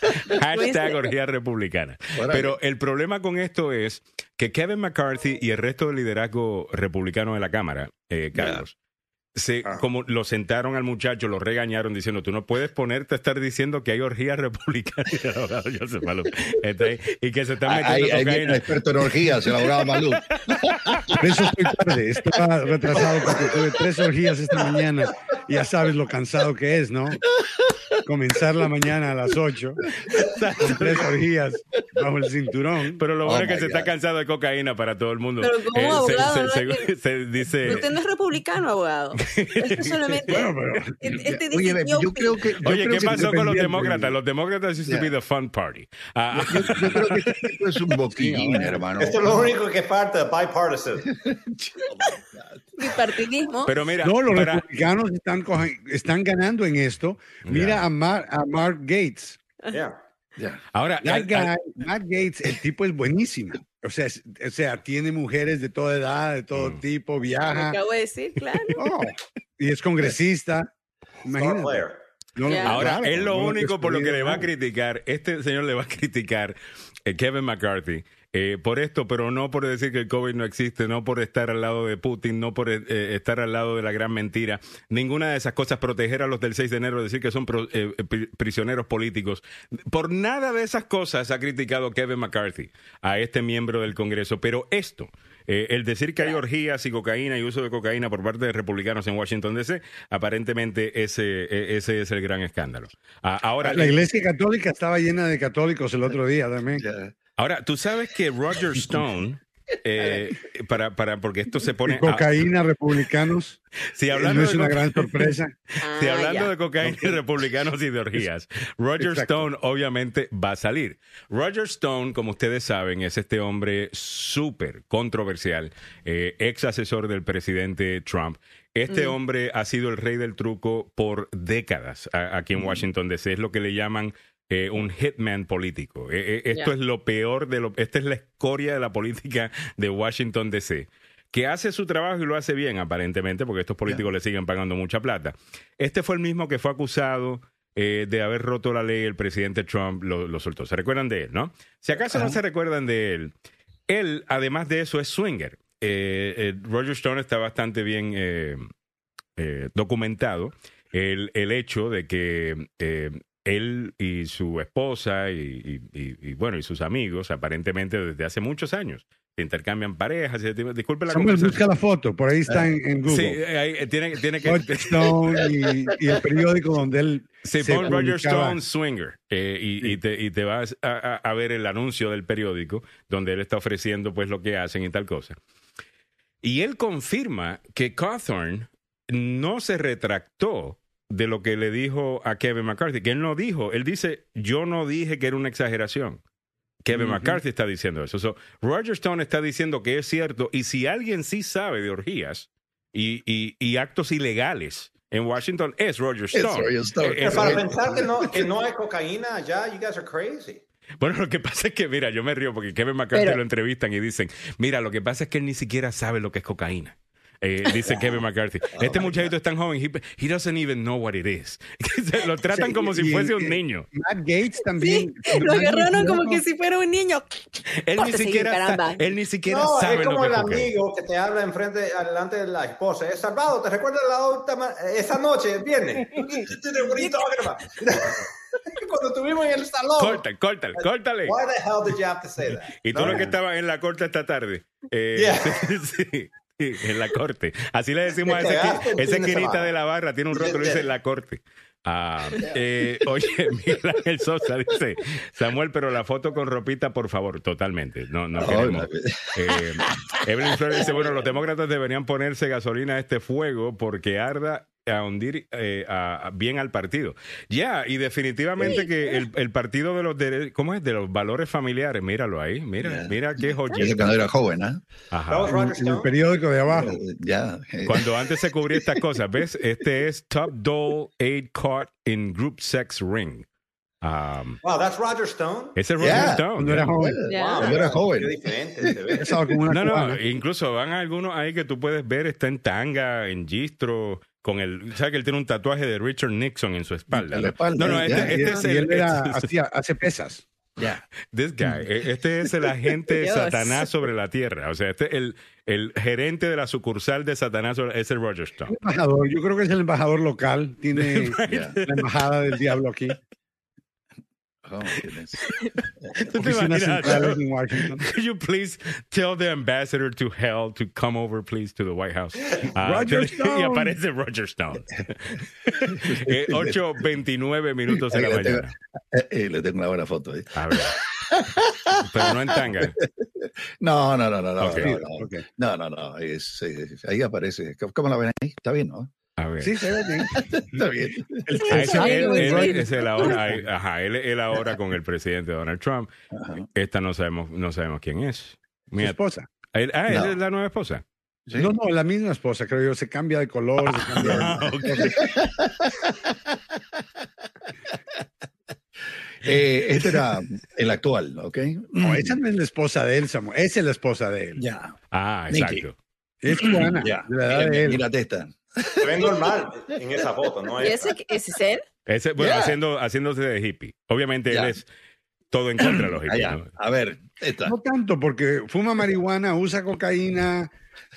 [laughs] hashtag orgía republicana. Pero el problema con esto es que Kevin McCarthy y el resto del liderazgo republicano de la Cámara, eh, Carlos, se, Ah. como lo sentaron al muchacho, lo regañaron diciendo, tú no puedes ponerte a estar diciendo que hay orgías republicanas [laughs] y el abogado Joseph Maluf está ahí, y que se están ahí metiendo el cocaína. experto en orgías, el abogado Malú. [laughs] Por eso estoy tarde. Estaba retrasado porque tuve tres orgías esta mañana. Y ya sabes lo cansado que es, ¿no? Comenzar la mañana a las 8 con tres orgías bajo el cinturón. Pero lo Oh bueno es que my se está God. cansado de cocaína para todo el mundo. Pero como Eh, abogado, se, ¿no? se- se dice... Usted no es republicano, abogado. Esto [laughs] solamente. Bueno, pero- este Oye, decidió yo creo que. yo Oye, creo ¿qué que pasó con los demócratas? Los demócratas used to Yeah. be the fun party. Ah, Yo, yo creo que este tipo es un boquillín, hermano. Esto es lo único que falta, bipartisan. bipartidismo. pero mira, No, los para- republicanos están, coge- están ganando en esto. Mira Ya. A, Mar- a Mark Gates. Yeah. Ya. ahora, That guy, Matt Gates, el tipo es buenísimo. O sea, es- o sea, tiene mujeres de toda edad, de todo Mm. tipo, viaja. acabo de decir, claro. Oh, y es congresista. Star Imagínate. player. No, Ya. ahora, claro, es lo no único por lo que le va a criticar, este señor le va a criticar eh, Kevin McCarthy eh, por esto, pero no por decir que el COVID no existe, no por estar al lado de Putin, no por eh, estar al lado de la gran mentira, ninguna de esas cosas, proteger a los del 6 de enero, decir que son pro- eh, pri- prisioneros políticos. Por nada de esas cosas ha criticado Kevin McCarthy a este miembro del Congreso, pero esto... eh, el decir que hay orgías y cocaína y uso de cocaína por parte de republicanos en Washington DC, aparentemente ese, eh, ese es el gran escándalo. Ah, ahora, La iglesia católica estaba llena de católicos el otro día también. Ahora, tú sabes que Roger [laughs] Stone, eh, para, para, porque esto se pone... a- cocaína, republicanos. si No hablando, es de, una gran sorpresa. [laughs] si Ah, hablando de cocaína y republicanos y de orgías, Roger Exacto. Stone obviamente va a salir. Roger Stone, como ustedes saben, es este hombre súper controversial, eh, ex asesor del presidente Trump. Este Mm. hombre ha sido el rey del truco por décadas a- aquí en Washington DC. Es lo que le llaman eh, un hitman político. Eh, eh, esto es lo peor de lo. Esta es la escoria de la política de Washington DC. Que hace su trabajo y lo hace bien, aparentemente, porque estos políticos le siguen pagando mucha plata. Este fue el mismo que fue acusado eh, de haber roto la ley. El presidente Trump lo, lo soltó. ¿Se recuerdan de él, no? Si acaso no se recuerdan de él, él, además de eso, es swinger. Eh, eh, Roger Stone está bastante bien eh, eh, documentado el, el hecho de que eh, él y su esposa y, y- y- y, bueno y sus amigos aparentemente desde hace muchos años se intercambian parejas disculpe la busca la foto, por ahí está en, en sí Google. ahí, eh, tiene, tiene que Roger Stone [laughs] y, el periódico donde él Se se pone Roger. Stone Swinger eh, y, y te, y te vas a, a- a ver el anuncio del periódico donde él está ofreciendo pues lo que hacen y tal cosa. Y él confirma que Cawthorn no se retractó de lo que le dijo a Kevin McCarthy, que él no dijo, él dice, yo no dije que era una exageración. Kevin. McCarthy está diciendo eso. So, Roger Stone está diciendo que es cierto y si alguien sí sabe de orgías y, y- y actos ilegales en Washington es Roger Es Stone. Roger Stone. Eh, Pero es- para eh, pensar que no, que no hay cocaína allá, you guys are crazy. Bueno, lo que pasa es que, mira, yo me río porque Kevin McCarthy Pero- lo entrevistan y dicen, mira, lo que pasa es que él ni siquiera sabe lo que es cocaína. Eh, dice [laughs] Kevin McCarthy. Este muchachito es tan joven, he, he doesn't even know what it is. [laughs] lo tratan como si Y- fuese un y- niño. Matt Gates también. Sí, lo agarraron como no- que si fuera un niño. Él ni siquiera, sa- él ni siquiera No, sabe es lo como que el amigo que te habla enfrente, delante de la esposa. Es Salvador, ¿te recuerdas la última, esa noche, el viernes? [laughs] Cuando estuvimos en el salón. Córtale, córtale, córtale. Why the hell did you have to say that? Y tú ¿No? lo que estabas en la corte esta tarde. Eh, Yeah. sí, sí, [laughs] en la corte. Así le decimos a ese, esa fin de esquinita semana. de la barra, tiene un rótulo que dice la corte. Ah, eh, oye, [laughs] Miguel Ángel Sosa dice, Samuel, pero la foto con ropita, por favor, totalmente. No, no queremos. Eh, Evelyn Flores dice, bueno, los demócratas deberían ponerse gasolina a este fuego porque arda a hundir eh, a- a- bien al partido. Ya, y definitivamente que el, el partido de los ¿cómo es? De los valores familiares, míralo ahí, mira, Ya. mira qué Ese joyita. cuando era joven, ¿ah? Ajá. En el periódico de abajo. Eh, Ya. eh, Cuando antes se cubría estas cosas, ¿ves? Este es Top Doll Aid Caught in Group Sex Ring. Um, Wow, that's Roger Stone. ese es Roger Yeah, Stone. Cuando era yeah. joven. Ya. Wow, Cuando era joven. Qué diferente se ve. No, no, incluso van algunos ahí que tú puedes ver, está en tanga, en gistro, con el, ¿sabes que él tiene un tatuaje de Richard Nixon en su espalda? En la espalda, no, no, este, este es él el, era, este- [laughs] hacía, hace pesas. Ya. this guy, eh, este es el agente. [laughs] Satanás sobre la tierra, o sea, este el, el gerente de la sucursal de Satanás, sobre- es el Roger Stone. Embajador, yo creo que es el embajador local. Tiene Ya. [laughs] la embajada del diablo aquí. Oh, goodness. [laughs] ¿Tú te Oficinas imaginas? centrales en Washington. [laughs] Could you please tell the ambassador to hell to come over, please, to the White House? Ah, Roger [laughs] y Stone. aparece Roger Stone. eh, 8.29 minutos de la Le tengo, mañana. eh, eh, le tengo una buena foto. ¿eh? A ver. Pero no en tanga. No, no, no, no, no. Ok. no, no. Ok. No, no, no. es- es- ahí aparece. ¿Cómo la ven ahí? Está bien, ¿no? A ver. Sí, se ve bien. [laughs] Está bien. El, Ah, él, él es el ahora, ajá, él, él ahora con el presidente Donald Trump. Ajá. Esta no sabemos, no sabemos quién es. Mira, esposa. él- ah, No. esa es la nueva esposa. Sí. No, no, la misma esposa, creo yo. Se cambia de color. se cambia de- [laughs] Ah. Eh, este era el actual, ¿ok? No, esa no es la esposa de él, Samuel. Esa es la esposa de él. Ya. Ah, Nicky. exacto. Es cubana, Ya. de la edad de él. Mírate esta. Se ve normal en esa foto, ¿no? ¿Y ese, ese es él? Ese, bueno, Yeah. haciendo, haciéndose de hippie. Obviamente Ya. él es todo en contra de los [clears throat] hippies. Allá. ¿no? A ver, esta. No tanto, porque fuma marihuana, usa cocaína,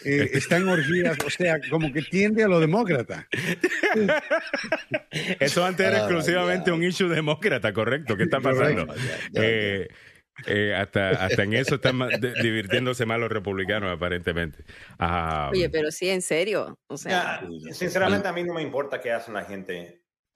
eh, [laughs] está en orgías, o sea, como que tiende a lo demócrata. Eso antes era Ah, exclusivamente un issue demócrata, correcto. ¿Qué está pasando? Correcto, Eh, eh, hasta, hasta en eso están divirtiéndose más los republicanos, aparentemente. Ah, Oye, pero sí, en serio. O sea, Ya, sinceramente, a mí no me importa qué hacen la gente [laughs]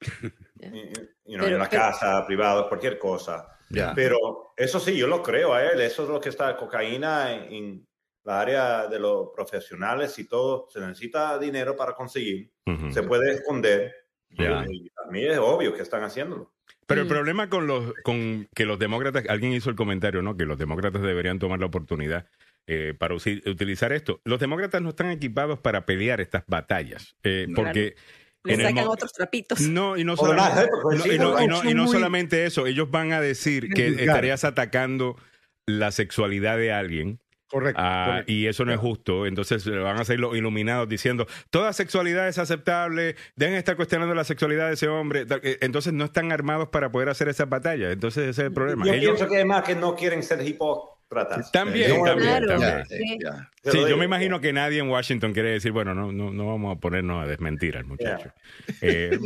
you know, Pero- en la pero- casa, privado, cualquier cosa. Ya. Pero eso sí, yo lo creo a él. Eso es lo que está cocaína en, en la área de los profesionales y todo. Se necesita dinero para conseguir. ujú. Se puede esconder. Ya. Y a mí es obvio que están haciéndolo. Pero el Mm. problema con los con que los demócratas, alguien hizo el comentario, ¿no? Que los demócratas deberían tomar la oportunidad eh, para utilizar esto. Los demócratas no están equipados para pelear estas batallas, eh, porque le en el sacan otros trapitos. no y no solamente, no, y, no, y no- y no solamente eso, ellos van a decir que estarías atacando la sexualidad de alguien Correcto. Ah, correcto. y eso no es justo. Entonces le van a ser los iluminados diciendo, toda sexualidad es aceptable, deben estar cuestionando la sexualidad de ese hombre. Eh, Entonces no están armados para poder hacer esa batalla. Entonces ese es el problema. Yo Ellos, pienso que además que no quieren ser hipócratas. También, Yo- también, Claro. también. Ya, eh, Sí. ya. Te Sí, lo yo me imagino que nadie en Washington quiere decir, bueno, no, no, no vamos a ponernos a desmentir al muchacho. [laughs] Eh, El,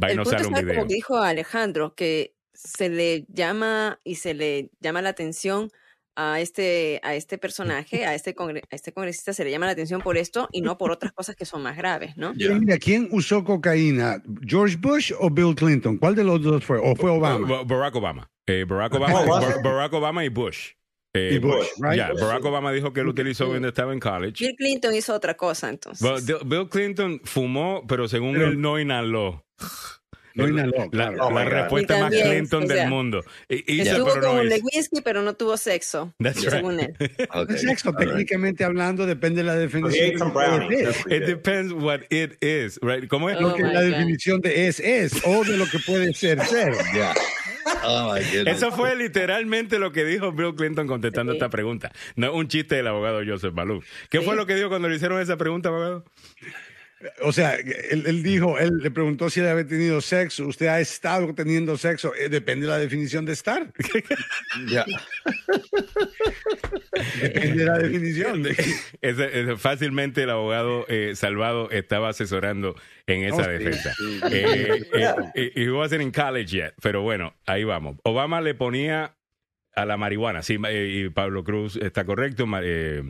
va y el nos punto sale un está video. como dijo Alejandro, que se le llama y se le llama la atención a este, a este personaje, a este, congre- a este congresista, se le llama la atención por esto y no por otras cosas que son más graves, ¿no? Pero mira, ¿quién usó cocaína? ¿George Bush o Bill Clinton? ¿Cuál de los dos fue? ¿O fue Obama? Ba- Barack Obama. Eh, Barack Obama, Oh, ¿was Bar- it? Barack Obama y Bush. Eh, Y Bush, right? ya, Barack Obama dijo que lo utilizó cuando estaba en college. Bill Clinton hizo otra cosa, entonces. Bill Clinton fumó, pero según Pero- él no inhaló. No inhaló, La, claro. Oh, la respuesta Y más también, Clinton o del mundo. Y- Estuvo pero no con es- Lewinsky, pero no tuvo sexo, That's right. según él. [laughs] Ok, El sexo, right. técnicamente hablando, depende de la definición. de es, It depends what it is, right? ¿Cómo es? Oh, Lo que la God. definición de es es o de lo que puede ser ser. [laughs] Oh, my. Eso fue literalmente lo que dijo Bill Clinton contestando Sí. esta pregunta. No un chiste del abogado Joseph Balú. ¿Qué Sí. fue lo que dijo cuando le hicieron esa pregunta, abogado? O sea, él, él dijo, él le preguntó si él había tenido sexo. ¿Usted ha estado teniendo sexo? Eh, depende de la definición de estar. [laughs] Ya. [laughs] Depende de la definición. De, Ese- ese- fácilmente el abogado eh, Salvado estaba asesorando en esa Oh, defensa. Eh, eh, eh, he wasn't in college yet, pero bueno, ahí vamos. Obama le ponía a la marihuana, sí, eh, y Pablo Cruz está correcto, eh,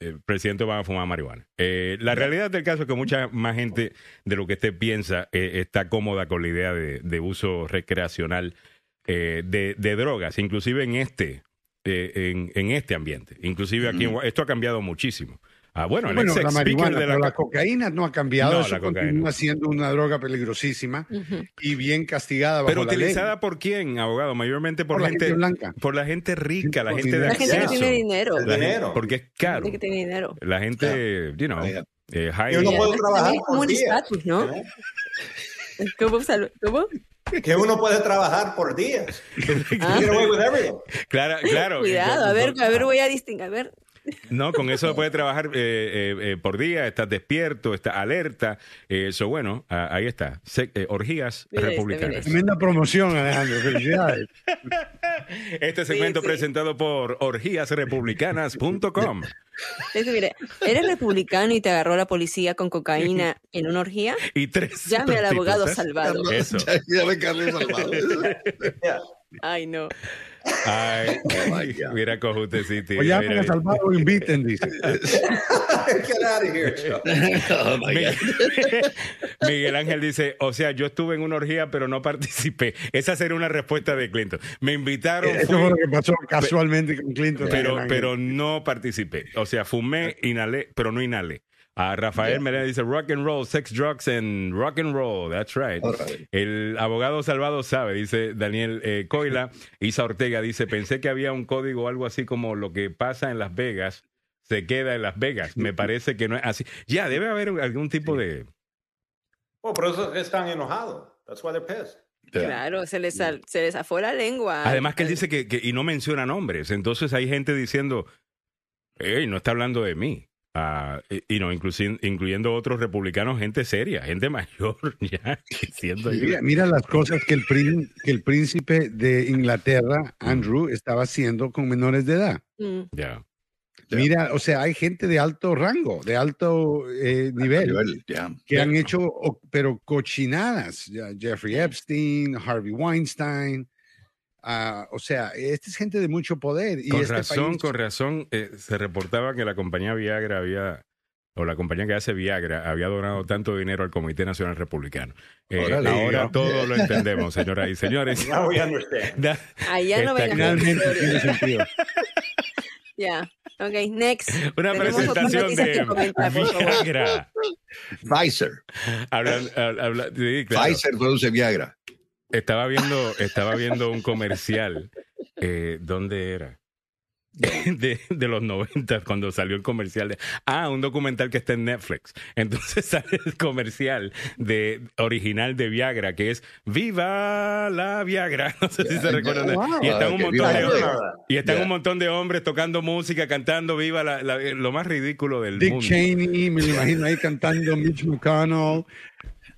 el presidente Obama fumaba marihuana. Eh, la realidad del caso es que mucha más gente de lo que usted piensa eh, está cómoda con la idea de, de uso recreacional eh, de, de drogas, inclusive en este, eh, en, en este ambiente. Inclusive aquí, esto ha cambiado muchísimo. Ah, bueno, el bueno, ex la marihuana, de pero la, la cocaína no ha cambiado. No, Eso la cocaína. continúa siendo una droga peligrosísima Ujú. y bien castigada bajo Pero la ley. utilizada por quién, abogado? Mayormente por, por la gente, gente blanca. por la gente rica, la gente de dinero. La gente que acceso. tiene dinero. La gente- dinero. porque es La caro. gente que tiene dinero. La gente, you know, eh, high- Yo no puedo trabajar es como por un estatus, ¿no? [laughs] ¿Cómo? ¿Cómo? que uno puede trabajar por días. [laughs] Ah. Claro, claro. Cuidado, a ver, a ver, voy a distinguir. A ver, No, con eso puede trabajar eh, eh, eh, por día, estás despierto, estás alerta. Eh, Eso, bueno, ah, ahí está. Se- eh, orgías Mira este, republicanas. mira Tremenda promoción, Alejandro. Felicidades. Este segmento sí. presentado por orgíasrepublicanas.com. Este, mire, ¿eres republicano y te agarró la policía con cocaína en una orgía? Y tres. Llame al abogado salvado. Eso. Ya, ya ve Carlos Salvador. Yeah. Ay, no. Ay, [laughs] Oh, my [laughs] God. mira Cojute City. O llamen mira, a mira. Salvador o inviten, dice. [laughs] Get out of here. Chuck. Oh, my God. Miguel, Miguel Ángel dice, o sea, yo estuve en una orgía, pero no participé. Esa sería una respuesta de Clinton. Me invitaron, Eso fui, fue lo que pasó casualmente con Clinton. pero, pero no participé. O sea, fumé, inhalé, pero no inhalé. A Rafael Melena dice rock and roll, sex, drugs and rock and roll. That's right. El abogado salvado sabe, dice Daniel eh, Coila. [laughs] Isa Ortega dice, pensé que había un código o algo así como lo que pasa en Las Vegas se queda en Las Vegas. Me [laughs] parece que no es así. Ya, debe haber algún tipo de... Oh, por eso es que están enojados. That's why they're pissed. Claro, se les, sal- se les la lengua. Además que él Al- dice que, que- y no menciona nombres. Entonces hay gente diciendo, hey, no está hablando de mí. Ah, y, y no, inclusi- incluyendo otros republicanos, gente seria, gente mayor, [laughs] ya. Mira, mira las cosas que el, prín- que el príncipe de Inglaterra, Andrew, estaba haciendo con menores de edad. Mm. Ya. Ya. Mira, o sea, hay gente de alto rango, de alto eh, nivel, Nivel, ya. que han hecho, o- pero cochinadas. Jeffrey Epstein, Harvey Weinstein. O sea, esta es gente de mucho poder. Y Con este razón, país- con razón, eh, se reportaba que la compañía Viagra había, o la compañía que hace Viagra, había donado tanto dinero al Comité Nacional Republicano. Eh, Órale. ahora todo lo [laughs] entendemos, señoras y señores. Now we understand. Da- Allá no Está Finalmente [laughs] tiene sentido. Ya. Ok, next. Una presentación de. Viagra. Pfizer. Hablan- sí, claro. Pfizer produce Viagra. Estaba viendo, estaba viendo un comercial. Eh, ¿Dónde era? [laughs] De, de los 90, cuando salió el comercial. De, ah, un documental que está en Netflix. Entonces [laughs] sale el comercial de original de Viagra, que es Viva la Viagra. [laughs] No sé si se recuerdan. wow. y están un montón de hombres. Y están un montón de hombres tocando música, cantando Viva la, la- lo más ridículo del Dick mundo. Cheney, me lo imagino ahí cantando Mitch McConnell,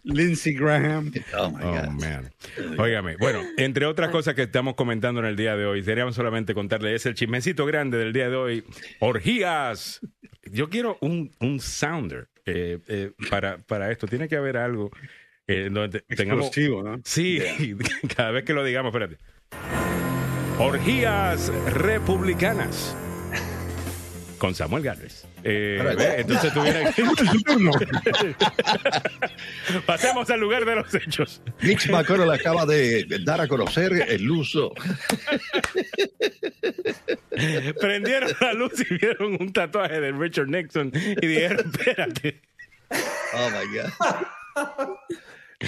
Lindsey Graham. Oh, my Oh, God. man. Óigame, bueno, entre otras cosas que estamos comentando en el día de hoy, queríamos solamente contarle, es el chismecito grande del día de hoy, orgías. Yo quiero un, un sounder eh, eh, para, para esto. Tiene que haber algo eh, donde te- tengamos... Explosivo, ¿no? Sí, [laughs] cada vez que lo digamos, espérate. Orgías republicanas. Con Samuel Gálvez. Eh, ve, entonces tuviera [laughs] que... [laughs] Pasemos al lugar de los hechos. Mitch McConnell acaba de dar a conocer el uso. [laughs] Prendieron la luz y vieron un tatuaje de Richard Nixon y dijeron, espérate. Oh my God.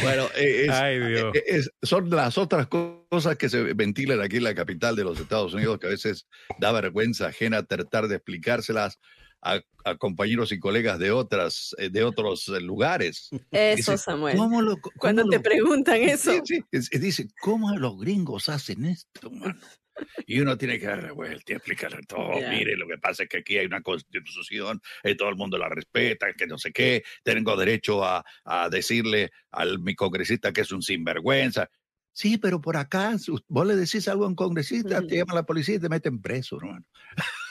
Bueno, eh, es- Ay, eh, es- son las otras co- cosas que se ventilan aquí en la capital de los Estados Unidos que a veces da vergüenza ajena tratar de explicárselas a, a compañeros y colegas de otras eh, de otros eh, lugares. Eso, Dice, Samuel. ¿cómo lo- cómo Cuando te lo- preguntan eso. Es- dice, ¿cómo los gringos hacen esto, mano? Y uno tiene que dar vuelta y explicarle todo. Ya. Mire, lo que pasa es que aquí hay una constitución, y todo el mundo la respeta, que no sé qué. Tengo derecho a, a decirle al mi congresista que es un sinvergüenza. Sí, pero por acá, vos le decís algo a un congresista, te llama la policía y te meten preso, hermano.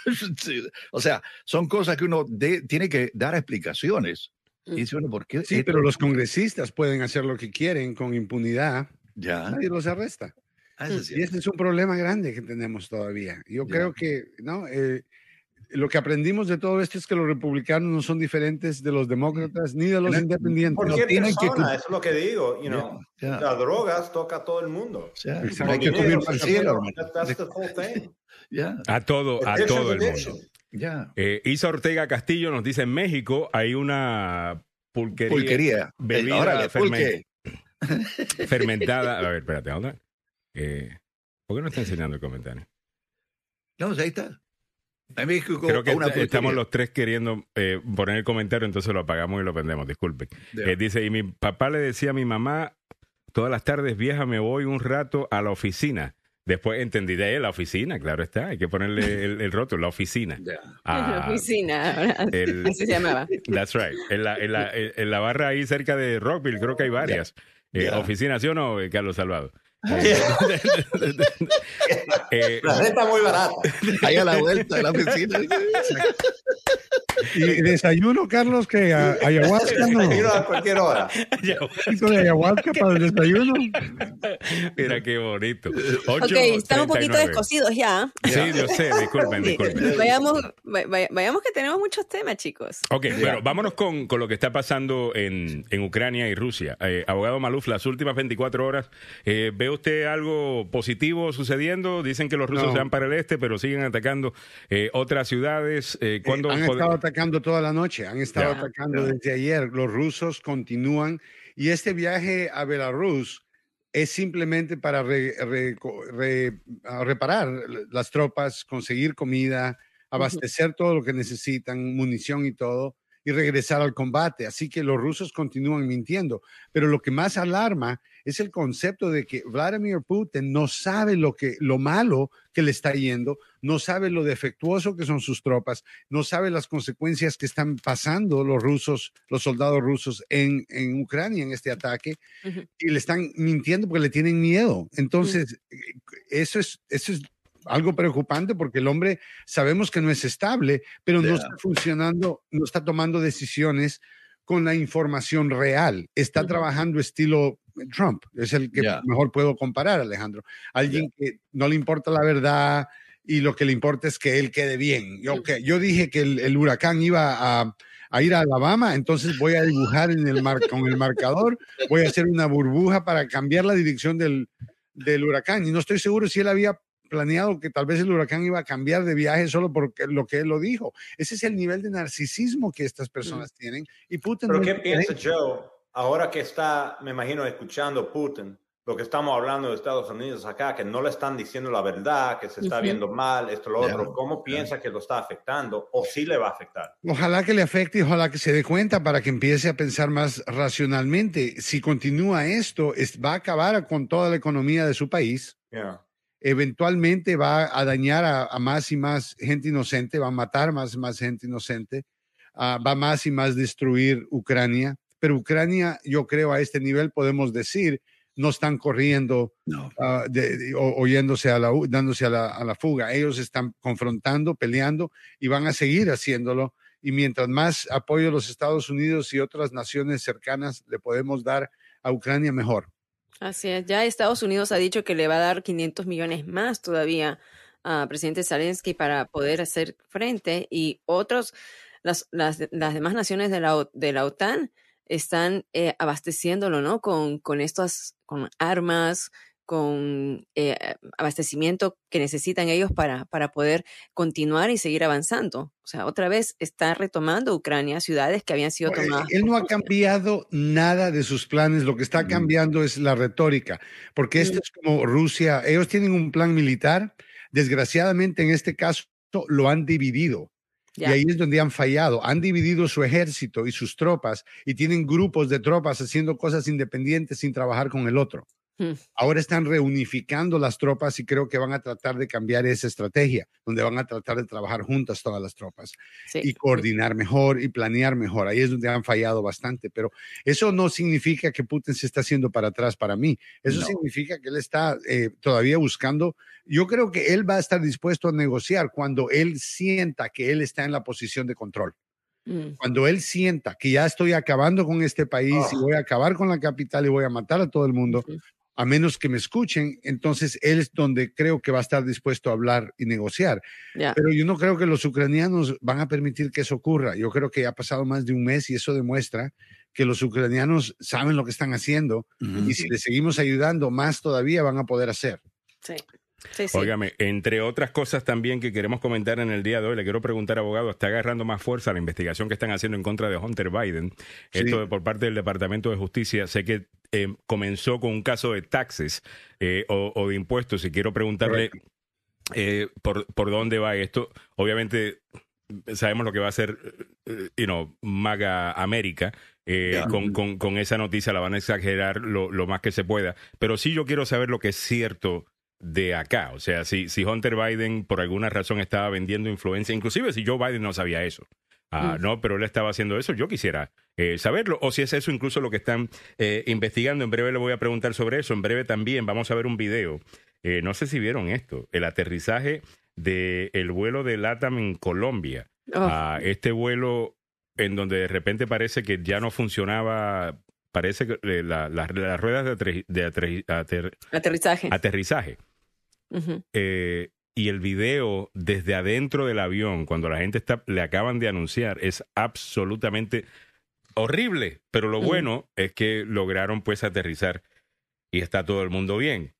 [laughs] O sea, son cosas que uno de- tiene que dar explicaciones. Y dice uno, ¿por qué? Sí, esto- pero los congresistas pueden hacer lo que quieren con impunidad. Ya, Nadie los arresta. ah, Y este es un problema grande que tenemos todavía. Yo Ya. creo que ¿no? Eh, lo que aprendimos de todo esto es que los republicanos no son diferentes de los demócratas ni de los No, independientes. Cualquier tienen que persona, cu- eso es lo que digo. You know, Ya, ya. Las drogas toca a todo el mundo. No hay que comer. [laughs] Ya, A todo, a todo el mundo. Eh, Isa Ortega Castillo nos dice, en México hay una pulquería, Pulquería. bebida Eh, órale, pulque. [laughs] fermentada. A ver, espérate, ¿dónde? Eh, ¿Por qué no está enseñando el comentario? No, ahí está. México, Creo que una estamos los tres queriendo eh, poner el comentario, entonces lo apagamos y lo prendemos, disculpen. Eh, dice, y mi papá le decía a mi mamá, todas las tardes vieja me voy un rato a la oficina. Después entendí de él, la oficina, claro está, hay que ponerle el, el rótulo, la oficina. la oficina, ahora, el- así [laughs] se llamaba. That's right. En la, en, la, en la barra ahí cerca de Rockville, creo que hay varias. Eh, Yeah. Oficinas, ¿sí o no, eh, Carlos Salvado? [laughs] [laughs] Eh, La renta muy barata. [laughs] Ahí a la vuelta de la oficina. ¿Y desayuno, Carlos, que a- ayahuasca no? Desayuno a cualquier hora. ¿Poquito de ayahuasca para el desayuno? Mira qué bonito. Ok, estamos un poquito 8:39. descosidos ya. Sí, yo sé, disculpen, disculpen. Vayamos, va- va- vayamos que tenemos muchos temas, chicos. Ok, bueno, vámonos con, con lo que está pasando en, en Ucrania y Rusia. Eh, abogado Maluf, las últimas 24 horas, eh, ¿ve usted algo positivo sucediendo? Dicen que los rusos No. se van para el este, pero siguen atacando eh, otras ciudades. Eh, ¿cuándo han estado atacando toda la noche, han estado Ya. atacando desde ayer. Los rusos continúan y este viaje a Belarus es simplemente para re- re- re- a reparar las tropas, conseguir comida, abastecer todo lo que necesitan, munición y todo, y regresar al combate. Así que los rusos continúan mintiendo. Pero lo que más alarma es el concepto de que Vladimir Putin no sabe lo que lo malo que le está yendo, no sabe lo defectuoso que son sus tropas, no sabe las consecuencias que están pasando los rusos, los soldados rusos en, en Ucrania en este ataque y le están mintiendo porque le tienen miedo. Entonces, eh, eso es, eso es algo preocupante porque el hombre sabemos que no es estable, pero no Yeah. está funcionando, no está tomando decisiones con la información real. Está Ujú. trabajando estilo Trump, es el que Yeah. mejor puedo comparar, Alejandro. Alguien que no le importa la verdad y lo que le importa es que él quede bien. Yo, que, yo dije que el, el huracán iba a, a ir a Alabama, entonces voy a dibujar en el mar, con el marcador, voy a hacer una burbuja para cambiar la dirección del, del huracán. Y no estoy seguro si él había planeado que tal vez el huracán iba a cambiar de viaje solo porque lo que él lo dijo. Ese es el nivel de narcisismo que estas personas tienen. Y Putin Pero no ¿qué piensa. Joe ahora que está, me imagino, escuchando Putin, lo que estamos hablando de Estados Unidos acá, que no le están diciendo la verdad, que se está Ujú. viendo mal, esto, lo otro, ¿cómo piensa que lo está afectando o sí le va a afectar? Ojalá que le afecte y ojalá que se dé cuenta para que empiece a pensar más racionalmente. Si continúa esto, es- va a acabar con toda la economía de su país. Yeah. Eventualmente va a dañar a, a más y más gente inocente, va a matar más y más gente inocente, ah, va más y más destruir Ucrania. Pero Ucrania, yo creo, a este nivel podemos decir, no están corriendo No. ah, de- de- o, oyéndose a la, dándose a la, a la fuga. Ellos están confrontando, peleando y van a seguir haciéndolo. Y mientras más apoyo los Estados Unidos y otras naciones cercanas le podemos dar a Ucrania, mejor. Así es. Ya Estados Unidos ha dicho que le va a dar 500 millones más todavía a presidente Zelensky para poder hacer frente y otros, las, las, las demás naciones de la, de la OTAN están eh, abasteciéndolo, ¿no? Con, con estas, con armas, con eh, abastecimiento que necesitan ellos para, para poder continuar y seguir avanzando. O sea, otra vez está retomando Ucrania ciudades que habían sido No, eh, tomadas. Él no ha cambiado nada de sus planes, lo que está cambiando es la retórica, porque esto es como Rusia, ellos tienen un plan militar, desgraciadamente en este caso lo han dividido. Y ahí es donde han fallado. Han dividido su ejército y sus tropas y tienen grupos de tropas haciendo cosas independientes sin trabajar con el otro. Hmm. Ahora están reunificando las tropas y creo que van a tratar de cambiar esa estrategia, donde van a tratar de trabajar juntas todas las tropas Sí. y coordinar mejor y planear mejor. Ahí es donde han fallado bastante, pero eso no significa que Putin se está haciendo para atrás para mí. Eso No. significa que él está eh, todavía buscando. Yo creo que él va a estar dispuesto a negociar cuando él sienta que él está en la posición de control. Mm. Cuando él sienta que ya estoy acabando con este país y Ah. voy a acabar con la capital y voy a matar a todo el mundo. A menos que me escuchen, entonces él es donde creo que va a estar dispuesto a hablar y negociar. Pero yo no creo que los ucranianos van a permitir que eso ocurra. Yo creo que ya ha pasado más de un mes y eso demuestra que los ucranianos saben lo que están haciendo y si les seguimos ayudando, más todavía van a poder hacer. Sí. Sí, sí. Óigame, entre otras cosas también que queremos comentar en el día de hoy, le quiero preguntar, abogado, ¿está agarrando más fuerza la investigación que están haciendo en contra de Hunter Biden? Sí. Esto de- por parte del Departamento de Justicia. Sé que eh, comenzó con un caso de taxes eh, o, o de impuestos y quiero preguntarle eh, por, por dónde va esto. Obviamente sabemos lo que va a hacer, you know, MAGA América eh, con, con- con esa noticia, la van a exagerar lo, lo más que se pueda. Pero sí yo quiero saber lo que es cierto de acá. O sea, si, si Hunter Biden por alguna razón estaba vendiendo influencia, inclusive si Joe Biden no sabía eso. Ah, Mm. No, pero él estaba haciendo eso. Yo quisiera eh, saberlo. O si es eso incluso lo que están eh, investigando. En breve le voy a preguntar sobre eso. En breve también vamos a ver un video. Eh, no sé si vieron esto. El aterrizaje del el vuelo de LATAM en Colombia. Oh, Ah, este vuelo en donde de repente parece que ya no funcionaba. Parece que eh, la- la- las ruedas de, aterri- de aterri- ater- aterrizaje. aterrizaje Eh, y el video desde adentro del avión, cuando la gente está, le acaban de anunciar, es absolutamente horrible. Pero lo bueno es que lograron pues aterrizar y está todo el mundo bien.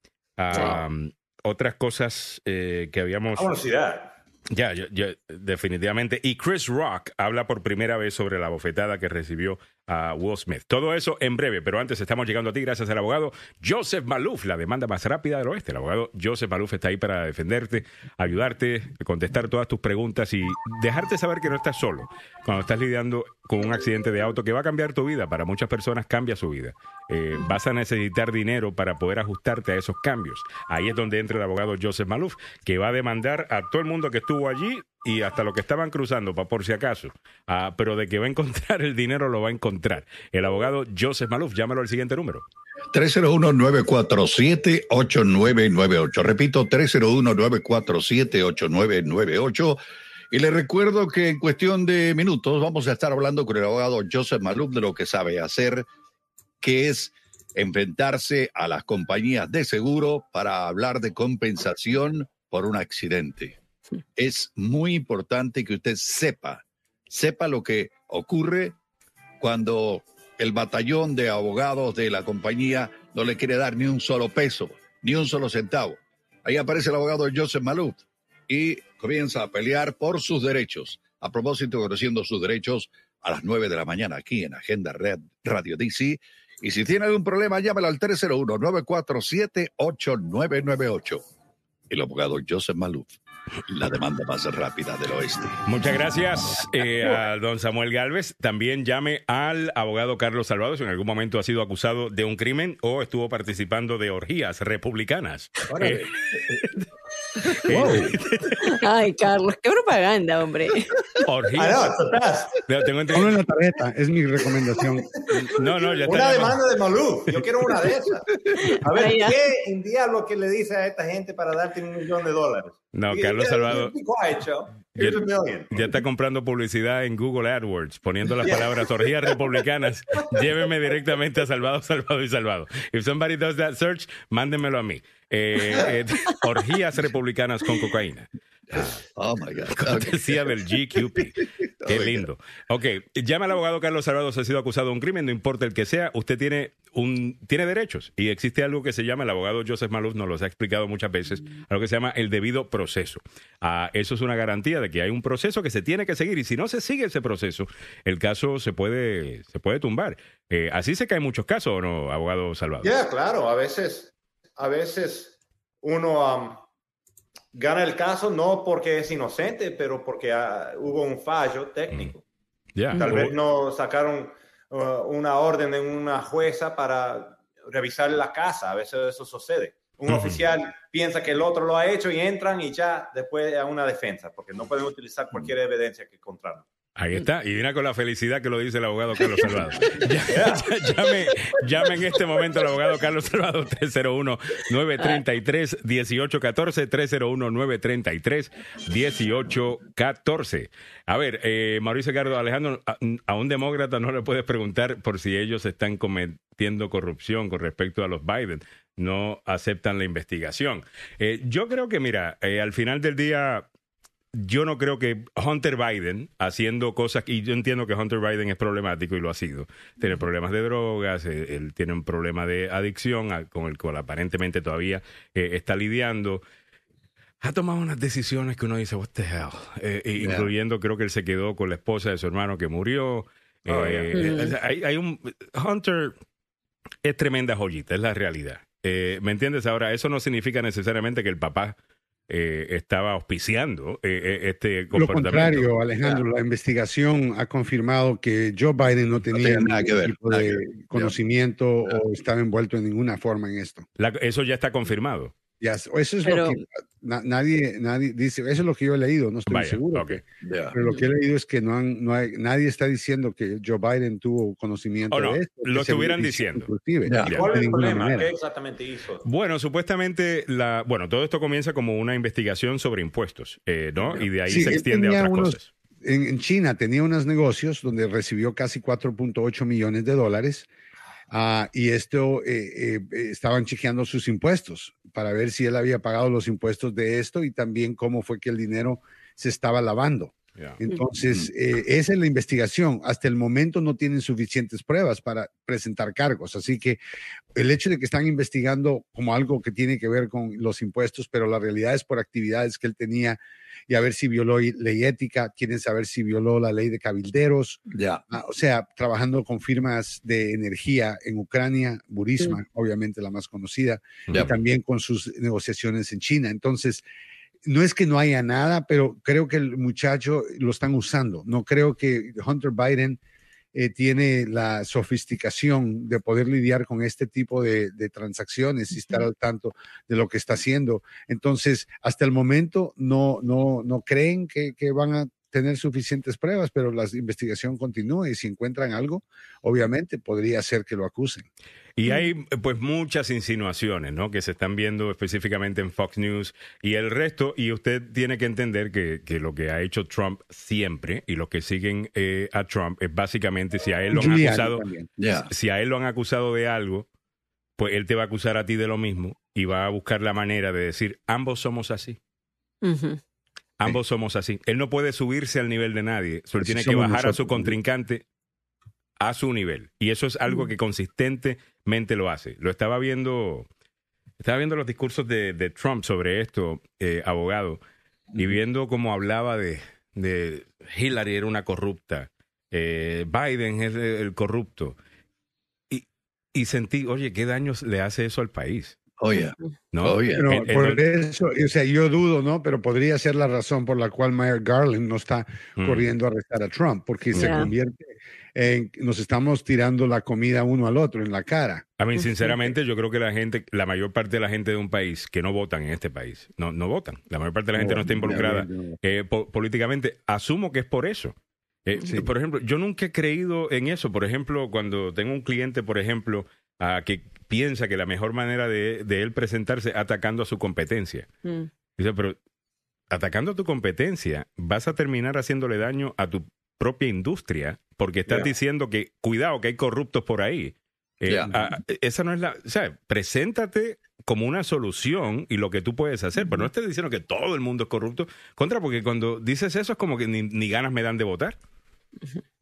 Otras cosas eh, que habíamos... Vámonos, ciudad. Ya, ya, ya, definitivamente. Y Chris Rock habla por primera vez sobre la bofetada que recibió a Will Smith. Todo eso en breve, pero antes estamos llegando a ti gracias al abogado Joseph Maluf, la demanda más rápida del oeste. El abogado Joseph Maluf está ahí para defenderte, ayudarte, contestar todas tus preguntas y dejarte saber que no estás solo cuando estás lidiando con un accidente de auto que va a cambiar tu vida. Para muchas personas cambia su vida. Eh, vas a necesitar dinero para poder ajustarte a esos cambios. Ahí es donde entra el abogado Joseph Maluf, que va a demandar a todo el mundo que estuvo allí y hasta los que estaban cruzando, pa- por si acaso. Ah, pero de que va a encontrar el dinero, lo va a encontrar. El abogado Joseph Maluf, llámalo al siguiente número. 301-947-8998. Repito, 301-947-8998. Y le recuerdo que en cuestión de minutos vamos a estar hablando con el abogado Joseph Maluf de lo que sabe hacer, que es enfrentarse a las compañías de seguro para hablar de compensación por un accidente. Es muy importante que usted sepa, sepa lo que ocurre cuando el batallón de abogados de la compañía no le quiere dar ni un solo peso, ni un solo centavo. Ahí aparece el abogado Joseph Maluf y comienza a pelear por sus derechos. A propósito, conociendo sus derechos a las 9 de la mañana aquí en Agenda Red Radio DC. Y si tiene algún problema, llámalo al 301-947-8998. El abogado Joseph Maluf, la demanda más rápida del oeste. Muchas gracias eh, a don Samuel Galvez. También llame al abogado Carlos Salvador si en algún momento ha sido acusado de un crimen o estuvo participando de orgías republicanas. Eh, Ay, Carlos, qué propaganda, hombre. orgías. Ah, no, tengo entendido- Ponlo en la tarjeta, es mi recomendación. No, no, ya está. Una demanda de Malú. Yo quiero una de esas. A ver, Ay. ¿qué en diablo que le dice a esta gente para darte un millón de dólares? No, Carlos y- Salvador. Here's a million. Ya está comprando publicidad en Google AdWords, poniendo las [laughs] palabras orgías republicanas. Lléveme directamente a Salvado, Salvado y Salvado. If somebody does that search, mándenmelo a mí. Eh, eh, [laughs] orgías republicanas con cocaína. Oh my God. [laughs] Cortesía del GQP. [laughs] Qué lindo. Ok, llama al abogado Carlos Salvador ha sido acusado de un crimen, no importa el que sea, usted tiene un tiene derechos y existe algo que se llama, el abogado Joseph Maluf nos lo ha explicado muchas veces, algo que se llama el debido proceso. Ah, eso es una garantía de que hay un proceso que se tiene que seguir y si no se sigue ese proceso, el caso se puede, se puede tumbar. Eh, así se caen muchos casos, ¿o no, abogado Salvador? Ya, claro, a veces, a veces uno um, gana el caso no porque es inocente, pero porque ah, hubo un fallo técnico. Ya. Tal vez no sacaron uh, una orden en una jueza para revisar la casa. A veces eso sucede. Un oficial piensa que el otro lo ha hecho y entran y ya después a una defensa, porque no pueden utilizar cualquier evidencia que encontraron. Ahí está, y viene con la felicidad que lo dice el abogado Carlos [laughs] Salvador. Ya- ya- llame, llame en este momento al abogado Carlos Salvador 301-933-1814, 301-933-1814. A ver, eh, Mauricio Gardo, Alejandro, a, a un demócrata no le puedes preguntar por si ellos están cometiendo corrupción con respecto a los Biden. No aceptan la investigación. Eh, yo creo que, mira, eh, al final del día yo no creo que Hunter Biden haciendo cosas, y yo entiendo que Hunter Biden es problemático y lo ha sido. Tiene problemas de drogas, eh, él tiene un problema de adicción a- con el cual aparentemente todavía eh, está lidiando. Ha tomado unas decisiones que uno dice, what the hell, Eh, Yeah. incluyendo creo que él se quedó con la esposa de su hermano que murió. Oh, Eh, yeah. hay, hay un Hunter es tremenda joyita, es la realidad. Eh, ¿Me entiendes? Ahora, eso no significa necesariamente que el papá eh, estaba auspiciando eh, eh, este Lo comportamiento. contrario, Alejandro, la investigación ha confirmado que Joe Biden no tenía tenía nada que ningún ver, tipo nada de que ver. conocimiento o estaba envuelto en ninguna forma en esto. La- eso ya está confirmado. Ya, eso es Pero- lo que na- nadie, nadie dice, eso es lo que yo he leído, no estoy Vaya, seguro. ok. que- Ya. pero lo que he leído es que no han, no hay, nadie está diciendo que Joe Biden tuvo conocimiento Oh, no, de esto. lo que estuvieran diciendo. inclusive, Ya. ¿Y Ya. cuál es el problema? manera. ¿Qué exactamente hizo? Bueno, supuestamente, la, bueno, todo esto comienza como una investigación sobre impuestos, eh, ¿no? Y de ahí Sí, se extiende a otras unos- cosas. en, en China tenía unos negocios donde recibió casi 4.8 millones de dólares ah, y esto eh, eh, eh, estaban chequeando sus impuestos para ver si él había pagado los impuestos de esto y también cómo fue que el dinero se estaba lavando. Entonces, eh, esa es la investigación. Hasta el momento no tienen suficientes pruebas para presentar cargos. Así que el hecho de que están investigando como algo que tiene que ver con los impuestos, pero la realidad es por actividades que él tenía y a ver si violó ley ética, quieren saber si violó la ley de cabilderos, Ya. Ah, o sea, trabajando con firmas de energía en Ucrania, Burisma, obviamente la más conocida, Ya. y también con sus negociaciones en China. Entonces, no es que no haya nada, pero creo que el muchacho lo están usando. No creo que Hunter Biden eh, tiene la sofisticación de poder lidiar con este tipo de, de transacciones y estar al tanto de lo que está haciendo. Entonces, hasta el momento no, no, no creen que, que van a tener suficientes pruebas, pero la investigación continúa y si encuentran algo, obviamente podría ser que lo acusen. Y hay pues muchas insinuaciones, ¿no? Que se están viendo específicamente en Fox News y el resto, y usted tiene que entender que, que lo que ha hecho Trump siempre y los que siguen eh, a Trump es básicamente si a él lo han Giuliani acusado, también. Ya. si a él lo han acusado de algo, pues él te va a acusar a ti de lo mismo y va a buscar la manera de decir, ambos somos así. Ujú. Ambos somos así. Él no puede subirse al nivel de nadie. Solo tiene que bajar a su contrincante a su nivel. Y eso es algo que consistentemente lo hace. Lo estaba viendo, estaba viendo los discursos de, de Trump sobre esto, eh, abogado, y viendo cómo hablaba de, de Hillary era una corrupta, eh, Biden es el, el corrupto. Y, y sentí, oye, ¿qué daños le hace eso al país? Oye. ¿No? Oye. Pero En- en por eso, o sea, yo dudo, ¿no? Pero podría ser la razón por la cual Mayor Garland no está Mm. corriendo a arrestar a Trump, porque se convierte en, nos estamos tirando la comida uno al otro en la cara. A mí, sinceramente, yo creo que la gente, la mayor parte de la gente de un país que no votan en este país, no, no votan. La mayor parte de la gente no está involucrada eh, po- políticamente. Asumo que es por eso. Eh, Sí. Por ejemplo, yo nunca he creído en eso. Por ejemplo, cuando tengo un cliente, por ejemplo, ah, que piensa que la mejor manera de, de él presentarse es atacando a su competencia. Mm. Dice, pero atacando a tu competencia, vas a terminar haciéndole daño a tu propia industria porque estás diciendo que, cuidado, que hay corruptos por ahí. Eh, esa no es la. O sea, preséntate como una solución y lo que tú puedes hacer, pero no estés diciendo que todo el mundo es corrupto. Contra, porque cuando dices eso es como que ni, ni ganas me dan de votar.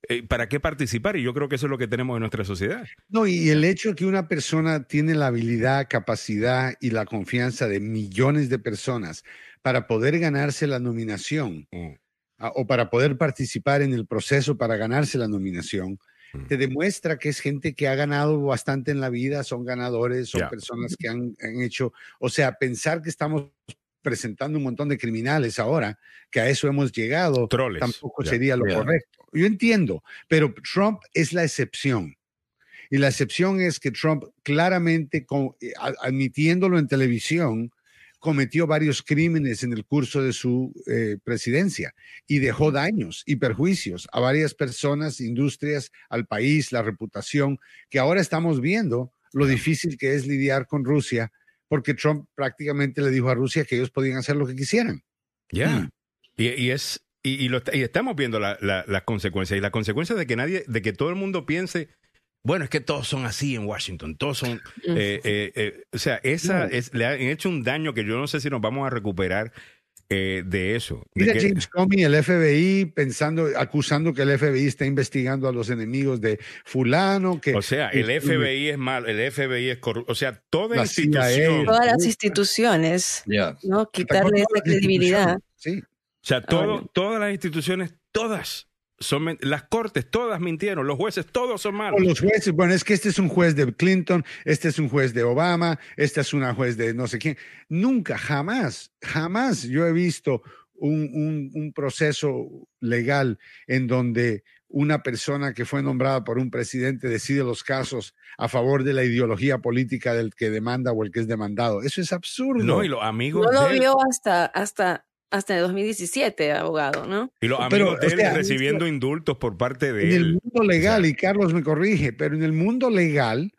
Eh, ¿Para qué participar? Y yo creo que eso es lo que tenemos en nuestra sociedad. No, y el hecho que una persona tiene la habilidad, capacidad y la confianza de millones de personas para poder ganarse la nominación Mm. ah, o para poder participar en el proceso para ganarse la nominación, Mm. te demuestra que es gente que ha ganado bastante en la vida, son ganadores, son personas que han, han hecho, o sea, pensar que estamos presentando un montón de criminales ahora, que a eso hemos llegado, Troles. tampoco sería lo correcto. Yo entiendo, pero Trump es la excepción. Y la excepción es que Trump claramente, con- eh, admitiéndolo en televisión, cometió varios crímenes en el curso de su eh, presidencia y dejó daños y perjuicios a varias personas, industrias, al país, la reputación, que ahora estamos viendo lo difícil que es lidiar con Rusia, porque Trump prácticamente le dijo a Rusia que ellos podían hacer lo que quisieran. Ya. Mm. Y, y es y, y lo, y estamos viendo la- la- las consecuencias y las consecuencias de que nadie, de que todo el mundo piense, bueno, es que todos son así en Washington, todos son, eh, eh, eh, o sea, esa No. es, le han hecho un daño que yo no sé si nos vamos a recuperar eh, de eso. de Mira que- James Comey, el FBI, pensando, acusando que el FBI está investigando a los enemigos de fulano, que o sea, el que- FBI es malo, el FBI es corrupto, o sea, toda La institución, CIA. Todas las instituciones, Ya. ¿no? Quitarle esa credibilidad. Sí, o sea, todo, todas las instituciones, todas son las cortes todas mintieron, los jueces todos son malos. O los jueces, bueno, es que este es un juez de Clinton, este es un juez de Obama, esta es una juez de no sé quién. Nunca, jamás, jamás yo he visto un, un- un proceso legal en donde una persona que fue nombrada por un presidente decide los casos a favor de la ideología política del que demanda o el que es demandado. Eso es absurdo. No, y los amigos No lo él, vio hasta, hasta, hasta el 2017, abogado, ¿no? y los Pero, amigos de o él sea, recibiendo indultos por parte de en el él. mundo legal, y Carlos me corrige, pero en el mundo legal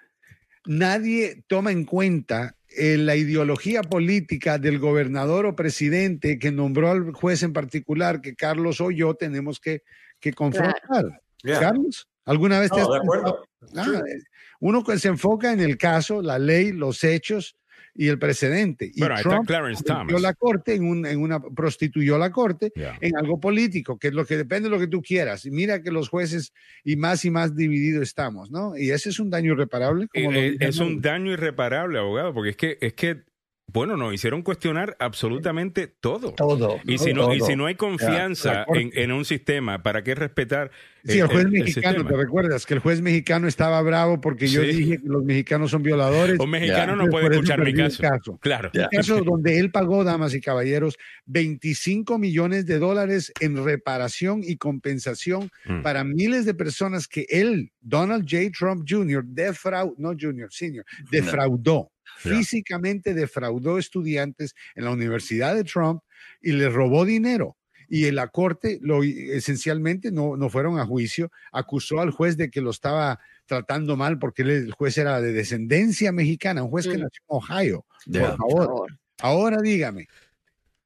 nadie toma en cuenta eh, la ideología política del gobernador o presidente que nombró al juez en particular que Carlos o yo tenemos que, que confrontar. Yeah. Carlos, ¿alguna vez te has de acuerdo. Ah, eh, uno que se enfoca en el caso, la ley, los hechos y el precedente. Y ahí está Trump Thomas. la corte en, un- en una prostituyó la corte en algo político, que es lo que depende de lo que tú quieras. Y mira que los jueces y más y más divididos estamos, ¿no? Y ese es un daño irreparable. Como Eh, es un daño irreparable, abogado, porque es que, es que, bueno, nos hicieron cuestionar absolutamente todo. Todo. Y si, no, y si no hay confianza en, en un sistema, ¿para qué respetar Sí, el juez el mexicano? ¿te recuerdas? Que el juez mexicano estaba bravo porque yo Sí. dije que los mexicanos son violadores. Un mexicano no puede escuchar mi caso. caso. Claro. Ya. caso donde él pagó, damas y caballeros, 25 millones de dólares en reparación y compensación Mm. para miles de personas que él, Donald J. Trump Jr., defraudó, no Jr., Senior, defraudó. Físicamente defraudó estudiantes en la Universidad de Trump y le robó dinero. Y en la corte lo esencialmente no, no fueron a juicio, acusó al juez de que lo estaba tratando mal porque él- el juez era de descendencia mexicana, un juez que Mm. nació en Ohio. Por favor. Ahora dígame.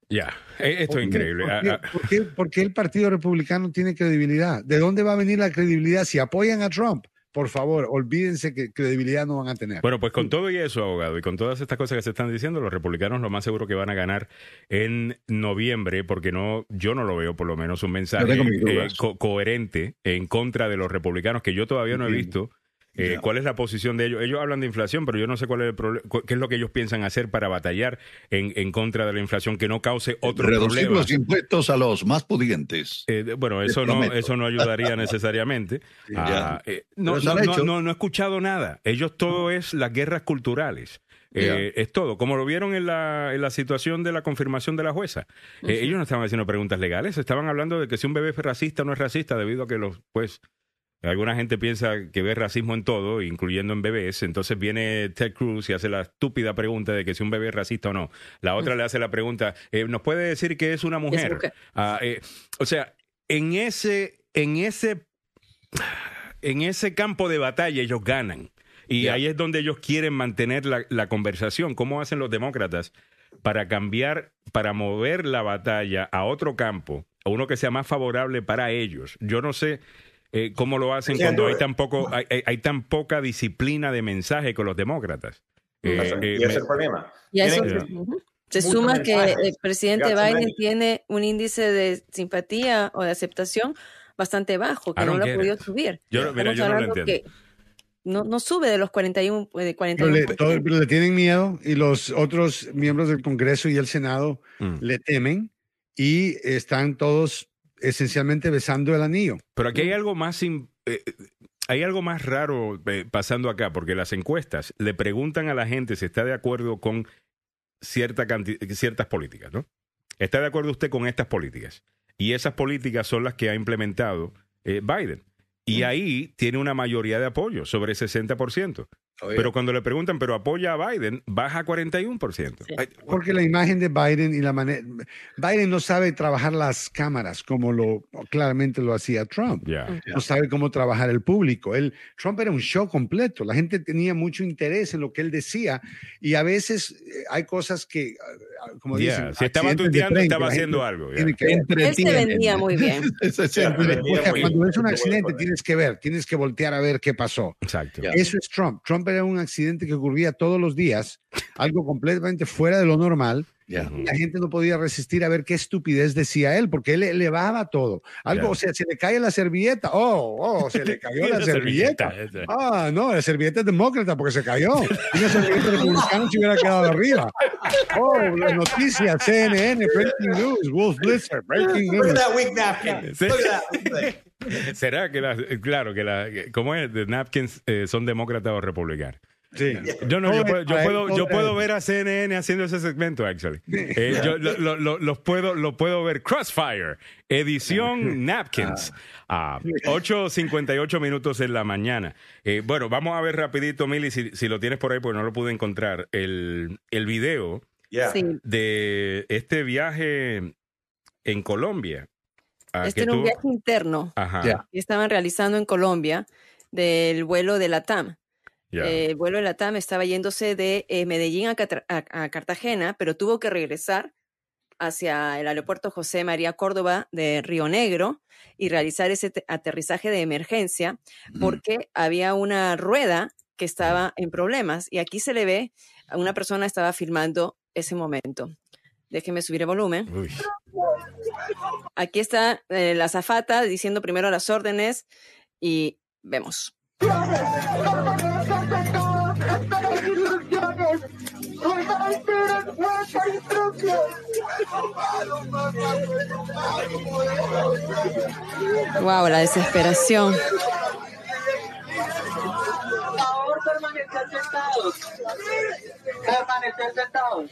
Ya, Eh, esto es ¿por qué- increíble. ¿por Ah, qué, ah, por qué- por qué el Partido Republicano tiene credibilidad? ¿De dónde va a venir la credibilidad? Si apoyan a Trump, por favor, olvídense que credibilidad no van a tener. Bueno, pues con todo y eso, abogado, y con todas estas cosas que se están diciendo, los republicanos lo más seguro que van a ganar en noviembre, porque no, yo no lo veo por lo menos un mensaje eh, co- coherente en contra de los republicanos, que yo todavía no he visto. Eh. ¿Cuál es la posición de ellos? Ellos hablan de inflación, pero yo no sé cuál es el problema, qué es lo que ellos piensan hacer para batallar en, en contra de la inflación, que no cause otro Reducir problema. los impuestos a los más pudientes. Eh, bueno, eso no, eso no ayudaría [laughs] necesariamente. Ah, eh, no, no, no, no- he escuchado nada. Ellos todo es las guerras culturales. Eh, Es todo. Como lo vieron en la, en la situación de la confirmación de la jueza. Ellos no estaban haciendo preguntas legales, estaban hablando de que si un bebé es racista o no es racista, debido a que los, pues, alguna gente piensa que ve racismo en todo, incluyendo en bebés. Entonces viene Ted Cruz y hace la estúpida pregunta de que si un bebé es racista o no. La otra le hace la pregunta, eh, ¿nos puede decir que es una mujer? mujer. Ah, eh, o sea, en ese, en ese, en ese campo de batalla ellos ganan. Y ahí es donde ellos quieren mantener la, la conversación. ¿Cómo hacen los demócratas para cambiar, para mover la batalla a otro campo, a uno que sea más favorable para ellos? Yo no sé eh, cómo lo hacen Sí, cuando hay tan, poco, hay, hay- hay tan poca disciplina de mensaje con los demócratas. Eh, eh, y ese es el problema. Y eso se suma que el presidente Got Biden tiene un índice de simpatía o de aceptación bastante bajo, que no lo ha podido it. subir. Yo- mira, yo no lo entiendo. que no, no sube de los 41, de Pero 41 le, todo- pero le tienen miedo y los otros miembros del Congreso y el Senado Mm. le temen y están todos esencialmente besando el anillo. Pero aquí hay algo más eh, hay algo más raro eh, pasando acá, porque las encuestas le preguntan a la gente si está de acuerdo con cierta ciertas políticas, ¿no? ¿Está de acuerdo usted con estas políticas? Y esas políticas son las que ha implementado eh, Biden. Y ahí tiene una mayoría de apoyo, sobre 60%. Oye, Pero cuando le preguntan, ¿pero apoya a Biden? Baja a 41%. Sí. Porque la imagen de Biden y la manera... Biden no sabe trabajar las cámaras como lo claramente lo hacía Trump. ya. No sabe cómo trabajar el público. Él, Trump era un show completo. La gente tenía mucho interés en lo que él decía y a veces eh, hay cosas que, ah, como Ya, dicen, Si estaba tuiteando, estaba haciendo algo. tiene que- Él se vendía muy bien. [laughs] Sí, el- vendía o sea, muy- cuando es un accidente tienes que ver, tienes que voltear a ver qué pasó. Exacto. Eso es Trump. Trump era un accidente que ocurría todos los días, algo completamente fuera de lo normal. Ujú. La gente no podía resistir a ver qué estupidez decía él, porque él elevaba todo. Algo, Ya. o sea, se le cae la servilleta. Oh, oh, se le [laughs] cayó la servilleta. Ah, no, la servilleta es demócrata porque se cayó. Y una servilleta republicana se hubiera quedado arriba. Oh, las noticias, CNN, breaking news, Wolf Blitzer, breaking Look at news. that weak napkin. Look at that. [laughs] ¿Será que las, claro, que la, ¿cómo es? The napkins eh, son demócratas o republicanos? Sí. Yo no, yo puedo, yo puedo, yo puedo ver a CNN haciendo ese segmento, actually. Eh, yo lo, lo- lo- los puedo, lo puedo ver. Crossfire, edición Napkins, a 8.58 minutos en la mañana. Eh, bueno, vamos a ver rapidito, Mili, si, si lo tienes por ahí, porque no lo pude encontrar, el, el video Yeah. Sí. de este viaje en Colombia. Ah, Este era un viaje interno que estaban realizando en Colombia del vuelo de la TAM. Eh, el vuelo de la TAM estaba yéndose de eh, Medellín a, Catra- a- a Cartagena, pero tuvo que regresar hacia el aeropuerto José María Córdoba de Río Negro y realizar ese te- aterrizaje de emergencia porque había una rueda que estaba en problemas y aquí se le ve a una persona estaba filmando ese momento. Déjeme subir el volumen. Uy. Aquí está eh, la azafata diciendo primero las órdenes y vemos. Wow, la desesperación. Por favor, permanecer sentados. Permanecer sentados.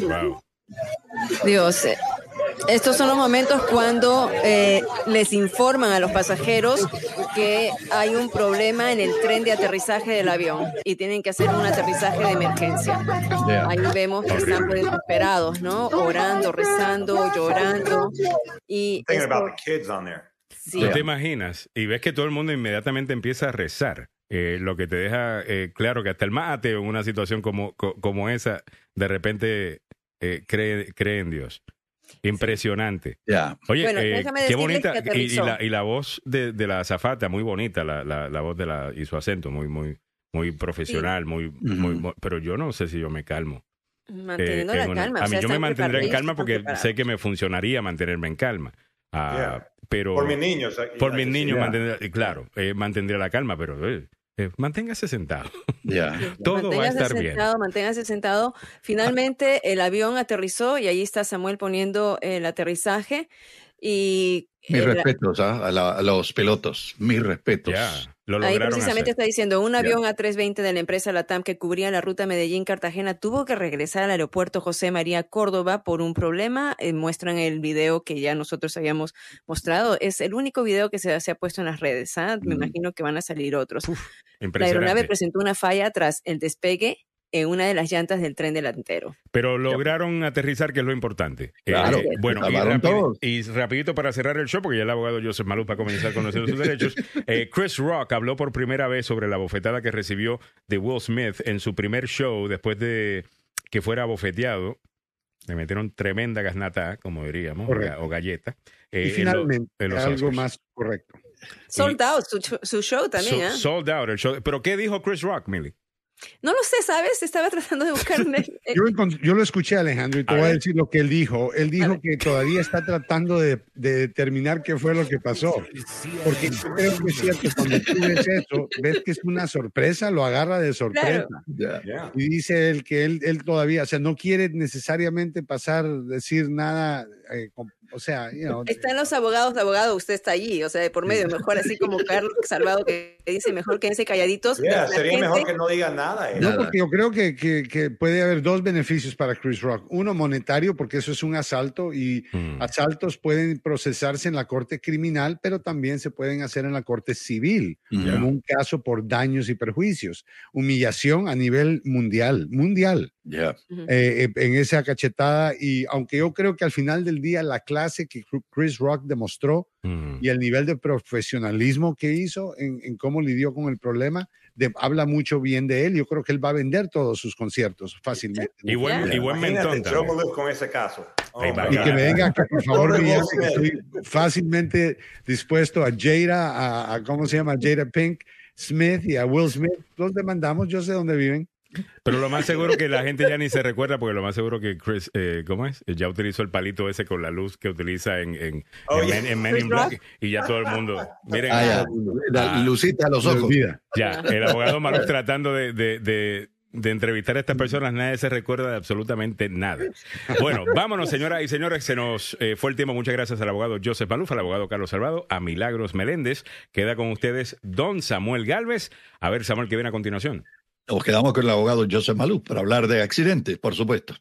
Wow. Dios, eh, estos son los momentos cuando eh, les informan a los pasajeros que hay un problema en el tren de aterrizaje del avión y tienen que hacer un aterrizaje de emergencia. Yeah. Ahí vemos que están desesperados, ¿no? Orando, rezando, llorando. Y esto- sí, ¿Tú te imaginas? Y ves que todo el mundo inmediatamente empieza a rezar. eh, lo que te deja eh, claro que hasta el más ateo en una situación como, co- como esa, de repente eh, cree, cree en Dios. Impresionante. Ya. Oye, Bueno, eh, qué bonita. Y, la, y la voz de, de la azafata, muy bonita, la, la, la voz de la y su acento, muy, muy, muy profesional, muy, muy, muy- Pero yo no sé si yo me calmo. manteniendo en la una- calma. a o mí sea, yo me mantendré en calma porque sé que me funcionaría mantenerme en calma. Ah, Yeah. Pero Por mis niños. por mis niños, Yeah. y claro, eh, mantendré la calma, pero eh, eh, manténgase sentado. [laughs] Ya. [laughs] Todo va a Manténgase estar bien. sentado, Manténgase sentado. Finalmente [laughs] el avión aterrizó y ahí está Samuel poniendo el aterrizaje y Mis la- respetos ¿ah? a, la- a los pilotos. Mis respetos. Lo Ahí precisamente hacer. está diciendo, un avión A320 de la empresa LATAM que cubría la ruta Medellín-Cartagena tuvo que regresar al aeropuerto José María Córdoba por un problema. Eh, muestran el video que ya nosotros habíamos mostrado. Es el único video que se, se ha puesto en las redes. ¿ah? Me Mm. imagino que van a salir otros. La aeronave presentó una falla tras el despegue en una de las llantas del tren delantero. Pero lograron aterrizar, que es lo importante. Eh, Claro, eh, bueno, y, rapidito para cerrar el show, porque ya el abogado Joseph Maluf va a comenzar conociendo sus [laughs] derechos. eh, Chris Rock habló por primera vez sobre la bofetada que recibió de Will Smith en su primer show después de que fuera bofeteado. Le metieron tremenda gasnata, como diríamos, o, Correcto. o galleta. eh, Y en finalmente, lo- en los algo Oscars. más correcto. Sold out su, show también. So- sold out el show. ¿Pero qué dijo Chris Rock, Millie? No lo sé, ¿sabes? Estaba tratando de buscar un- [laughs] Yo, lo escuché, Alejandro, y te A voy a ver. decir lo que él dijo. Él A dijo que todavía está tratando de, de determinar qué fue lo que pasó. Porque yo creo que es cierto, cuando tú ves eso, ves que es una sorpresa, lo agarra de sorpresa. Yeah. Y dice él que él, él todavía, o sea, no quiere necesariamente pasar, decir nada, eh, o sea, you know, Están los abogados de abogado, usted está allí, o sea, de por medio, mejor así como [laughs] Carlos Salvado que dice, mejor quédense calladitos. Yeah, sería gente- mejor que no diga nada. eh. No, porque yo creo que, que- que puede haber dos beneficios para Chris Rock. Uno monetario, porque eso es un asalto y Mm. asaltos pueden procesarse en la corte criminal, pero también se pueden hacer en la corte civil, Ya. como un caso por daños y perjuicios. Humillación a nivel mundial, mundial, Ujú. eh, en esa cachetada. Y aunque yo creo que al final del día la clase que Chris Rock demostró Mm. y el nivel de profesionalismo que hizo en, en cómo lidió con el problema, de- habla mucho bien de él. Yo creo que él va a vender todos sus conciertos fácilmente. Y buen, y buen mentón con ese caso. Oh, Y que venga acá, por favor, me llame, que estoy fácilmente dispuesto a Jada, a, a- ¿cómo se llama? Jada Pink Smith y a Will Smith. Los demandamos, yo sé dónde viven. Pero lo más seguro que la gente ya ni se recuerda, porque lo más seguro que Chris, eh, ¿cómo es? Eh, ya utilizó el palito ese con la luz que utiliza en, en, en, oh, yeah. en, Men in Black y ya todo el mundo. Miren. Ah, la, ah. lucita a los ojos. Ya, el abogado Maru tratando de, de, de entrevistar a estas personas, nadie se recuerda de absolutamente nada. Bueno, vámonos, señoras y señores, se nos eh, fue el tiempo. Muchas gracias al abogado Joseph Maluf, al abogado Carlos Salvado, a Milagros Meléndez. Queda con ustedes don Samuel Galvez. A ver, Samuel, ¿qué viene a continuación? Nos quedamos con el abogado Joseph Malú para hablar de accidentes, por supuesto.